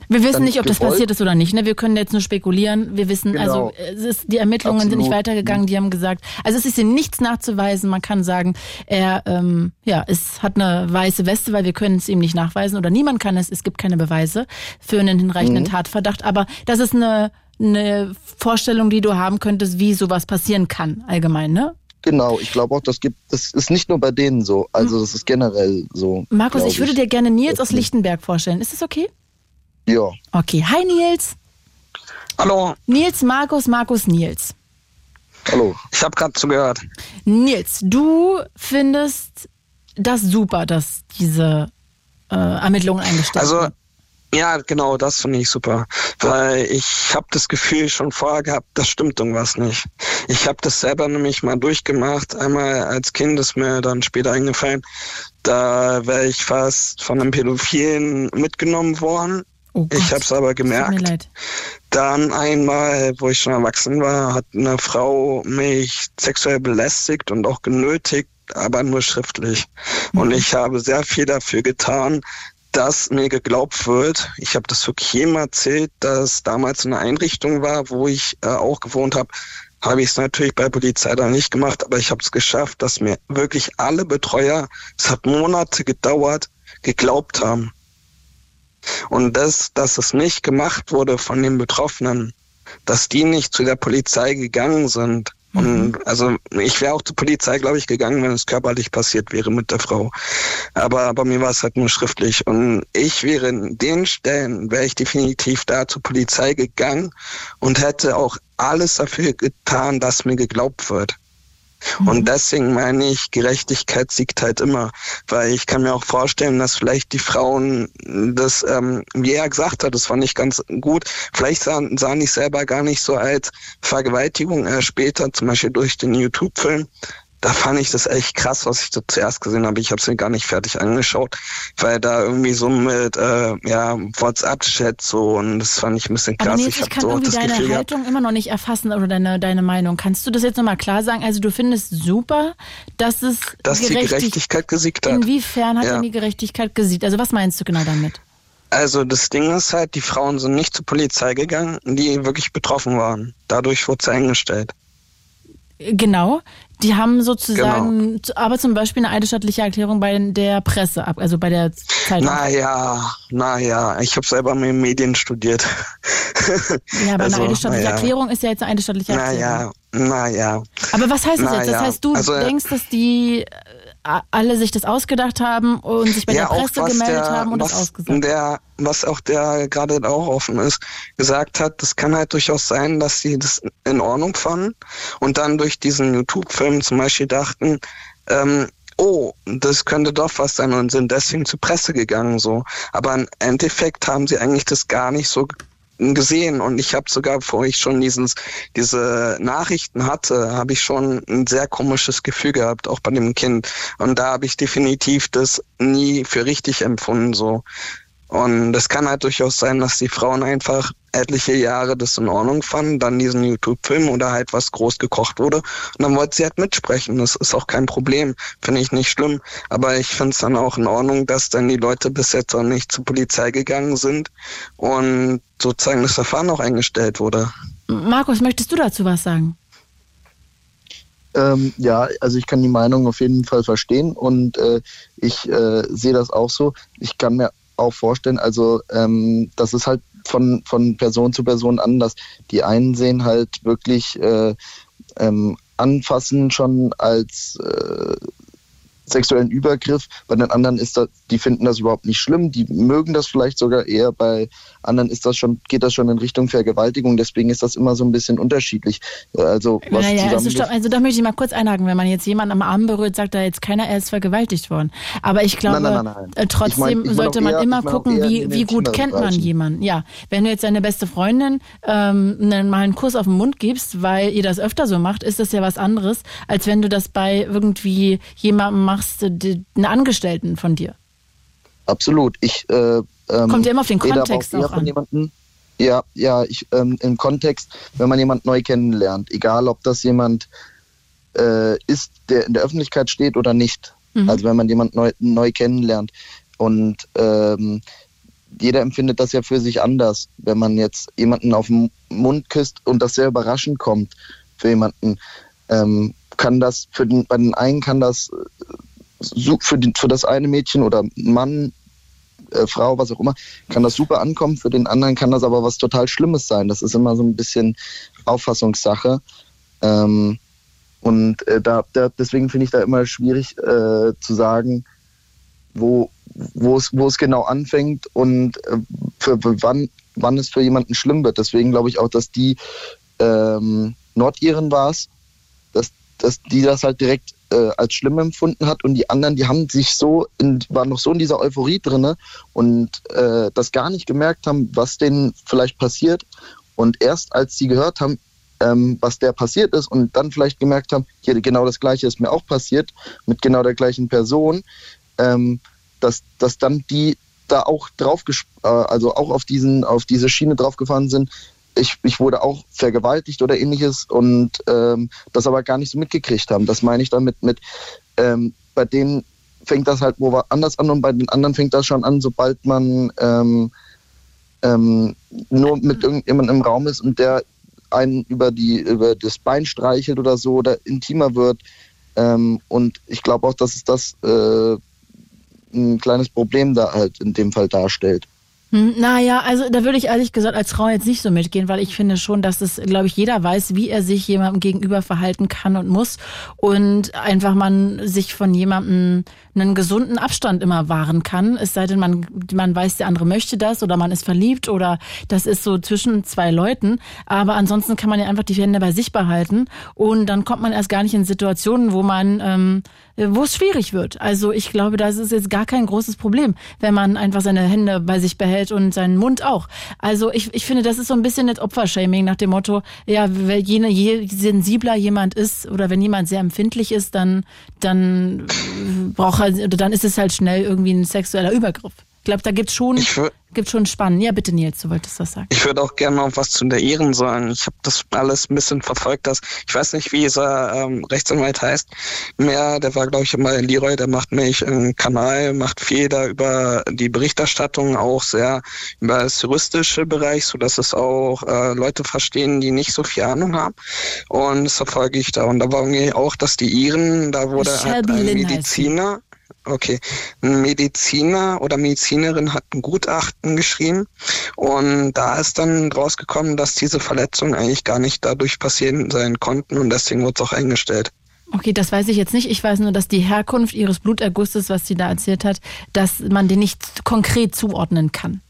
[SPEAKER 3] wir wissen nicht, ob das passiert ist oder nicht. Ne? Wir können jetzt nur spekulieren. Wir wissen, genau. also es ist, die Ermittlungen Absolut. sind nicht weitergegangen. Die haben gesagt, also es ist ihnen nichts nachzuweisen. Man kann sagen, er ähm, ja, es hat eine weiße Weste, weil wir können es ihm nicht nachweisen oder niemand kann es. Es gibt keine Beweise für einen hinreichenden mhm. Tatverdacht. Aber das ist eine eine Vorstellung, die du haben könntest, wie sowas passieren kann, allgemein, ne?
[SPEAKER 8] Genau, ich glaube auch, das gibt, das ist nicht nur bei denen so, also das ist generell so.
[SPEAKER 3] Markus, ich würde dir gerne Nils aus Lichtenberg vorstellen. Ist das okay?
[SPEAKER 8] Ja.
[SPEAKER 3] Okay, hi Nils.
[SPEAKER 9] Hallo.
[SPEAKER 3] Nils, Markus, Markus, Nils.
[SPEAKER 9] Hallo. Ich habe gerade zugehört.
[SPEAKER 3] Nils, du findest das super, dass diese äh, Ermittlungen eingestellt
[SPEAKER 9] also,
[SPEAKER 3] werden.
[SPEAKER 9] Ja, genau, das finde ich super. Weil ich habe das Gefühl schon vorher gehabt, das stimmt irgendwas nicht. Ich habe das selber nämlich mal durchgemacht. Einmal als Kind ist mir dann später eingefallen, da wäre ich fast von einem Pädophilen mitgenommen worden. Oh ich habe es aber gemerkt. Dann einmal, wo ich schon erwachsen war, hat eine Frau mich sexuell belästigt und auch genötigt, aber nur schriftlich. Mhm. Und ich habe sehr viel dafür getan, dass mir geglaubt wird. Ich habe das wirklich jedem erzählt, dass damals eine Einrichtung war, wo ich äh, auch gewohnt habe. Habe ich es natürlich bei Polizei dann nicht gemacht, aber ich habe es geschafft, dass mir wirklich alle Betreuer, es hat Monate gedauert, geglaubt haben. Und das, dass es nicht gemacht wurde von den Betroffenen, dass die nicht zu der Polizei gegangen sind, und mhm. also ich wäre auch zur Polizei, glaube ich, gegangen, wenn es körperlich passiert wäre mit der Frau. Aber bei mir war es halt nur schriftlich. Und ich wäre in den Stellen, wäre ich definitiv da zur Polizei gegangen und hätte auch alles dafür getan, dass mir geglaubt wird. Mhm. Und deswegen meine ich, Gerechtigkeit siegt halt immer. Weil ich kann mir auch vorstellen, dass vielleicht die Frauen das, ähm, wie er gesagt hat, das war nicht ganz gut, vielleicht sahen, sahen die selber gar nicht so als Vergewaltigung äh, später, zum Beispiel durch den YouTube-Film, da fand ich das echt krass, was ich da zuerst gesehen habe. Ich habe es mir gar nicht fertig angeschaut, weil da irgendwie so mit äh, ja, WhatsApp-Chat so und das fand ich ein bisschen krass.
[SPEAKER 3] Aber nee,
[SPEAKER 9] ich,
[SPEAKER 3] ich kann so irgendwie deine Gefühl Haltung gehabt, immer noch nicht erfassen oder deine, deine Meinung. Kannst du das jetzt nochmal klar sagen? Also du findest super, dass es
[SPEAKER 9] dass Gerechtig die Gerechtigkeit gesiegt hat.
[SPEAKER 3] Inwiefern hat ja. denn die Gerechtigkeit gesiegt? Also was meinst du genau damit?
[SPEAKER 9] Also das Ding ist halt, die Frauen sind nicht zur Polizei gegangen, die wirklich betroffen waren. Dadurch wurde sie eingestellt.
[SPEAKER 3] Genau. Die haben sozusagen, genau. aber zum Beispiel eine eidesstattliche Erklärung bei der Presse ab, also bei der Zeitung.
[SPEAKER 9] Naja, naja, ich habe selber mit Medien studiert. <laughs>
[SPEAKER 3] Ja, aber also, eine eidesstattliche ja. Erklärung ist ja jetzt eine eidesstattliche
[SPEAKER 9] Erklärung. Naja, naja.
[SPEAKER 3] Aber was heißt das na jetzt? Das heißt, du also, denkst, dass die alle sich das ausgedacht haben und sich bei ja, der Presse gemeldet der, haben und was das ausgesagt
[SPEAKER 9] der, Was auch der gerade auch offen ist, gesagt hat, das kann halt durchaus sein, dass sie das in Ordnung fanden und dann durch diesen YouTube-Film zum Beispiel dachten, ähm, oh, das könnte doch was sein und sind deswegen zur Presse gegangen so. Aber im Endeffekt haben sie eigentlich das gar nicht so gesehen und ich habe sogar, bevor ich schon dieses, diese Nachrichten hatte, habe ich schon ein sehr komisches Gefühl gehabt, auch bei dem Kind. Und da habe ich definitiv das nie für richtig empfunden so. Und es kann halt durchaus sein, dass die Frauen einfach etliche Jahre das in Ordnung fanden, dann diesen YouTube-Film oder halt was groß gekocht wurde. Und dann wollte sie halt mitsprechen. Das ist auch kein Problem. Finde ich nicht schlimm. Aber ich finde es dann auch in Ordnung, dass dann die Leute bis jetzt auch nicht zur Polizei gegangen sind und sozusagen das Verfahren auch eingestellt wurde.
[SPEAKER 3] Markus, möchtest du dazu was sagen?
[SPEAKER 8] Ähm, ja, also ich kann die Meinung auf jeden Fall verstehen und äh, ich äh, sehe das auch so. Ich kann mir auch vorstellen. Also ähm, das ist halt von, von Person zu Person anders. Die einen sehen halt wirklich äh, ähm, Anfassen schon als äh, sexuellen Übergriff. Bei den anderen ist das, die finden das überhaupt nicht schlimm. Die mögen das vielleicht sogar eher. Bei anderen ist das schon, geht das schon in Richtung Vergewaltigung. Deswegen ist das immer so ein bisschen unterschiedlich. Also, was
[SPEAKER 3] naja, also, stopp, also da möchte ich mal kurz einhaken. Wenn man jetzt jemanden am Arm berührt, sagt da jetzt keiner, er ist vergewaltigt worden. Aber ich glaube, nein, nein, nein, äh, trotzdem ich mein, ich sollte man eher, immer gucken, wie, wie gut kennt man jemanden. Ja, wenn du jetzt deine beste Freundin ähm, mal einen Kuss auf den Mund gibst, weil ihr das öfter so macht, ist das ja was anderes, als wenn du das bei irgendwie jemandem machst, machst, einen Angestellten von dir.
[SPEAKER 8] Absolut. Ich, äh,
[SPEAKER 3] ähm, Kommt ja immer auf den Kontext auch, an.
[SPEAKER 8] Jemanden, ja, ja, ich, ähm, im Kontext, wenn man jemanden neu kennenlernt, egal ob das jemand äh, ist, der in der Öffentlichkeit steht oder nicht. Mhm. Also wenn man jemanden neu, neu kennenlernt. Und ähm, jeder empfindet das ja für sich anders, wenn man jetzt jemanden auf den Mund küsst und das sehr überraschend kommt für jemanden. Ähm, kann das für den, bei den einen kann das für, die, für das eine Mädchen oder Mann, äh, Frau, was auch immer, kann das super ankommen. Für den anderen kann das aber was total Schlimmes sein. Das ist immer so ein bisschen Auffassungssache. Ähm, und äh, da, da, deswegen finde ich da immer schwierig äh, zu sagen, wo, es genau anfängt und äh, für, für wann, wann es für jemanden schlimm wird. Deswegen glaube ich auch, dass die ähm, Nordiren war es, dass, dass die das halt direkt äh, als schlimm empfunden hat und die anderen, die haben sich so, in, waren noch so in dieser Euphorie drinne und äh, das gar nicht gemerkt haben, was denen vielleicht passiert. Und erst als sie gehört haben, ähm, was der passiert ist und dann vielleicht gemerkt haben, hier genau das Gleiche ist mir auch passiert mit genau der gleichen Person, ähm, dass, dass dann die da auch drauf, äh, also auch auf diesen, auf diese Schiene draufgefahren sind, ich, ich wurde auch vergewaltigt oder ähnliches und ähm, das aber gar nicht so mitgekriegt haben. Das meine ich damit mit, ähm, bei denen fängt das halt wo anders an und bei den anderen fängt das schon an, sobald man ähm, ähm, nur mit irgendjemandem im Raum ist und der einen über, die, über das Bein streichelt oder so oder intimer wird. Ähm, und ich glaube auch, dass es das äh, ein kleines Problem da halt in dem Fall darstellt.
[SPEAKER 3] Hm, naja, also da würde ich ehrlich gesagt als Frau jetzt nicht so mitgehen, weil ich finde schon, dass es, glaube ich, jeder weiß, wie er sich jemandem gegenüber verhalten kann und muss und einfach man sich von jemandem einen gesunden Abstand immer wahren kann, es sei denn, man, man weiß, der andere möchte das oder man ist verliebt oder das ist so zwischen zwei Leuten, aber ansonsten kann man ja einfach die Hände bei sich behalten und dann kommt man erst gar nicht in Situationen, wo man, ähm, wo es schwierig wird. Also ich glaube, das ist jetzt gar kein großes Problem, wenn man einfach seine Hände bei sich behält und seinen Mund auch. Also ich, ich finde, das ist so ein bisschen das Opfershaming nach dem Motto, ja, je, je sensibler jemand ist oder wenn jemand sehr empfindlich ist, dann, dann braucht er, oder dann ist es halt schnell irgendwie ein sexueller Übergriff. Ich glaube, da gibt's schon. Ich, gibt schon spannend. Ja, bitte Nils, du wolltest was sagen.
[SPEAKER 9] Ich würde auch gerne noch was zu der Ehren sagen. Ich habe das alles ein bisschen verfolgt. Dass, ich weiß nicht, wie dieser ähm, Rechtsanwalt heißt. Mehr, der war, glaube ich, immer Leroy, der macht nämlich einen Kanal, macht viel da über die Berichterstattung, auch sehr über das juristische Bereich, so dass es auch äh, Leute verstehen, die nicht so viel Ahnung haben. Und das verfolge ich da. Und da war irgendwie auch, dass die Iren, da wurde halt ein Mediziner, Okay. Ein Mediziner oder Medizinerin hat ein Gutachten geschrieben und da ist dann rausgekommen, dass diese Verletzungen eigentlich gar nicht dadurch passieren sein konnten und deswegen wurde es auch eingestellt.
[SPEAKER 3] Okay, das weiß ich jetzt nicht. Ich weiß nur, dass die Herkunft ihres Blutergusses, was sie da erzählt hat, dass man den nicht konkret zuordnen kann.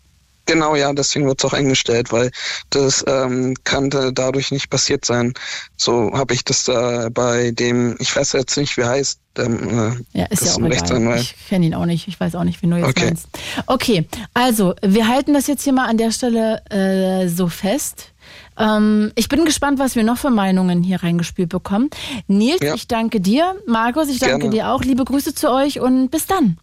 [SPEAKER 9] Genau, ja, deswegen wird es auch eingestellt, weil das ähm, kannte dadurch nicht passiert sein. So habe ich das da bei dem, ich weiß jetzt nicht, wie heißt.
[SPEAKER 3] Ähm, ja, ist ja auch egal. Ich kenne ihn auch nicht. Ich weiß auch nicht, wie du jetzt okay. meinst. Okay, also wir halten das jetzt hier mal an der Stelle äh, so fest. Ähm, ich bin gespannt, was wir noch für Meinungen hier reingespielt bekommen. Nils, ja. ich danke dir. Markus, ich danke Gerne. dir auch. Liebe Grüße zu euch und bis dann.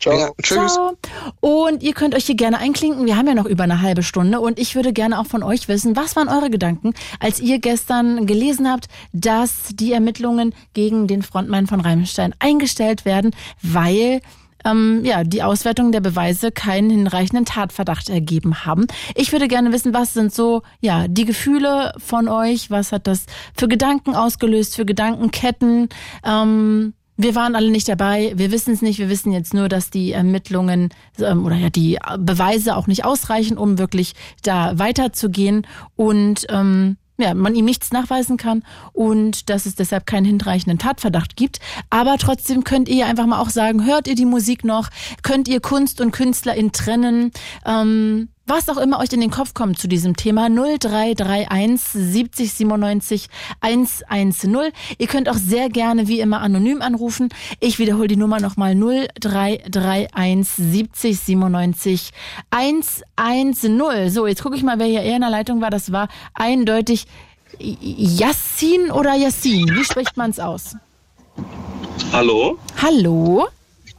[SPEAKER 9] Ciao. Ja, tschüss.
[SPEAKER 3] Ciao. Und ihr könnt euch hier gerne einklinken. Wir haben ja noch über eine halbe Stunde und ich würde gerne auch von euch wissen, was waren eure Gedanken, als ihr gestern gelesen habt, dass die Ermittlungen gegen den Frontmann von Reimstein eingestellt werden, weil ähm, ja, die Auswertung der Beweise keinen hinreichenden Tatverdacht ergeben haben. Ich würde gerne wissen, was sind so, ja, die Gefühle von euch? Was hat das für Gedanken ausgelöst, für Gedankenketten? Ähm, wir waren alle nicht dabei, wir wissen es nicht, wir wissen jetzt nur, dass die Ermittlungen ähm, oder ja die Beweise auch nicht ausreichen, um wirklich da weiterzugehen und ähm, ja, man ihm nichts nachweisen kann und dass es deshalb keinen hinreichenden Tatverdacht gibt. Aber trotzdem könnt ihr einfach mal auch sagen, hört ihr die Musik noch? Könnt ihr Kunst und Künstlerin trennen? Ähm, was auch immer euch in den Kopf kommt zu diesem Thema 0331 70 97 110. Ihr könnt auch sehr gerne wie immer anonym anrufen. Ich wiederhole die Nummer nochmal 0331 70 97 110. So, jetzt gucke ich mal, wer hier eher in der Leitung war. Das war eindeutig Yassin oder Yassin. Wie spricht man es aus?
[SPEAKER 10] Hallo?
[SPEAKER 3] Hallo?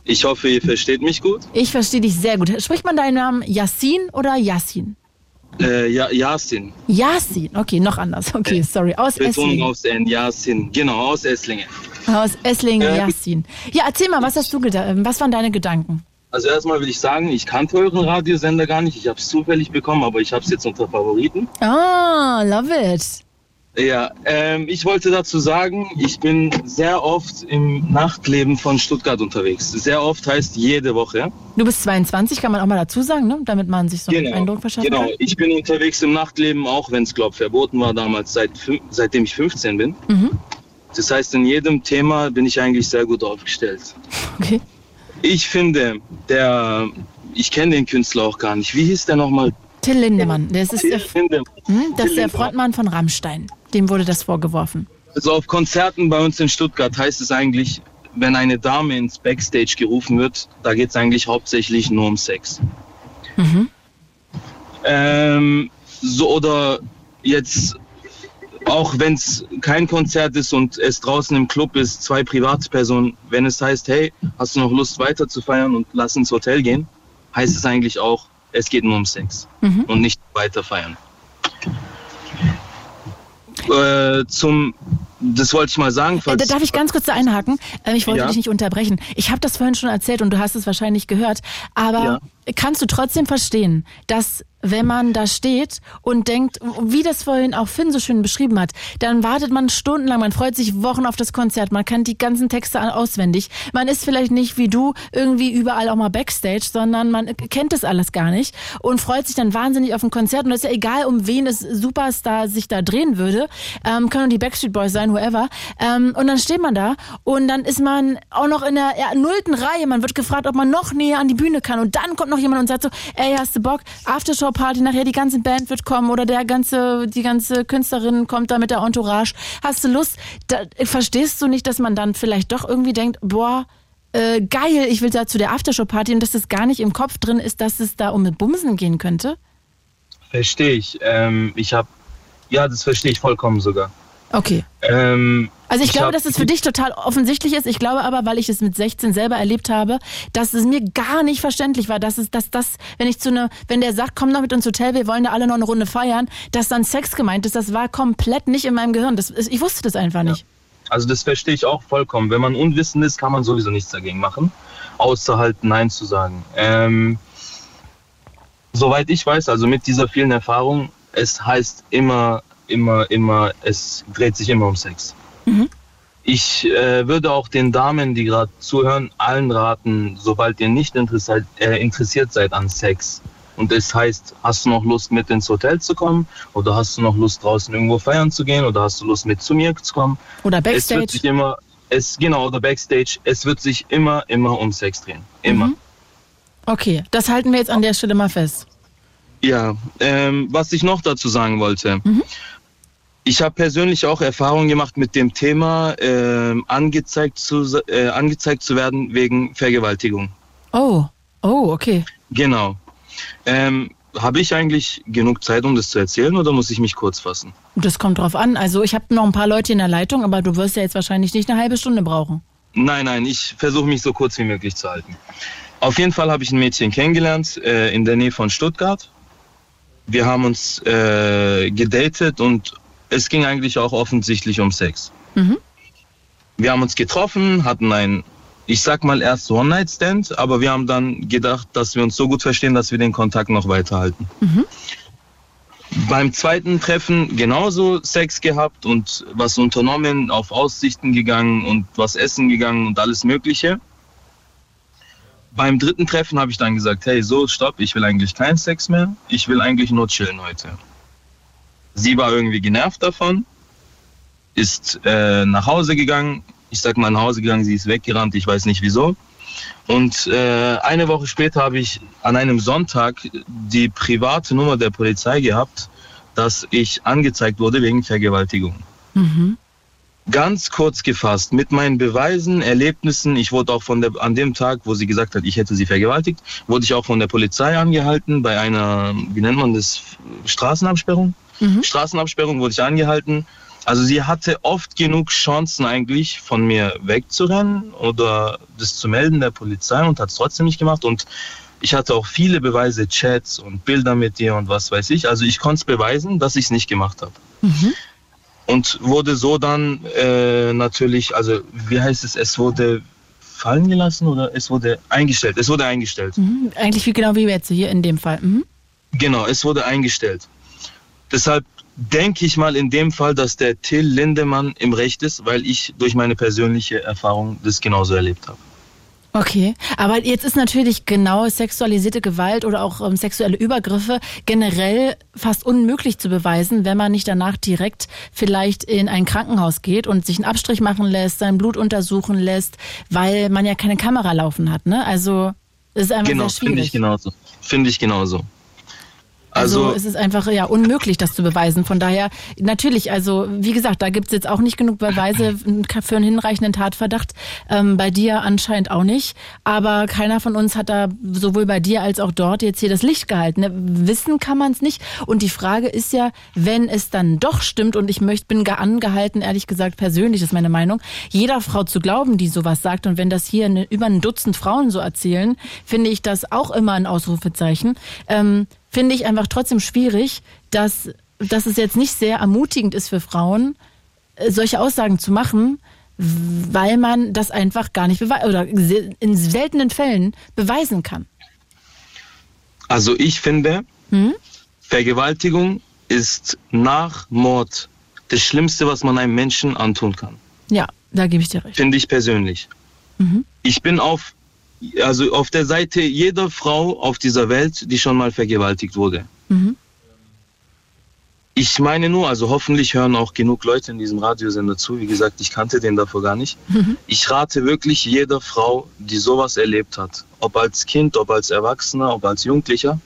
[SPEAKER 10] Ich hoffe, ihr versteht mich gut.
[SPEAKER 3] Ich verstehe dich sehr gut. Spricht man deinen Namen Yassin oder Yassin?
[SPEAKER 10] Äh, ja, Yasin.
[SPEAKER 3] Yasin, okay, noch anders. Okay, sorry. Aus
[SPEAKER 10] Betonung Esslingen. aus N, Yasin. Genau, aus Esslingen.
[SPEAKER 3] Aus Esslingen, äh, Yasin. Ja, erzähl mal, was hast du gedacht? Was waren deine Gedanken?
[SPEAKER 10] Also erstmal will ich sagen, ich kannte euren Radiosender gar nicht. Ich habe es zufällig bekommen, aber ich habe es jetzt unter Favoriten.
[SPEAKER 3] Ah, love it.
[SPEAKER 10] Ja, ähm, ich wollte dazu sagen, ich bin sehr oft im Nachtleben von Stuttgart unterwegs. Sehr oft heißt jede Woche.
[SPEAKER 3] Du bist 22, kann man auch mal dazu sagen, ne? damit man sich so genau, einen Eindruck verschafft.
[SPEAKER 10] Genau, kann. ich bin unterwegs im Nachtleben, auch wenn es, glaube ich, verboten war damals, seit, seitdem ich 15 bin. Mhm. Das heißt, in jedem Thema bin ich eigentlich sehr gut aufgestellt. Okay. Ich finde, der, ich kenne den Künstler auch gar nicht. Wie hieß der nochmal?
[SPEAKER 3] Till Lindemann. Das ist, Till der, Lindemann. Hm, das ist der Frontmann von Rammstein. Dem wurde das vorgeworfen.
[SPEAKER 10] Also auf Konzerten bei uns in Stuttgart heißt es eigentlich, wenn eine Dame ins Backstage gerufen wird, da geht es eigentlich hauptsächlich nur um Sex. Mhm. Ähm, so oder jetzt auch wenn es kein Konzert ist und es draußen im Club ist, zwei Privatpersonen, wenn es heißt, hey, hast du noch Lust weiter zu feiern und lass ins Hotel gehen, heißt es eigentlich auch, es geht nur um Sex mhm. und nicht weiter feiern. Äh, zum das wollte ich mal sagen.
[SPEAKER 3] Äh, da darf ich ganz kurz da einhaken? Äh, ich wollte ja. dich nicht unterbrechen. Ich habe das vorhin schon erzählt und du hast es wahrscheinlich gehört. Aber kannst du trotzdem verstehen, dass wenn man da steht und denkt, wie das vorhin auch Finn so schön beschrieben hat, dann wartet man stundenlang, man freut sich Wochen auf das Konzert, man kennt die ganzen Texte auswendig. Man ist vielleicht nicht wie du irgendwie überall auch mal Backstage, sondern man kennt das alles gar nicht und freut sich dann wahnsinnig auf ein Konzert. Und das ist ja egal, um wen es Superstar sich da drehen würde. Ähm, können die Backstreet Boys sein, whoever. Ähm, und dann steht man da und dann ist man auch noch in der ja, nullten Reihe. Man wird gefragt, ob man noch näher an die Bühne kann. Und dann kommt noch jemand und sagt so, ey, hast du Bock? Aftershow Party, nachher die ganze Band wird kommen oder der ganze, die ganze Künstlerin kommt da mit der Entourage. Hast du Lust? Da, verstehst du nicht, dass man dann vielleicht doch irgendwie denkt, boah, äh, geil, ich will da zu der Aftershow-Party und dass das gar nicht im Kopf drin ist, dass es da um Bumsen gehen könnte?
[SPEAKER 10] Verstehe ich. Ähm, ich habe, ja, das verstehe ich vollkommen sogar.
[SPEAKER 3] Okay.
[SPEAKER 10] Ähm,
[SPEAKER 3] also ich, ich glaube, dass es für dich total offensichtlich ist. Ich glaube aber, weil ich es mit 16 selber erlebt habe, dass es mir gar nicht verständlich war, dass es, dass das, wenn ich zu einer, wenn der sagt, komm doch mit ins Hotel, wir wollen da alle noch eine Runde feiern, dass dann Sex gemeint ist, das war komplett nicht in meinem Gehirn. Das, ich wusste das einfach nicht. Ja.
[SPEAKER 10] Also das verstehe ich auch vollkommen. Wenn man unwissend ist, kann man sowieso nichts dagegen machen, außer halt Nein zu sagen. Ähm, soweit ich weiß, also mit dieser vielen Erfahrung, es heißt immer immer, immer, es dreht sich immer um Sex. Mhm. Ich äh, würde auch den Damen, die gerade zuhören, allen raten, sobald ihr nicht interessiert, äh, interessiert seid an Sex und es heißt, hast du noch Lust mit ins Hotel zu kommen oder hast du noch Lust draußen irgendwo feiern zu gehen oder hast du Lust mit zu mir zu kommen?
[SPEAKER 3] Oder Backstage?
[SPEAKER 10] Es wird sich immer, es, genau, oder Backstage, es wird sich immer, immer um Sex drehen. Immer. Mhm.
[SPEAKER 3] Okay, das halten wir jetzt an der Stelle mal fest.
[SPEAKER 10] Ja, ähm, was ich noch dazu sagen wollte. Mhm. Ich habe persönlich auch Erfahrungen gemacht mit dem Thema, äh, angezeigt, zu, äh, angezeigt zu werden wegen Vergewaltigung.
[SPEAKER 3] Oh, oh, okay.
[SPEAKER 10] Genau. Ähm, habe ich eigentlich genug Zeit, um das zu erzählen oder muss ich mich kurz fassen?
[SPEAKER 3] Das kommt drauf an. Also ich habe noch ein paar Leute in der Leitung, aber du wirst ja jetzt wahrscheinlich nicht eine halbe Stunde brauchen.
[SPEAKER 10] Nein, nein, ich versuche mich so kurz wie möglich zu halten. Auf jeden Fall habe ich ein Mädchen kennengelernt äh, in der Nähe von Stuttgart. Wir haben uns äh, gedatet und es ging eigentlich auch offensichtlich um Sex. Mhm. Wir haben uns getroffen, hatten ein, ich sag mal erst One-Night-Stand, aber wir haben dann gedacht, dass wir uns so gut verstehen, dass wir den Kontakt noch weiterhalten. Mhm. Beim zweiten Treffen genauso Sex gehabt und was unternommen, auf Aussichten gegangen und was essen gegangen und alles Mögliche. Beim dritten Treffen habe ich dann gesagt, hey, so, stopp, ich will eigentlich keinen Sex mehr, ich will eigentlich nur chillen heute. Sie war irgendwie genervt davon, ist äh, nach Hause gegangen. Ich sag mal nach Hause gegangen, sie ist weggerannt, ich weiß nicht wieso. Und äh, eine Woche später habe ich an einem Sonntag die private Nummer der Polizei gehabt, dass ich angezeigt wurde wegen Vergewaltigung. Mhm. Ganz kurz gefasst, mit meinen Beweisen, Erlebnissen, ich wurde auch von der, an dem Tag, wo sie gesagt hat, ich hätte sie vergewaltigt, wurde ich auch von der Polizei angehalten bei einer, wie nennt man das, Straßenabsperrung? Mhm. Straßenabsperrung wurde ich angehalten. Also sie hatte oft genug Chancen eigentlich von mir wegzurennen oder das zu melden der Polizei und hat es trotzdem nicht gemacht. Und ich hatte auch viele Beweise, Chats und Bilder mit ihr und was weiß ich. Also ich konnte es beweisen, dass ich es nicht gemacht habe. Mhm. Und wurde so dann äh, natürlich, also wie heißt es, es wurde fallen gelassen oder es wurde eingestellt? Es wurde eingestellt.
[SPEAKER 3] Mhm. Eigentlich wie genau wie jetzt hier in dem Fall. Mhm.
[SPEAKER 10] Genau, es wurde eingestellt. Deshalb denke ich mal in dem Fall, dass der Till Lindemann im Recht ist, weil ich durch meine persönliche Erfahrung das genauso erlebt habe.
[SPEAKER 3] Okay, aber jetzt ist natürlich genau sexualisierte Gewalt oder auch ähm, sexuelle Übergriffe generell fast unmöglich zu beweisen, wenn man nicht danach direkt vielleicht in ein Krankenhaus geht und sich einen Abstrich machen lässt, sein Blut untersuchen lässt, weil man ja keine Kamera laufen hat. Ne? Also ist einfach
[SPEAKER 10] genau,
[SPEAKER 3] sehr schwierig.
[SPEAKER 10] Finde ich genauso. Finde ich genauso.
[SPEAKER 3] Also, also es ist einfach ja unmöglich, das zu beweisen. Von daher, natürlich, also wie gesagt, da gibt's jetzt auch nicht genug Beweise für einen hinreichenden Tatverdacht. Ähm, bei dir anscheinend auch nicht. Aber keiner von uns hat da sowohl bei dir als auch dort jetzt hier das Licht gehalten. Ne? Wissen kann man es nicht. Und die Frage ist ja, wenn es dann doch stimmt, und ich möchte, bin angehalten, ehrlich gesagt, persönlich ist meine Meinung, jeder Frau zu glauben, die sowas sagt. Und wenn das hier eine, über ein Dutzend Frauen so erzählen, finde ich das auch immer ein Ausrufezeichen. Ähm, finde ich einfach trotzdem schwierig, dass, dass es jetzt nicht sehr ermutigend ist für Frauen, äh, solche Aussagen zu machen, weil man das einfach gar nicht beweisen oder in seltenen Fällen beweisen kann.
[SPEAKER 10] Also ich finde, hm? Vergewaltigung ist nach Mord das Schlimmste, was man einem Menschen antun kann.
[SPEAKER 3] Ja, da gebe ich dir recht.
[SPEAKER 10] Finde ich persönlich. Mhm. Ich bin auf, also auf der Seite jeder Frau auf dieser Welt, die schon mal vergewaltigt wurde. Mhm. Ich meine nur, also hoffentlich hören auch genug Leute in diesem Radiosender zu. Wie gesagt, ich kannte den davor gar nicht. Mhm. Ich rate wirklich jeder Frau, die sowas erlebt hat, ob als Kind, ob als Erwachsener, ob als Jugendlicher,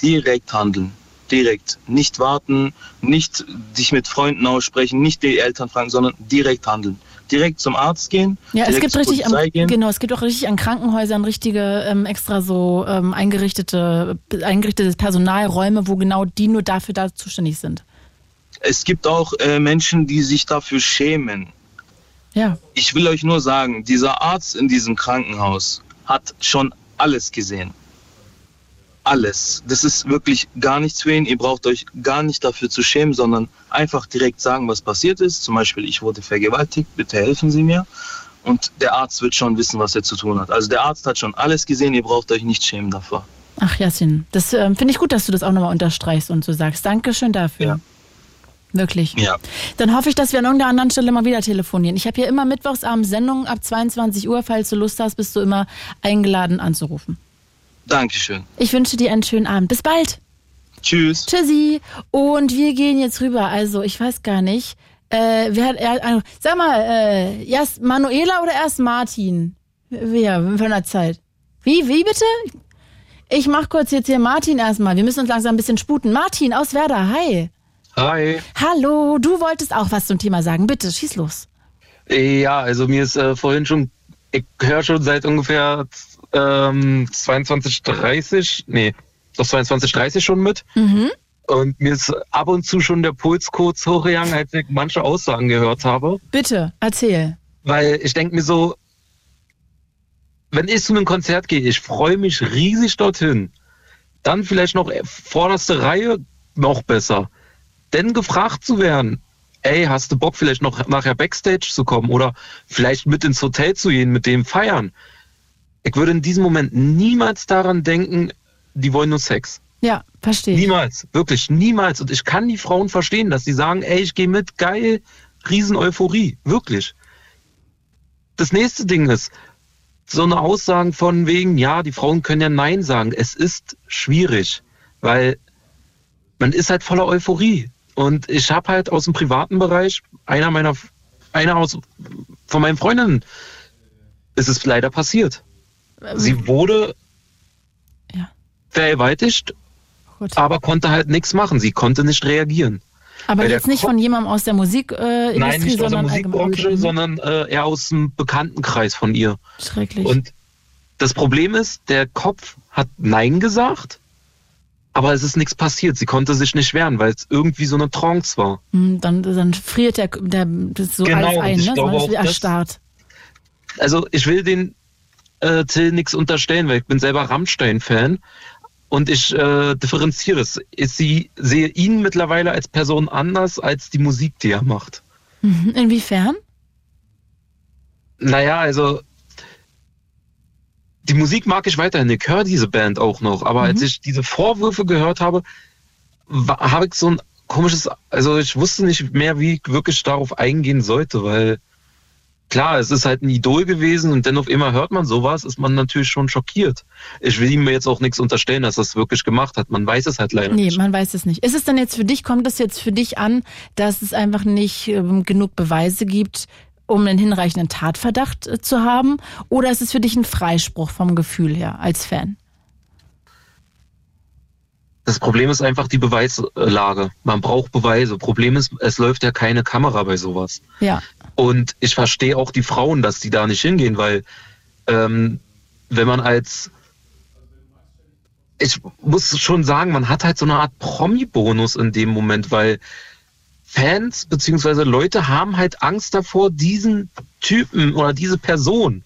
[SPEAKER 10] direkt handeln. Direkt. Nicht warten, nicht sich mit Freunden aussprechen, nicht die Eltern fragen, sondern direkt handeln direkt zum Arzt gehen.
[SPEAKER 3] Ja, es gibt richtig, am, genau, es gibt auch richtig an Krankenhäusern richtige ähm, extra so ähm, eingerichtete, eingerichtetes Personalräume, wo genau die nur dafür da zuständig sind.
[SPEAKER 10] Es gibt auch äh, Menschen, die sich dafür schämen.
[SPEAKER 3] Ja.
[SPEAKER 10] Ich will euch nur sagen, dieser Arzt in diesem Krankenhaus hat schon alles gesehen alles. Das ist wirklich gar nichts für ihn. Ihr braucht euch gar nicht dafür zu schämen, sondern einfach direkt sagen, was passiert ist. Zum Beispiel, ich wurde vergewaltigt, bitte helfen Sie mir. Und der Arzt wird schon wissen, was er zu tun hat. Also der Arzt hat schon alles gesehen, ihr braucht euch nicht schämen davor.
[SPEAKER 3] Ach Jasin, das äh, finde ich gut, dass du das auch nochmal unterstreichst und so sagst. Dankeschön dafür. Ja. Wirklich.
[SPEAKER 10] Ja.
[SPEAKER 3] Dann hoffe ich, dass wir an irgendeiner anderen Stelle mal wieder telefonieren. Ich habe hier immer mittwochsabends Sendungen ab 22 Uhr. Falls du Lust hast, bist du immer eingeladen anzurufen.
[SPEAKER 10] Dankeschön.
[SPEAKER 3] Ich wünsche dir einen schönen Abend. Bis bald.
[SPEAKER 10] Tschüss.
[SPEAKER 3] Tschüssi. Und wir gehen jetzt rüber. Also, ich weiß gar nicht. Äh, wer hat, äh, sag mal, äh, erst Manuela oder erst Martin? Wer, von der Zeit? Wie, wie bitte? Ich mach kurz jetzt hier Martin erstmal. Wir müssen uns langsam ein bisschen sputen. Martin aus Werder, hi.
[SPEAKER 11] Hi.
[SPEAKER 3] Hallo, du wolltest auch was zum Thema sagen. Bitte, schieß los.
[SPEAKER 11] Ja, also mir ist äh, vorhin schon, ich höre schon seit ungefähr ähm, 22.30, nee, doch 22.30 schon mit. Mhm. Und mir ist ab und zu schon der Puls kurz hochgegangen, als ich manche Aussagen gehört habe.
[SPEAKER 3] Bitte, erzähl.
[SPEAKER 11] Weil ich denke mir so, wenn ich zu einem Konzert gehe, ich freue mich riesig dorthin. Dann vielleicht noch vorderste Reihe, noch besser. Denn gefragt zu werden, ey, hast du Bock vielleicht noch nachher Backstage zu kommen oder vielleicht mit ins Hotel zu gehen, mit dem feiern? Ich würde in diesem Moment niemals daran denken, die wollen nur Sex.
[SPEAKER 3] Ja, verstehe.
[SPEAKER 11] Niemals, wirklich niemals. Und ich kann die Frauen verstehen, dass sie sagen, ey, ich gehe mit, geil, riesen Euphorie, wirklich. Das nächste Ding ist, so eine Aussagen von wegen, ja, die Frauen können ja Nein sagen. Es ist schwierig, weil man ist halt voller Euphorie. Und ich habe halt aus dem privaten Bereich, einer meiner, einer aus, von meinen Freundinnen, ist es leider passiert. Sie wurde ja. vergewaltigt, oh aber konnte halt nichts machen. Sie konnte nicht reagieren.
[SPEAKER 3] Aber Weil jetzt nicht von jemandem aus der Musikindustrie,
[SPEAKER 11] äh, Nein, nicht
[SPEAKER 3] sondern
[SPEAKER 11] aus der Musikbranche, okay. sondern äh, eher aus dem Bekanntenkreis von ihr.
[SPEAKER 3] Schrecklich.
[SPEAKER 11] Und das Problem ist, der Kopf hat Nein gesagt, aber es ist nichts passiert. Sie konnte sich nicht wehren, weil es irgendwie so eine Trance war.
[SPEAKER 3] Hm, dann, dann friert der, der das so
[SPEAKER 11] genau,
[SPEAKER 3] alles ein,
[SPEAKER 11] ne?
[SPEAKER 3] Ist wie erstarrt.
[SPEAKER 11] Also ich will den äh, Till nichts unterstellen, weil ich bin selber Rammstein-Fan und ich äh, differenziere es. Ich sie, sehe ihn mittlerweile als Person anders als die Musik, die er macht.
[SPEAKER 3] Mhm. Inwiefern?
[SPEAKER 11] Naja, also die Musik mag ich weiterhin. Ich höre diese Band auch noch, aber mhm. als ich diese Vorwürfe gehört habe, habe ich so ein komisches, also ich wusste nicht mehr, wie ich wirklich darauf eingehen sollte, weil klar, es ist halt ein Idol gewesen und dennoch immer hört man sowas, ist man natürlich schon schockiert. Ich will ihm jetzt auch nichts unterstellen, dass er es wirklich gemacht hat. Man weiß es halt leider
[SPEAKER 3] nee,
[SPEAKER 11] nicht.
[SPEAKER 3] Nee, man weiß es nicht. Ist es denn jetzt für dich, kommt es jetzt für dich an, dass es einfach nicht ähm, genug Beweise gibt, um einen hinreichenden Tatverdacht äh, zu haben? Oder ist es für dich ein Freispruch vom Gefühl her als Fan?
[SPEAKER 11] Das Problem ist einfach die Beweislage. Man braucht Beweise. Problem ist, es läuft ja keine Kamera bei sowas.
[SPEAKER 3] Ja.
[SPEAKER 11] Und ich verstehe auch die Frauen, dass die da nicht hingehen, weil ähm, wenn man als ich muss schon sagen, man hat halt so eine Art Promi-Bonus in dem Moment, weil Fans beziehungsweise Leute haben halt Angst davor, diesen Typen oder diese Person.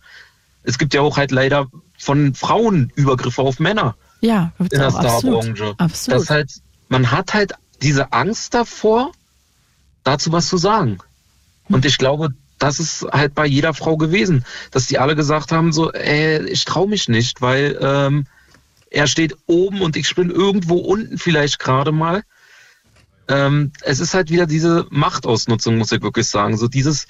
[SPEAKER 11] Es gibt ja auch halt leider von Frauen Übergriffe auf Männer.
[SPEAKER 3] Ja,
[SPEAKER 11] in der Starbranche.
[SPEAKER 3] Absolut.
[SPEAKER 11] Das halt, man hat halt diese Angst davor, dazu was zu sagen. Und ich glaube, das ist halt bei jeder Frau gewesen, dass die alle gesagt haben, so, ey, ich traue mich nicht, weil ähm, er steht oben und ich bin irgendwo unten vielleicht gerade mal. Ähm, es ist halt wieder diese Machtausnutzung, muss ich wirklich sagen. So dieses,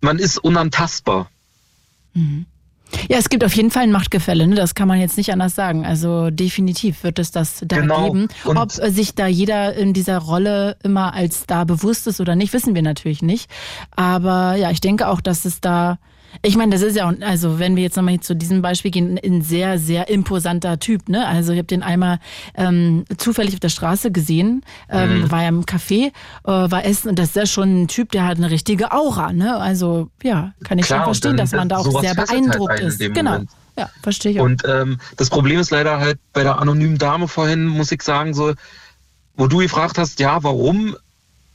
[SPEAKER 11] man ist unantastbar.
[SPEAKER 3] Mhm. Ja, es gibt auf jeden Fall ein Machtgefälle, ne? das kann man jetzt nicht anders sagen. Also definitiv wird es das da genau. geben. Und Ob sich da jeder in dieser Rolle immer als da bewusst ist oder nicht, wissen wir natürlich nicht. Aber ja, ich denke auch, dass es da ich meine, das ist ja, also wenn wir jetzt nochmal zu diesem Beispiel gehen, ein sehr, sehr imposanter Typ. Ne? Also ich habe den einmal ähm, zufällig auf der Straße gesehen, ähm, mhm. war ja im Café, äh, war essen und das ist ja schon ein Typ, der hat eine richtige Aura. Ne? Also ja, kann ich Klar, schon verstehen, dass man da auch sehr halt beeindruckt halt ist. Genau. Moment. Ja, verstehe ich
[SPEAKER 11] auch. Und ähm, das Problem ist leider halt bei der anonymen Dame vorhin, muss ich sagen, so, wo du gefragt hast, ja, warum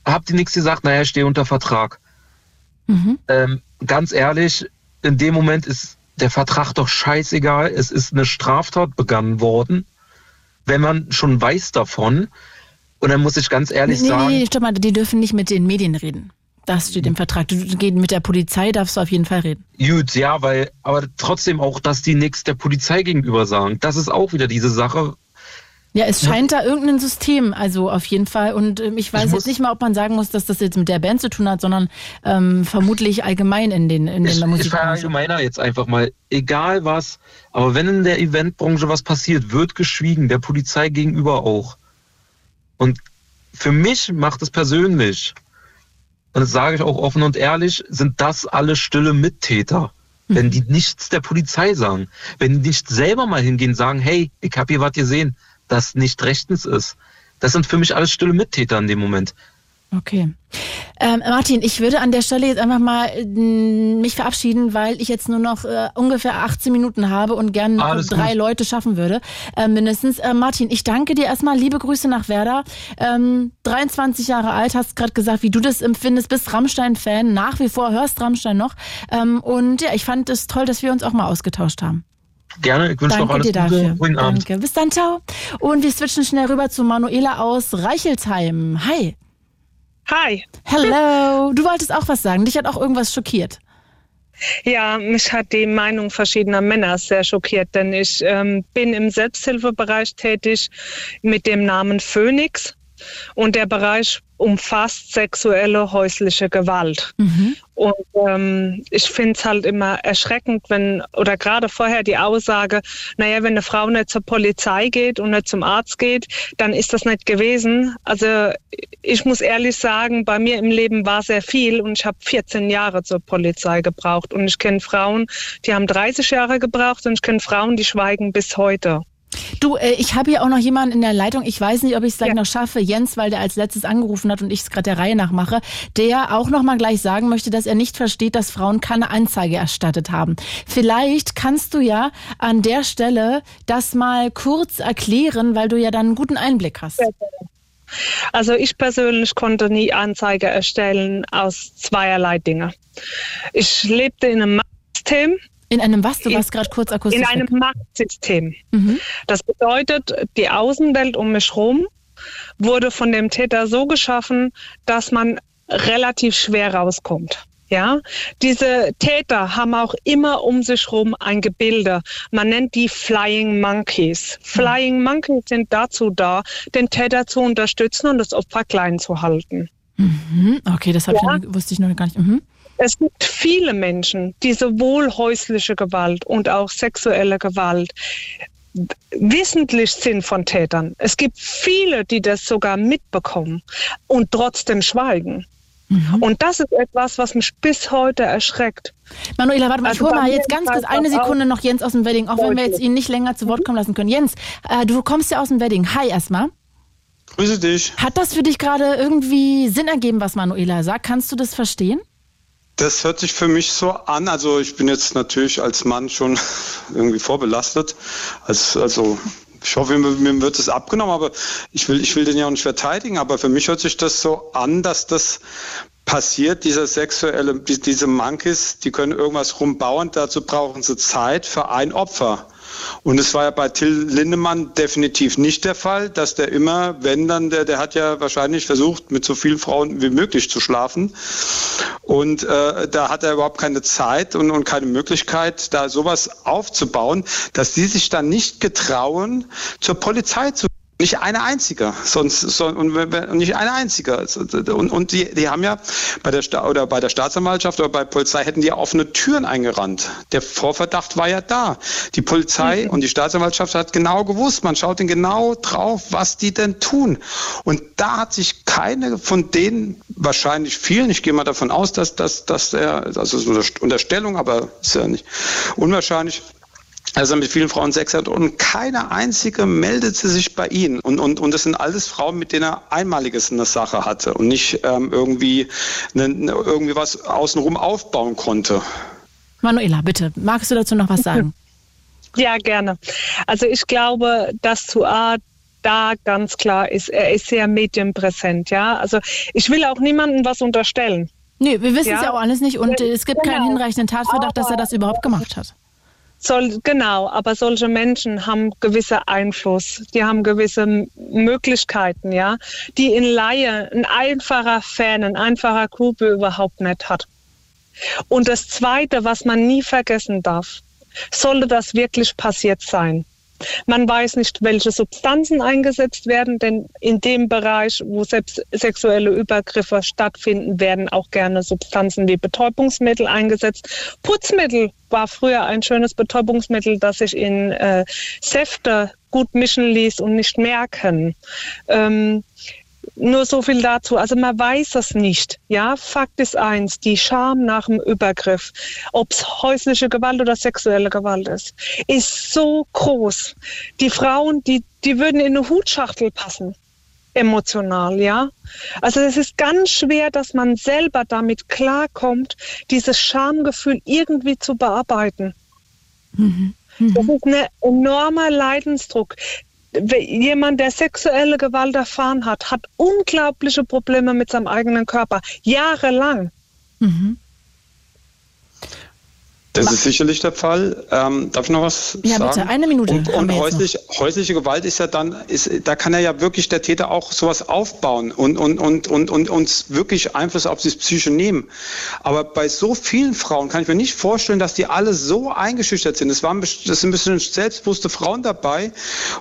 [SPEAKER 11] habt ihr nichts gesagt? Naja, ich stehe unter Vertrag. Mhm. Ähm, ganz ehrlich, in dem Moment ist der Vertrag doch scheißegal. Es ist eine Straftat begangen worden, wenn man schon weiß davon. Und dann muss ich ganz ehrlich nee, sagen. Nee,
[SPEAKER 3] stopp mal, die dürfen nicht mit den Medien reden. Das steht im Vertrag. Du, mit der Polizei darfst du auf jeden Fall reden.
[SPEAKER 11] Gut, ja, weil, aber trotzdem auch, dass die nichts der Polizei gegenüber sagen. Das ist auch wieder diese Sache,
[SPEAKER 3] ja, es scheint da irgendein System, also auf jeden Fall. Und ähm, ich weiß ich jetzt nicht mal, ob man sagen muss, dass das jetzt mit der Band zu tun hat, sondern ähm, vermutlich allgemein in den in
[SPEAKER 11] ich,
[SPEAKER 3] der Musik.
[SPEAKER 11] Ich verallgemeiner jetzt einfach mal, egal was, aber wenn in der Eventbranche was passiert, wird geschwiegen, der Polizei gegenüber auch. Und für mich macht es persönlich, und das sage ich auch offen und ehrlich, sind das alle stille Mittäter. Wenn mhm. die nichts der Polizei sagen, wenn die nicht selber mal hingehen und sagen, hey, ich habe hier was gesehen, das nicht rechtens ist. Das sind für mich alles stille Mittäter in dem Moment.
[SPEAKER 3] Okay. Ähm, Martin, ich würde an der Stelle jetzt einfach mal äh, mich verabschieden, weil ich jetzt nur noch äh, ungefähr 18 Minuten habe und gerne noch Alles drei gut. Leute schaffen würde, äh, mindestens. Äh, Martin, ich danke dir erstmal. Liebe Grüße nach Werder. Ähm, 23 Jahre alt, hast gerade gesagt, wie du das empfindest, bist Rammstein-Fan, nach wie vor hörst Rammstein noch. Ähm, und ja, ich fand es toll, dass wir uns auch mal ausgetauscht haben.
[SPEAKER 11] Gerne, ich wünsche noch alles
[SPEAKER 3] dir dafür. Gute. Guten Abend. Danke. Bis dann, ciao. Und wir switchen schnell rüber zu Manuela aus Reichelsheim. Hi.
[SPEAKER 12] Hi.
[SPEAKER 3] Hello. Du wolltest auch was sagen. Dich hat auch irgendwas schockiert.
[SPEAKER 12] Ja, mich hat die Meinung verschiedener Männer sehr schockiert, denn ich ähm, bin im Selbsthilfebereich tätig mit dem Namen Phoenix und der Bereich umfasst sexuelle häusliche Gewalt. Mhm. Und ähm, ich finde es halt immer erschreckend, wenn, oder gerade vorher die Aussage, naja, wenn eine Frau nicht zur Polizei geht und nicht zum Arzt geht, dann ist das nicht gewesen. Also ich muss ehrlich sagen, bei mir im Leben war sehr viel und ich habe 14 Jahre zur Polizei gebraucht. Und ich kenne Frauen, die haben 30 Jahre gebraucht und ich kenne Frauen, die schweigen bis heute.
[SPEAKER 3] Du, äh, ich habe hier auch noch jemanden in der Leitung. Ich weiß nicht, ob ich es gleich ja. noch schaffe. Jens, weil der als letztes angerufen hat und ich es gerade der Reihe nach mache, der auch noch mal gleich sagen möchte, dass er nicht versteht, dass Frauen keine Anzeige erstattet haben. Vielleicht kannst du ja an der Stelle das mal kurz erklären, weil du ja dann einen guten Einblick hast.
[SPEAKER 12] Also ich persönlich konnte nie Anzeige erstellen aus zweierlei Dinge. Ich lebte in einem System,
[SPEAKER 3] in einem was? Du warst gerade kurz akustisch.
[SPEAKER 12] In einem weg. Machtsystem. Mhm. Das bedeutet, die Außenwelt um mich herum wurde von dem Täter so geschaffen, dass man relativ schwer rauskommt. Ja, diese Täter haben auch immer um sich herum ein Gebilde. Man nennt die Flying Monkeys. Flying Monkeys sind dazu da, den Täter zu unterstützen und das Opfer klein zu halten.
[SPEAKER 3] Mhm. Okay, das ja. ich, wusste ich noch gar nicht. Mhm.
[SPEAKER 12] Es gibt viele Menschen, die sowohl häusliche Gewalt und auch sexuelle Gewalt wissentlich sind von Tätern. Es gibt viele, die das sogar mitbekommen und trotzdem schweigen. Mhm. Und das ist etwas, was mich bis heute erschreckt.
[SPEAKER 3] Manuela, warte mal, also ich hole mal jetzt ganz kurz eine Sekunde noch Jens aus dem Wedding, auch wenn wir jetzt ihn nicht länger zu Wort kommen lassen können. Jens, äh, du kommst ja aus dem Wedding. Hi erstmal.
[SPEAKER 13] Grüße dich.
[SPEAKER 3] Hat das für dich gerade irgendwie Sinn ergeben, was Manuela sagt? Kannst du das verstehen?
[SPEAKER 13] Das hört sich für mich so an. Also ich bin jetzt natürlich als Mann schon <laughs> irgendwie vorbelastet. Also, also ich hoffe, mir, wird es abgenommen, aber ich will, ich will den ja auch nicht verteidigen. Aber für mich hört sich das so an, dass das passiert, dieser sexuelle, diese Monkeys, die können irgendwas rumbauen, dazu brauchen sie Zeit für ein Opfer. Und es war ja bei Till Lindemann definitiv nicht der Fall, dass der immer, wenn dann, der, der hat ja wahrscheinlich versucht, mit so vielen Frauen wie möglich zu schlafen. Und äh, da hat er überhaupt keine Zeit und, und keine Möglichkeit, da sowas aufzubauen, dass die sich dann nicht getrauen, zur Polizei zu nicht eine einzige, sonst so, und, nicht eine einzige. Und, und die, die haben ja bei der Sta oder bei der Staatsanwaltschaft oder bei Polizei hätten die offene Türen eingerannt. Der Vorverdacht war ja da. Die Polizei mhm. und die Staatsanwaltschaft hat genau gewusst, man schaut ihnen genau drauf, was die denn tun. Und da hat sich keine von denen, wahrscheinlich vielen, ich gehe mal davon aus, dass, dass, dass er, also so eine Unterstellung, aber ist ja nicht unwahrscheinlich, er mit vielen Frauen Sex hat und keine einzige meldete sich bei ihm. Und, und, und das sind alles Frauen, mit denen er einmaliges eine Sache hatte und nicht ähm, irgendwie, eine, irgendwie was außenrum aufbauen konnte.
[SPEAKER 3] Manuela, bitte, magst du dazu noch was sagen? <laughs>
[SPEAKER 12] Ja, gerne. Also ich glaube, dass zu Art da ganz klar ist, er ist sehr medienpräsent, ja. Also ich will auch niemandem was unterstellen.
[SPEAKER 3] Nee, wir wissen es ja. ja auch alles nicht und es gibt genau. keinen hinreichenden Tatverdacht, dass er das überhaupt gemacht hat.
[SPEAKER 12] Soll, genau, aber solche Menschen haben gewisse Einfluss, die haben gewisse Möglichkeiten, ja, die in Laie ein einfacher Fan, ein einfacher Gruppe überhaupt nicht hat. Und das Zweite, was man nie vergessen darf, sollte das wirklich passiert sein, man weiß nicht, welche Substanzen eingesetzt werden, denn in dem Bereich, wo selbst sexuelle Übergriffe stattfinden, werden auch gerne Substanzen wie Betäubungsmittel eingesetzt. Putzmittel war früher ein schönes Betäubungsmittel, das sich in äh, Säfte gut mischen ließ und nicht merken. Ähm, nur so viel dazu. Also man weiß es nicht. Ja, Fakt ist eins, die Scham nach dem Übergriff, ob es häusliche Gewalt oder sexuelle Gewalt ist, ist so groß. Die Frauen, die, die würden in eine Hutschachtel passen. Emotional, ja. Also es ist ganz schwer, dass man selber damit klarkommt, dieses Schamgefühl irgendwie zu bearbeiten. Mhm. Das mhm. ist ein enormer Leidensdruck jemand, der sexuelle Gewalt erfahren hat, hat unglaubliche Probleme mit seinem eigenen Körper, jahrelang. Mhm.
[SPEAKER 13] Das ist sicherlich der Fall. Ähm, darf ich noch was
[SPEAKER 3] ja,
[SPEAKER 13] sagen?
[SPEAKER 3] Ja, bitte, eine Minute.
[SPEAKER 13] Und, und häuslich, häusliche Gewalt ist ja dann, ist, da kann er ja wirklich der Täter auch sowas aufbauen und, und, und, und, und uns wirklich Einfluss auf die Psyche nehmen. Aber bei so vielen Frauen kann ich mir nicht vorstellen, dass die alle so eingeschüchtert sind. Es waren, das sind ein bisschen selbstbewusste Frauen dabei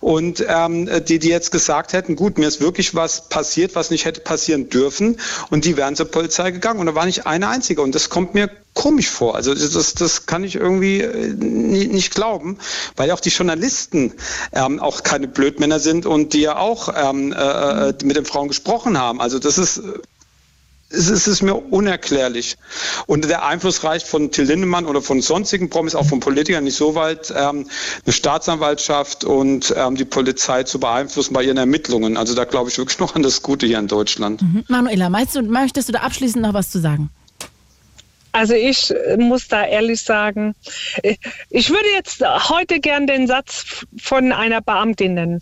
[SPEAKER 13] und ähm, die, die jetzt gesagt hätten, gut, mir ist wirklich was passiert, was nicht hätte passieren dürfen und die wären zur Polizei gegangen und da war nicht eine einzige und das kommt mir komisch vor. Also das, das kann ich irgendwie äh, nicht, nicht glauben, weil auch die Journalisten ähm, auch keine Blödmänner sind und die ja auch ähm, äh, äh mit den Frauen gesprochen haben. Also das ist, es ist mir unerklärlich. Und der Einfluss reicht von Till Lindemann oder von sonstigen Promis, auch von Politikern, nicht so weit, ähm, eine Staatsanwaltschaft und ähm, die Polizei zu beeinflussen bei ihren Ermittlungen. Also da glaube ich wirklich noch an das Gute hier in Deutschland.
[SPEAKER 3] Mhm. Manuela, meinst du, möchtest du da abschließend noch was zu sagen?
[SPEAKER 12] Also ich muss da ehrlich sagen, ich würde jetzt heute gern den Satz von einer Beamtin nennen.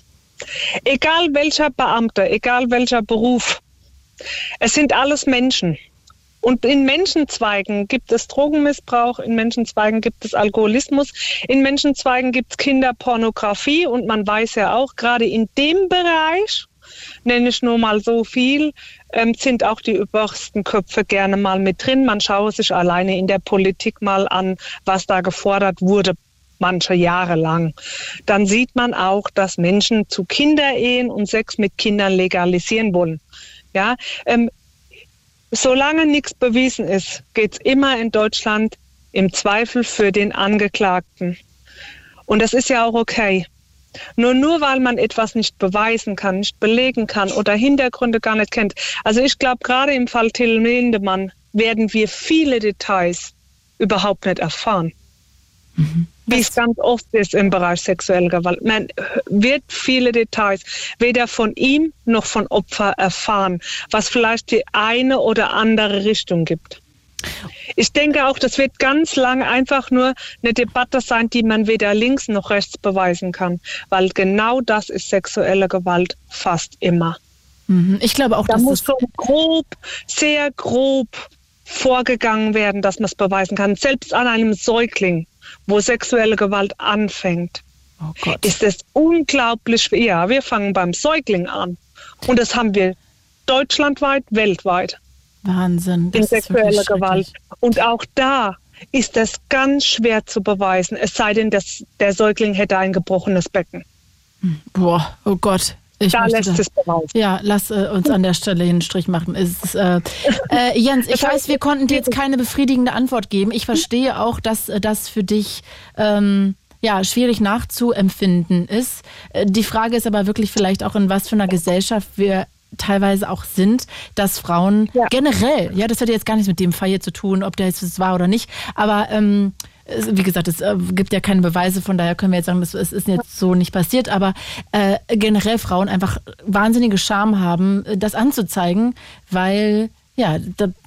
[SPEAKER 12] Egal welcher Beamter, egal welcher Beruf, es sind alles Menschen. Und in Menschenzweigen gibt es Drogenmissbrauch, in Menschenzweigen gibt es Alkoholismus, in Menschenzweigen gibt es Kinderpornografie und man weiß ja auch, gerade in dem Bereich, nenne ich nur mal so viel, ähm, sind auch die obersten Köpfe gerne mal mit drin. Man schaue sich alleine in der Politik mal an, was da gefordert wurde manche Jahre lang. Dann sieht man auch, dass Menschen zu Kinderehen und Sex mit Kindern legalisieren wollen. Ja, ähm, solange nichts bewiesen ist, geht es immer in Deutschland im Zweifel für den Angeklagten. Und das ist ja auch okay. Nur nur weil man etwas nicht beweisen kann, nicht belegen kann oder Hintergründe gar nicht kennt. Also ich glaube, gerade im Fall Till Lindemann werden wir viele Details überhaupt nicht erfahren. Mhm. Wie es ganz oft ist im Bereich sexueller Gewalt. Man wird viele Details weder von ihm noch von Opfer erfahren, was vielleicht die eine oder andere Richtung gibt. Ich denke auch, das wird ganz lange einfach nur eine Debatte sein, die man weder links noch rechts beweisen kann, weil genau das ist sexuelle Gewalt fast immer.
[SPEAKER 3] Mhm. Ich glaube auch,
[SPEAKER 12] da dass muss so grob, sehr grob vorgegangen werden, dass man es beweisen kann. Selbst an einem Säugling, wo sexuelle Gewalt anfängt, oh ist es unglaublich. Ja, wir fangen beim Säugling an. Und das haben wir deutschlandweit, weltweit.
[SPEAKER 3] Wahnsinn.
[SPEAKER 12] Das in sexueller Gewalt. Und auch da ist das ganz schwer zu beweisen, es sei denn, dass der Säugling hätte ein gebrochenes Becken.
[SPEAKER 3] Boah, oh Gott. Ich da lässt da, es beweisen. Ja, lass äh, uns an der Stelle einen Strich machen. Ist, äh, äh, Jens, ich weiß, wir konnten dir jetzt keine befriedigende Antwort geben. Ich verstehe auch, dass äh, das für dich ähm, ja, schwierig nachzuempfinden ist. Äh, die Frage ist aber wirklich vielleicht auch, in was für einer Gesellschaft wir teilweise auch sind, dass Frauen ja. generell, ja, das hat jetzt gar nichts mit dem Fall hier zu tun, ob der jetzt war oder nicht, aber ähm, wie gesagt, es äh, gibt ja keine Beweise, von daher können wir jetzt sagen, es ist jetzt so nicht passiert, aber äh, generell Frauen einfach wahnsinnige Scham haben, das anzuzeigen, weil ja,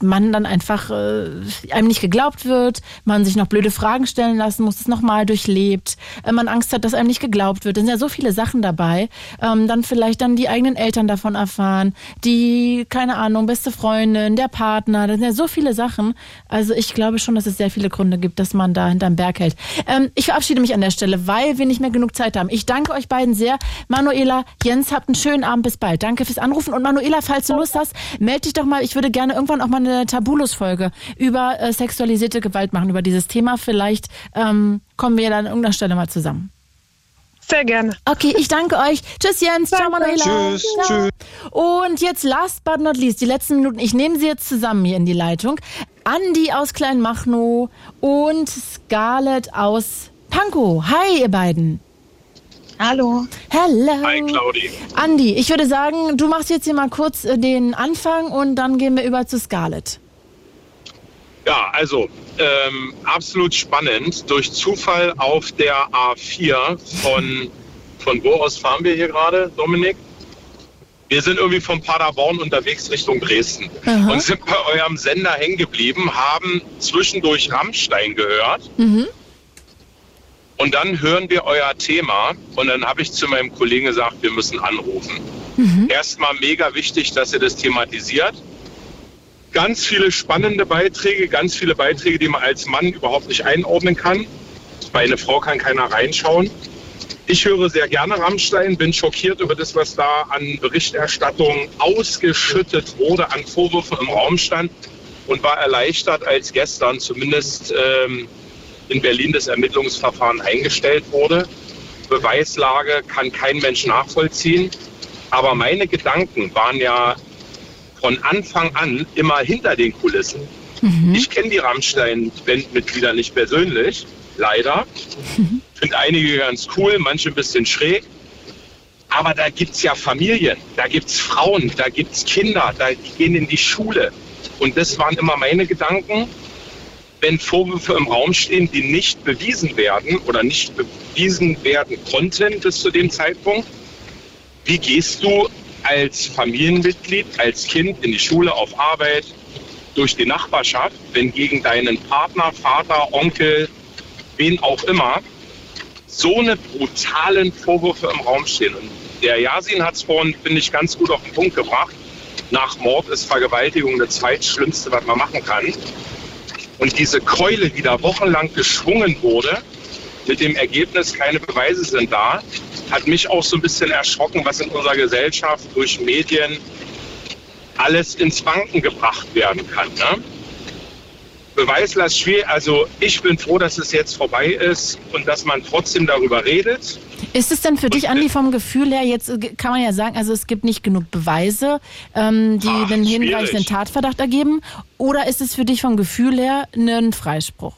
[SPEAKER 3] man dann einfach äh, einem nicht geglaubt wird, man sich noch blöde Fragen stellen lassen muss, es nochmal durchlebt, äh, man Angst hat, dass einem nicht geglaubt wird. Es sind ja so viele Sachen dabei. Ähm, dann vielleicht dann die eigenen Eltern davon erfahren, die, keine Ahnung, beste Freundin, der Partner, das sind ja so viele Sachen. Also ich glaube schon, dass es sehr viele Gründe gibt, dass man da hinterm Berg hält. Ähm, ich verabschiede mich an der Stelle, weil wir nicht mehr genug Zeit haben. Ich danke euch beiden sehr. Manuela, Jens, habt einen schönen Abend, bis bald. Danke fürs Anrufen und Manuela, falls du Lust hast, melde dich doch mal. Ich würde gerne irgendwann auch mal eine Tabulus-Folge über äh, sexualisierte Gewalt machen, über dieses Thema. Vielleicht ähm, kommen wir dann an irgendeiner Stelle mal zusammen.
[SPEAKER 12] Sehr gerne.
[SPEAKER 3] Okay, ich danke euch. Tschüss Jens. Ciao Manuela. Tschüss. Ciao. Tschüss. Und jetzt last but not least, die letzten Minuten. Ich nehme sie jetzt zusammen hier in die Leitung. Andi aus Kleinmachnow und Scarlett aus Pankow. Hi, ihr beiden.
[SPEAKER 14] Hallo.
[SPEAKER 3] Hallo.
[SPEAKER 15] Hi, Claudi.
[SPEAKER 3] Andi, ich würde sagen, du machst jetzt hier mal kurz äh, den Anfang und dann gehen wir über zu Scarlett.
[SPEAKER 15] Ja, also ähm, absolut spannend. Durch Zufall auf der A4 von, von wo aus fahren wir hier gerade, Dominik? Wir sind irgendwie von Paderborn unterwegs Richtung Dresden Aha. und sind bei eurem Sender hängen geblieben, haben zwischendurch Rammstein gehört. Mhm. Und dann hören wir euer Thema und dann habe ich zu meinem Kollegen gesagt, wir müssen anrufen. Mhm. Erstmal mega wichtig, dass ihr das thematisiert. Ganz viele spannende Beiträge, ganz viele Beiträge, die man als Mann überhaupt nicht einordnen kann. Bei einer Frau kann keiner reinschauen. Ich höre sehr gerne Rammstein, bin schockiert über das, was da an Berichterstattung ausgeschüttet wurde, an Vorwürfen im Raum stand und war erleichtert, als gestern zumindest ähm, in Berlin das Ermittlungsverfahren eingestellt wurde. Beweislage kann kein Mensch nachvollziehen. Aber meine Gedanken waren ja von Anfang an immer hinter den Kulissen. Mhm. Ich kenne die Rammstein-Bandmitglieder nicht persönlich, leider. Mhm. Finde einige ganz cool, manche ein bisschen schräg. Aber da gibt es ja Familien, da gibt es Frauen, da gibt es Kinder, da, die gehen in die Schule. Und das waren immer meine Gedanken wenn Vorwürfe im Raum stehen, die nicht bewiesen werden oder nicht bewiesen werden konnten bis zu dem Zeitpunkt, wie gehst du als Familienmitglied, als Kind in die Schule, auf Arbeit, durch die Nachbarschaft, wenn gegen deinen Partner, Vater, Onkel, wen auch immer, so eine brutalen Vorwürfe im Raum stehen. Und der Yasin hat es vorhin, finde ich, ganz gut auf den Punkt gebracht. Nach Mord ist Vergewaltigung das zweitschlimmste, was man machen kann und diese Keule wieder wochenlang geschwungen wurde, mit dem Ergebnis, keine Beweise sind da, hat mich auch so ein bisschen erschrocken, was in unserer Gesellschaft durch Medien alles ins Wanken gebracht werden kann. Ne? Beweislast schwierig. Also ich bin froh, dass es jetzt vorbei ist und dass man trotzdem darüber redet.
[SPEAKER 3] Ist es denn für und dich, Andi, vom Gefühl her, jetzt äh, kann man ja sagen, also es gibt nicht genug Beweise, ähm, die Ach, den hinreichenden Tatverdacht ergeben? Oder ist es für dich vom Gefühl her ein Freispruch?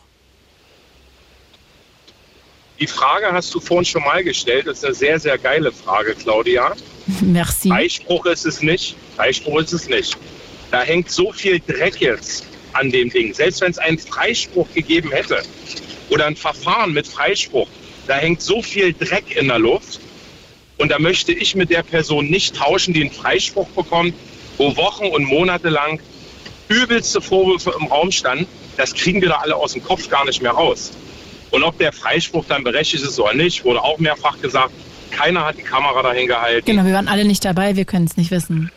[SPEAKER 15] Die Frage hast du vorhin schon mal gestellt. Das ist eine sehr, sehr geile Frage, Claudia. <laughs>
[SPEAKER 3] Merci.
[SPEAKER 15] Freispruch ist es nicht. Freispruch ist es nicht. Da hängt so viel Dreck jetzt an dem Ding. Selbst wenn es einen Freispruch gegeben hätte oder ein Verfahren mit Freispruch, da hängt so viel Dreck in der Luft. Und da möchte ich mit der Person nicht tauschen, die einen Freispruch bekommt, wo Wochen und Monate lang übelste Vorwürfe im Raum standen. Das kriegen wir da alle aus dem Kopf gar nicht mehr raus. Und ob der Freispruch dann berechtigt ist oder nicht, wurde auch mehrfach gesagt. Keiner hat die Kamera dahin gehalten.
[SPEAKER 3] Genau, wir waren alle nicht dabei, wir können es nicht wissen.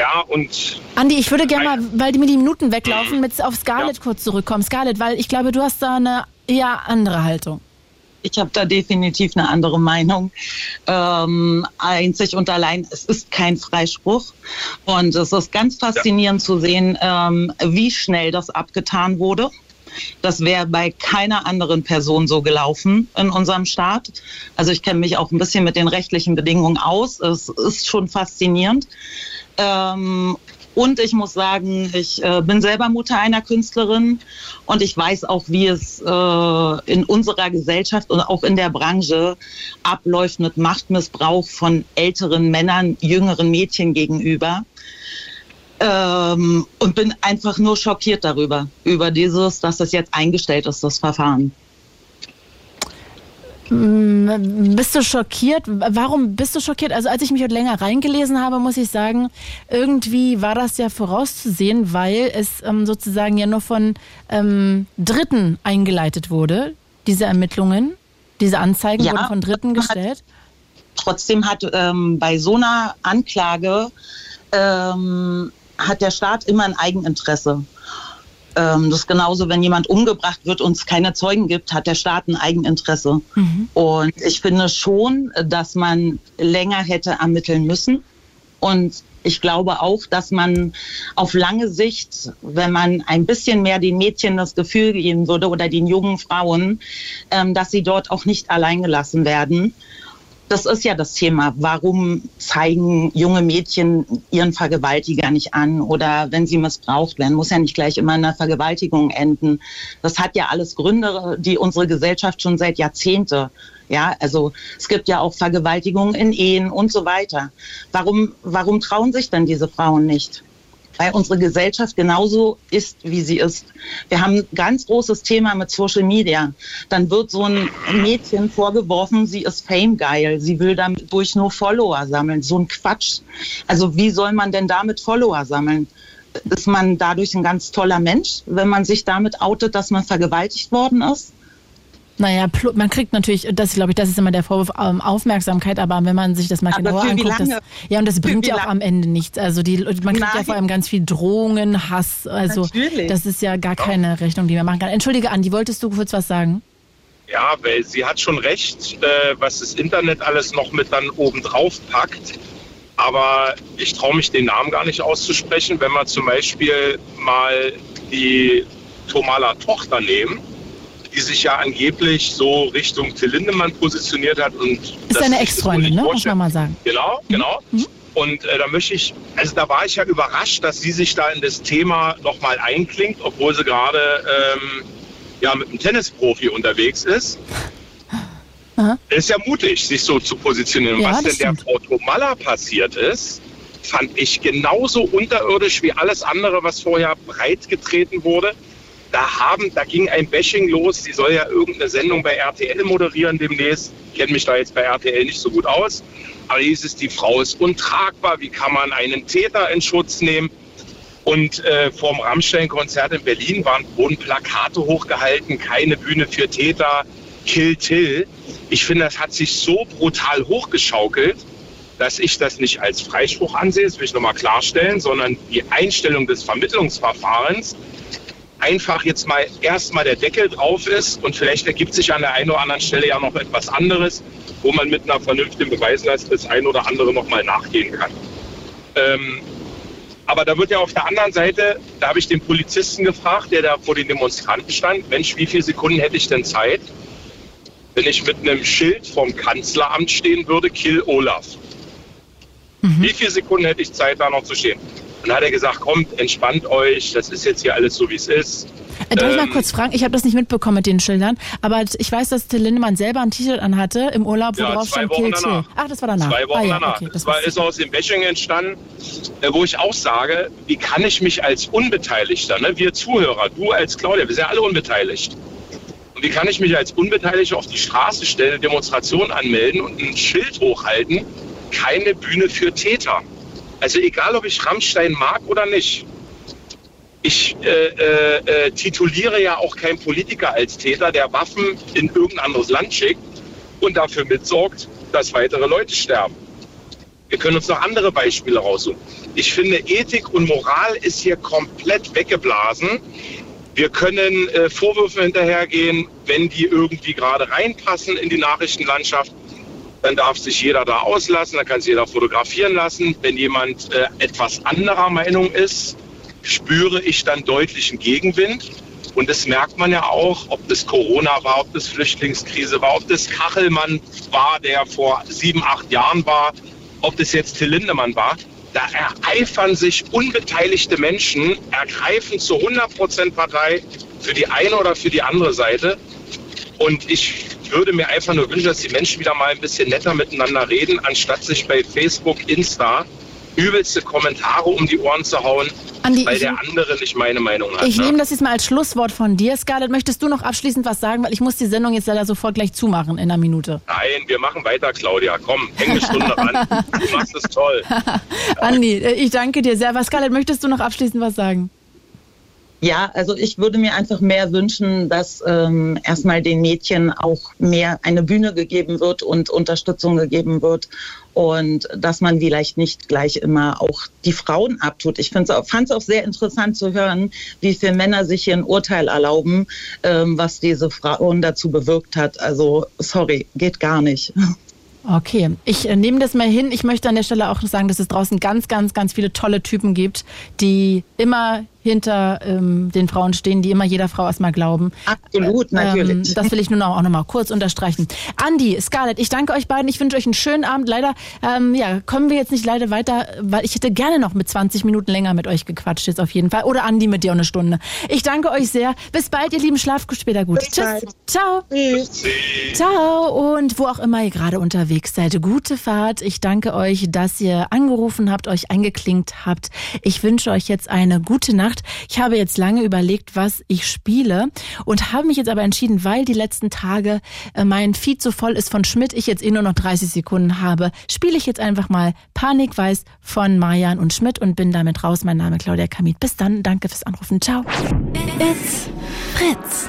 [SPEAKER 15] Ja, und.
[SPEAKER 3] Andi, ich würde gerne mal, weil mir die Minuten weglaufen, mit auf Scarlett ja. kurz zurückkommen. Scarlett, weil ich glaube, du hast da eine eher andere Haltung.
[SPEAKER 14] ich habe da definitiv eine andere Meinung. Ähm, einzig und allein, es ist kein Freispruch. Und es ist ganz faszinierend ja. zu sehen, ähm, wie schnell das abgetan wurde. Das wäre bei keiner anderen Person so gelaufen in unserem Staat. Also ich kenne mich auch ein bisschen mit den rechtlichen Bedingungen aus. Es ist schon faszinierend. Ähm, und ich muss sagen, ich äh, bin selber Mutter einer Künstlerin und ich weiß auch, wie es äh, in unserer Gesellschaft und auch in der Branche abläuft mit Machtmissbrauch von älteren Männern, jüngeren Mädchen gegenüber ähm, und bin einfach nur schockiert darüber, über dieses, dass das jetzt eingestellt ist, das Verfahren.
[SPEAKER 3] Mm, bist du schockiert? Warum bist du schockiert? Also als ich mich heute länger reingelesen habe, muss ich sagen, irgendwie war das ja vorauszusehen, weil es ähm, sozusagen ja nur von ähm, Dritten eingeleitet wurde, diese Ermittlungen, diese Anzeigen ja, wurden von Dritten gestellt.
[SPEAKER 14] Hat, trotzdem hat ähm, bei so einer Anklage ähm, hat der Staat immer ein Eigeninteresse. Ähm, das ist genauso, wenn jemand umgebracht wird und es keine Zeugen gibt, hat der Staat ein Eigeninteresse. Mhm. Und ich finde schon, dass man länger hätte ermitteln müssen. Und ich glaube auch, dass man auf lange Sicht, wenn man ein bisschen mehr den Mädchen das Gefühl geben würde oder den jungen Frauen, ähm, dass sie dort auch nicht allein gelassen werden das ist ja das Thema. Warum zeigen junge Mädchen ihren Vergewaltiger nicht an? Oder wenn sie missbraucht werden, muss ja nicht gleich immer in einer Vergewaltigung enden. Das hat ja alles Gründe, die unsere Gesellschaft schon seit Jahrzehnte ja, also es gibt ja auch Vergewaltigungen in Ehen und so weiter. Warum, warum trauen sich dann diese Frauen nicht? Weil unsere Gesellschaft genauso ist, wie sie ist. Wir haben ein ganz großes Thema mit Social Media. Dann wird so ein Mädchen vorgeworfen, sie ist famegeil, sie will dadurch nur Follower sammeln. So ein Quatsch. Also wie soll man denn damit Follower sammeln? Ist man dadurch ein ganz toller Mensch, wenn man sich damit outet, dass man vergewaltigt worden ist?
[SPEAKER 3] Naja, man kriegt natürlich, das glaube ich, das ist immer der Vorwurf, ähm, Aufmerksamkeit, aber wenn man sich das mal aber genauer anguckt, das, ja, und das bringt ja auch am Ende nichts. Also die, man kriegt Nein. ja vor allem ganz viel Drohungen, Hass, also natürlich. das ist ja gar keine Rechnung, die man machen kann. Entschuldige, Andi, wolltest du kurz was sagen?
[SPEAKER 15] Ja, weil sie hat schon recht, äh, was das Internet alles noch mit dann oben drauf packt. Aber ich traue mich den Namen gar nicht auszusprechen. Wenn wir zum Beispiel mal die Tomala Tochter nehmen, die sich ja angeblich so Richtung Till Lindemann positioniert hat. Und
[SPEAKER 3] ist seine Ex-Freundin, ne? muss man mal sagen.
[SPEAKER 15] Genau, mhm. genau. Mhm. Und äh, da möchte ich, also da war ich ja überrascht, dass sie sich da in das Thema nochmal einklingt, obwohl sie gerade ähm, ja mit einem Tennisprofi unterwegs ist. Aha. Ist ja mutig, sich so zu positionieren. Ja, Was denn stimmt. der Frau Tomalla passiert ist, fand ich genauso unterirdisch wie alles andere, was vorher breitgetreten wurde da haben, da ging ein Bashing los. Sie soll ja irgendeine Sendung bei RTL moderieren demnächst. Ich kenne mich da jetzt bei RTL nicht so gut aus. Aber hieß es, die Frau ist untragbar. Wie kann man einen Täter in Schutz nehmen? Und äh, vorm Rammstein-Konzert in Berlin waren, wurden Plakate hochgehalten, keine Bühne für Täter, Kill Till. Ich finde, das hat sich so brutal hochgeschaukelt, dass ich das nicht als Freispruch ansehe, das will ich nochmal klarstellen, sondern die Einstellung des Vermittlungsverfahrens einfach jetzt mal erstmal der Deckel drauf ist und vielleicht ergibt sich an der einen oder anderen Stelle ja noch etwas anderes, wo man mit einer vernünftigen Beweislast das ein oder andere nochmal nachgehen kann. Ähm, aber da wird ja auf der anderen Seite, da habe ich den Polizisten gefragt, der da vor den Demonstranten stand, Mensch, wie viele Sekunden hätte ich denn Zeit, wenn ich mit einem Schild vom Kanzleramt stehen würde, Kill Olaf. Mhm. Wie viele Sekunden hätte ich Zeit, da noch zu stehen? Dann hat er gesagt, kommt, entspannt euch, das ist jetzt hier alles so, wie es ist.
[SPEAKER 3] Äh, darf ähm, ich mal ähm, kurz fragen? Ich habe das nicht mitbekommen mit den Schildern, aber ich weiß, dass Till Lindemann selber ein T-Shirt anhatte im Urlaub, wo ja, drauf stand Kill Till. Ach, das war danach.
[SPEAKER 15] Zwei Wochen ah, ja, danach. Okay, das, das war, ist aus dem Bashing entstanden, äh, wo ich auch sage, wie kann ich mich als Unbeteiligter, ne, wir Zuhörer, du als Claudia, wir sind ja alle unbeteiligt. Und wie kann ich mich als Unbeteiligter auf die Straße stellen, eine Demonstration anmelden und ein Schild hochhalten, keine Bühne für Täter? Also egal, ob ich Rammstein mag oder nicht. Ich äh, äh, äh, tituliere ja auch keinen Politiker als Täter, der Waffen in irgendein anderes Land schickt und dafür mitsorgt, dass weitere Leute sterben. Wir können uns noch andere Beispiele raussuchen. Ich finde, Ethik und Moral ist hier komplett weggeblasen. Wir können äh, Vorwürfe hinterhergehen, wenn die irgendwie gerade reinpassen in die Nachrichtenlandschaft. Dann darf sich jeder da auslassen, dann kann sich jeder fotografieren lassen. Wenn jemand äh, etwas anderer Meinung ist, spüre ich dann deutlichen Gegenwind. Und das merkt man ja auch, ob das Corona war, ob das Flüchtlingskrise war, ob das Kachelmann war, der vor sieben, acht Jahren war, ob das jetzt Till Lindemann war. Da ereifern sich unbeteiligte Menschen, ergreifen zu 100 Prozent Partei für die eine oder für die andere Seite. Und ich würde mir einfach nur wünschen, dass die Menschen wieder mal ein bisschen netter miteinander reden, anstatt sich bei Facebook, Insta übelste Kommentare um die Ohren zu hauen, Andi, weil der andere nicht meine Meinung hat.
[SPEAKER 3] Ich ne? nehme das jetzt mal als Schlusswort von dir. Scarlett, möchtest du noch abschließend was sagen? Weil ich muss die Sendung jetzt leider sofort gleich zumachen in einer Minute.
[SPEAKER 15] Nein, wir machen weiter, Claudia. Komm, häng eine Stunde ran. <laughs> Du machst es toll.
[SPEAKER 3] Andi, äh, ich danke dir sehr. Was, Scarlett, möchtest du noch abschließend was sagen?
[SPEAKER 14] Ja, also ich würde mir einfach mehr wünschen, dass ähm, erstmal den Mädchen auch mehr eine Bühne gegeben wird und Unterstützung gegeben wird und dass man vielleicht nicht gleich immer auch die Frauen abtut. Ich fand es auch sehr interessant zu hören, wie viele Männer sich hier ein Urteil erlauben, ähm, was diese Frauen dazu bewirkt hat. Also sorry, geht gar nicht.
[SPEAKER 3] Okay, ich äh, nehme das mal hin. Ich möchte an der Stelle auch sagen, dass es draußen ganz, ganz, ganz viele tolle Typen gibt, die immer hinter ähm, den Frauen stehen, die immer jeder Frau erstmal glauben.
[SPEAKER 14] Absolut, natürlich.
[SPEAKER 3] Ähm, das will ich noch, auch noch mal kurz unterstreichen. Andi, Scarlett, ich danke euch beiden. Ich wünsche euch einen schönen Abend. Leider ähm, ja, kommen wir jetzt nicht leider weiter, weil ich hätte gerne noch mit 20 Minuten länger mit euch gequatscht jetzt auf jeden Fall. Oder Andi mit dir eine Stunde. Ich danke euch sehr. Bis bald, ihr Lieben. Schlaft später gut. Bis Tschüss. Bald. Ciao. Tschüss. Ciao. Und wo auch immer ihr gerade unterwegs seid, gute Fahrt. Ich danke euch, dass ihr angerufen habt, euch eingeklinkt habt. Ich wünsche euch jetzt eine gute Nacht gemacht. Ich habe jetzt lange überlegt, was ich spiele und habe mich jetzt aber entschieden, weil die letzten Tage äh, mein Feed so voll ist von Schmidt, ich jetzt eh nur noch 30 Sekunden habe, spiele ich jetzt einfach mal Panikweiß von Marian und Schmidt und bin damit raus. Mein Name Claudia Kamit. Bis dann, danke fürs Anrufen. Ciao.
[SPEAKER 2] It's Fritz.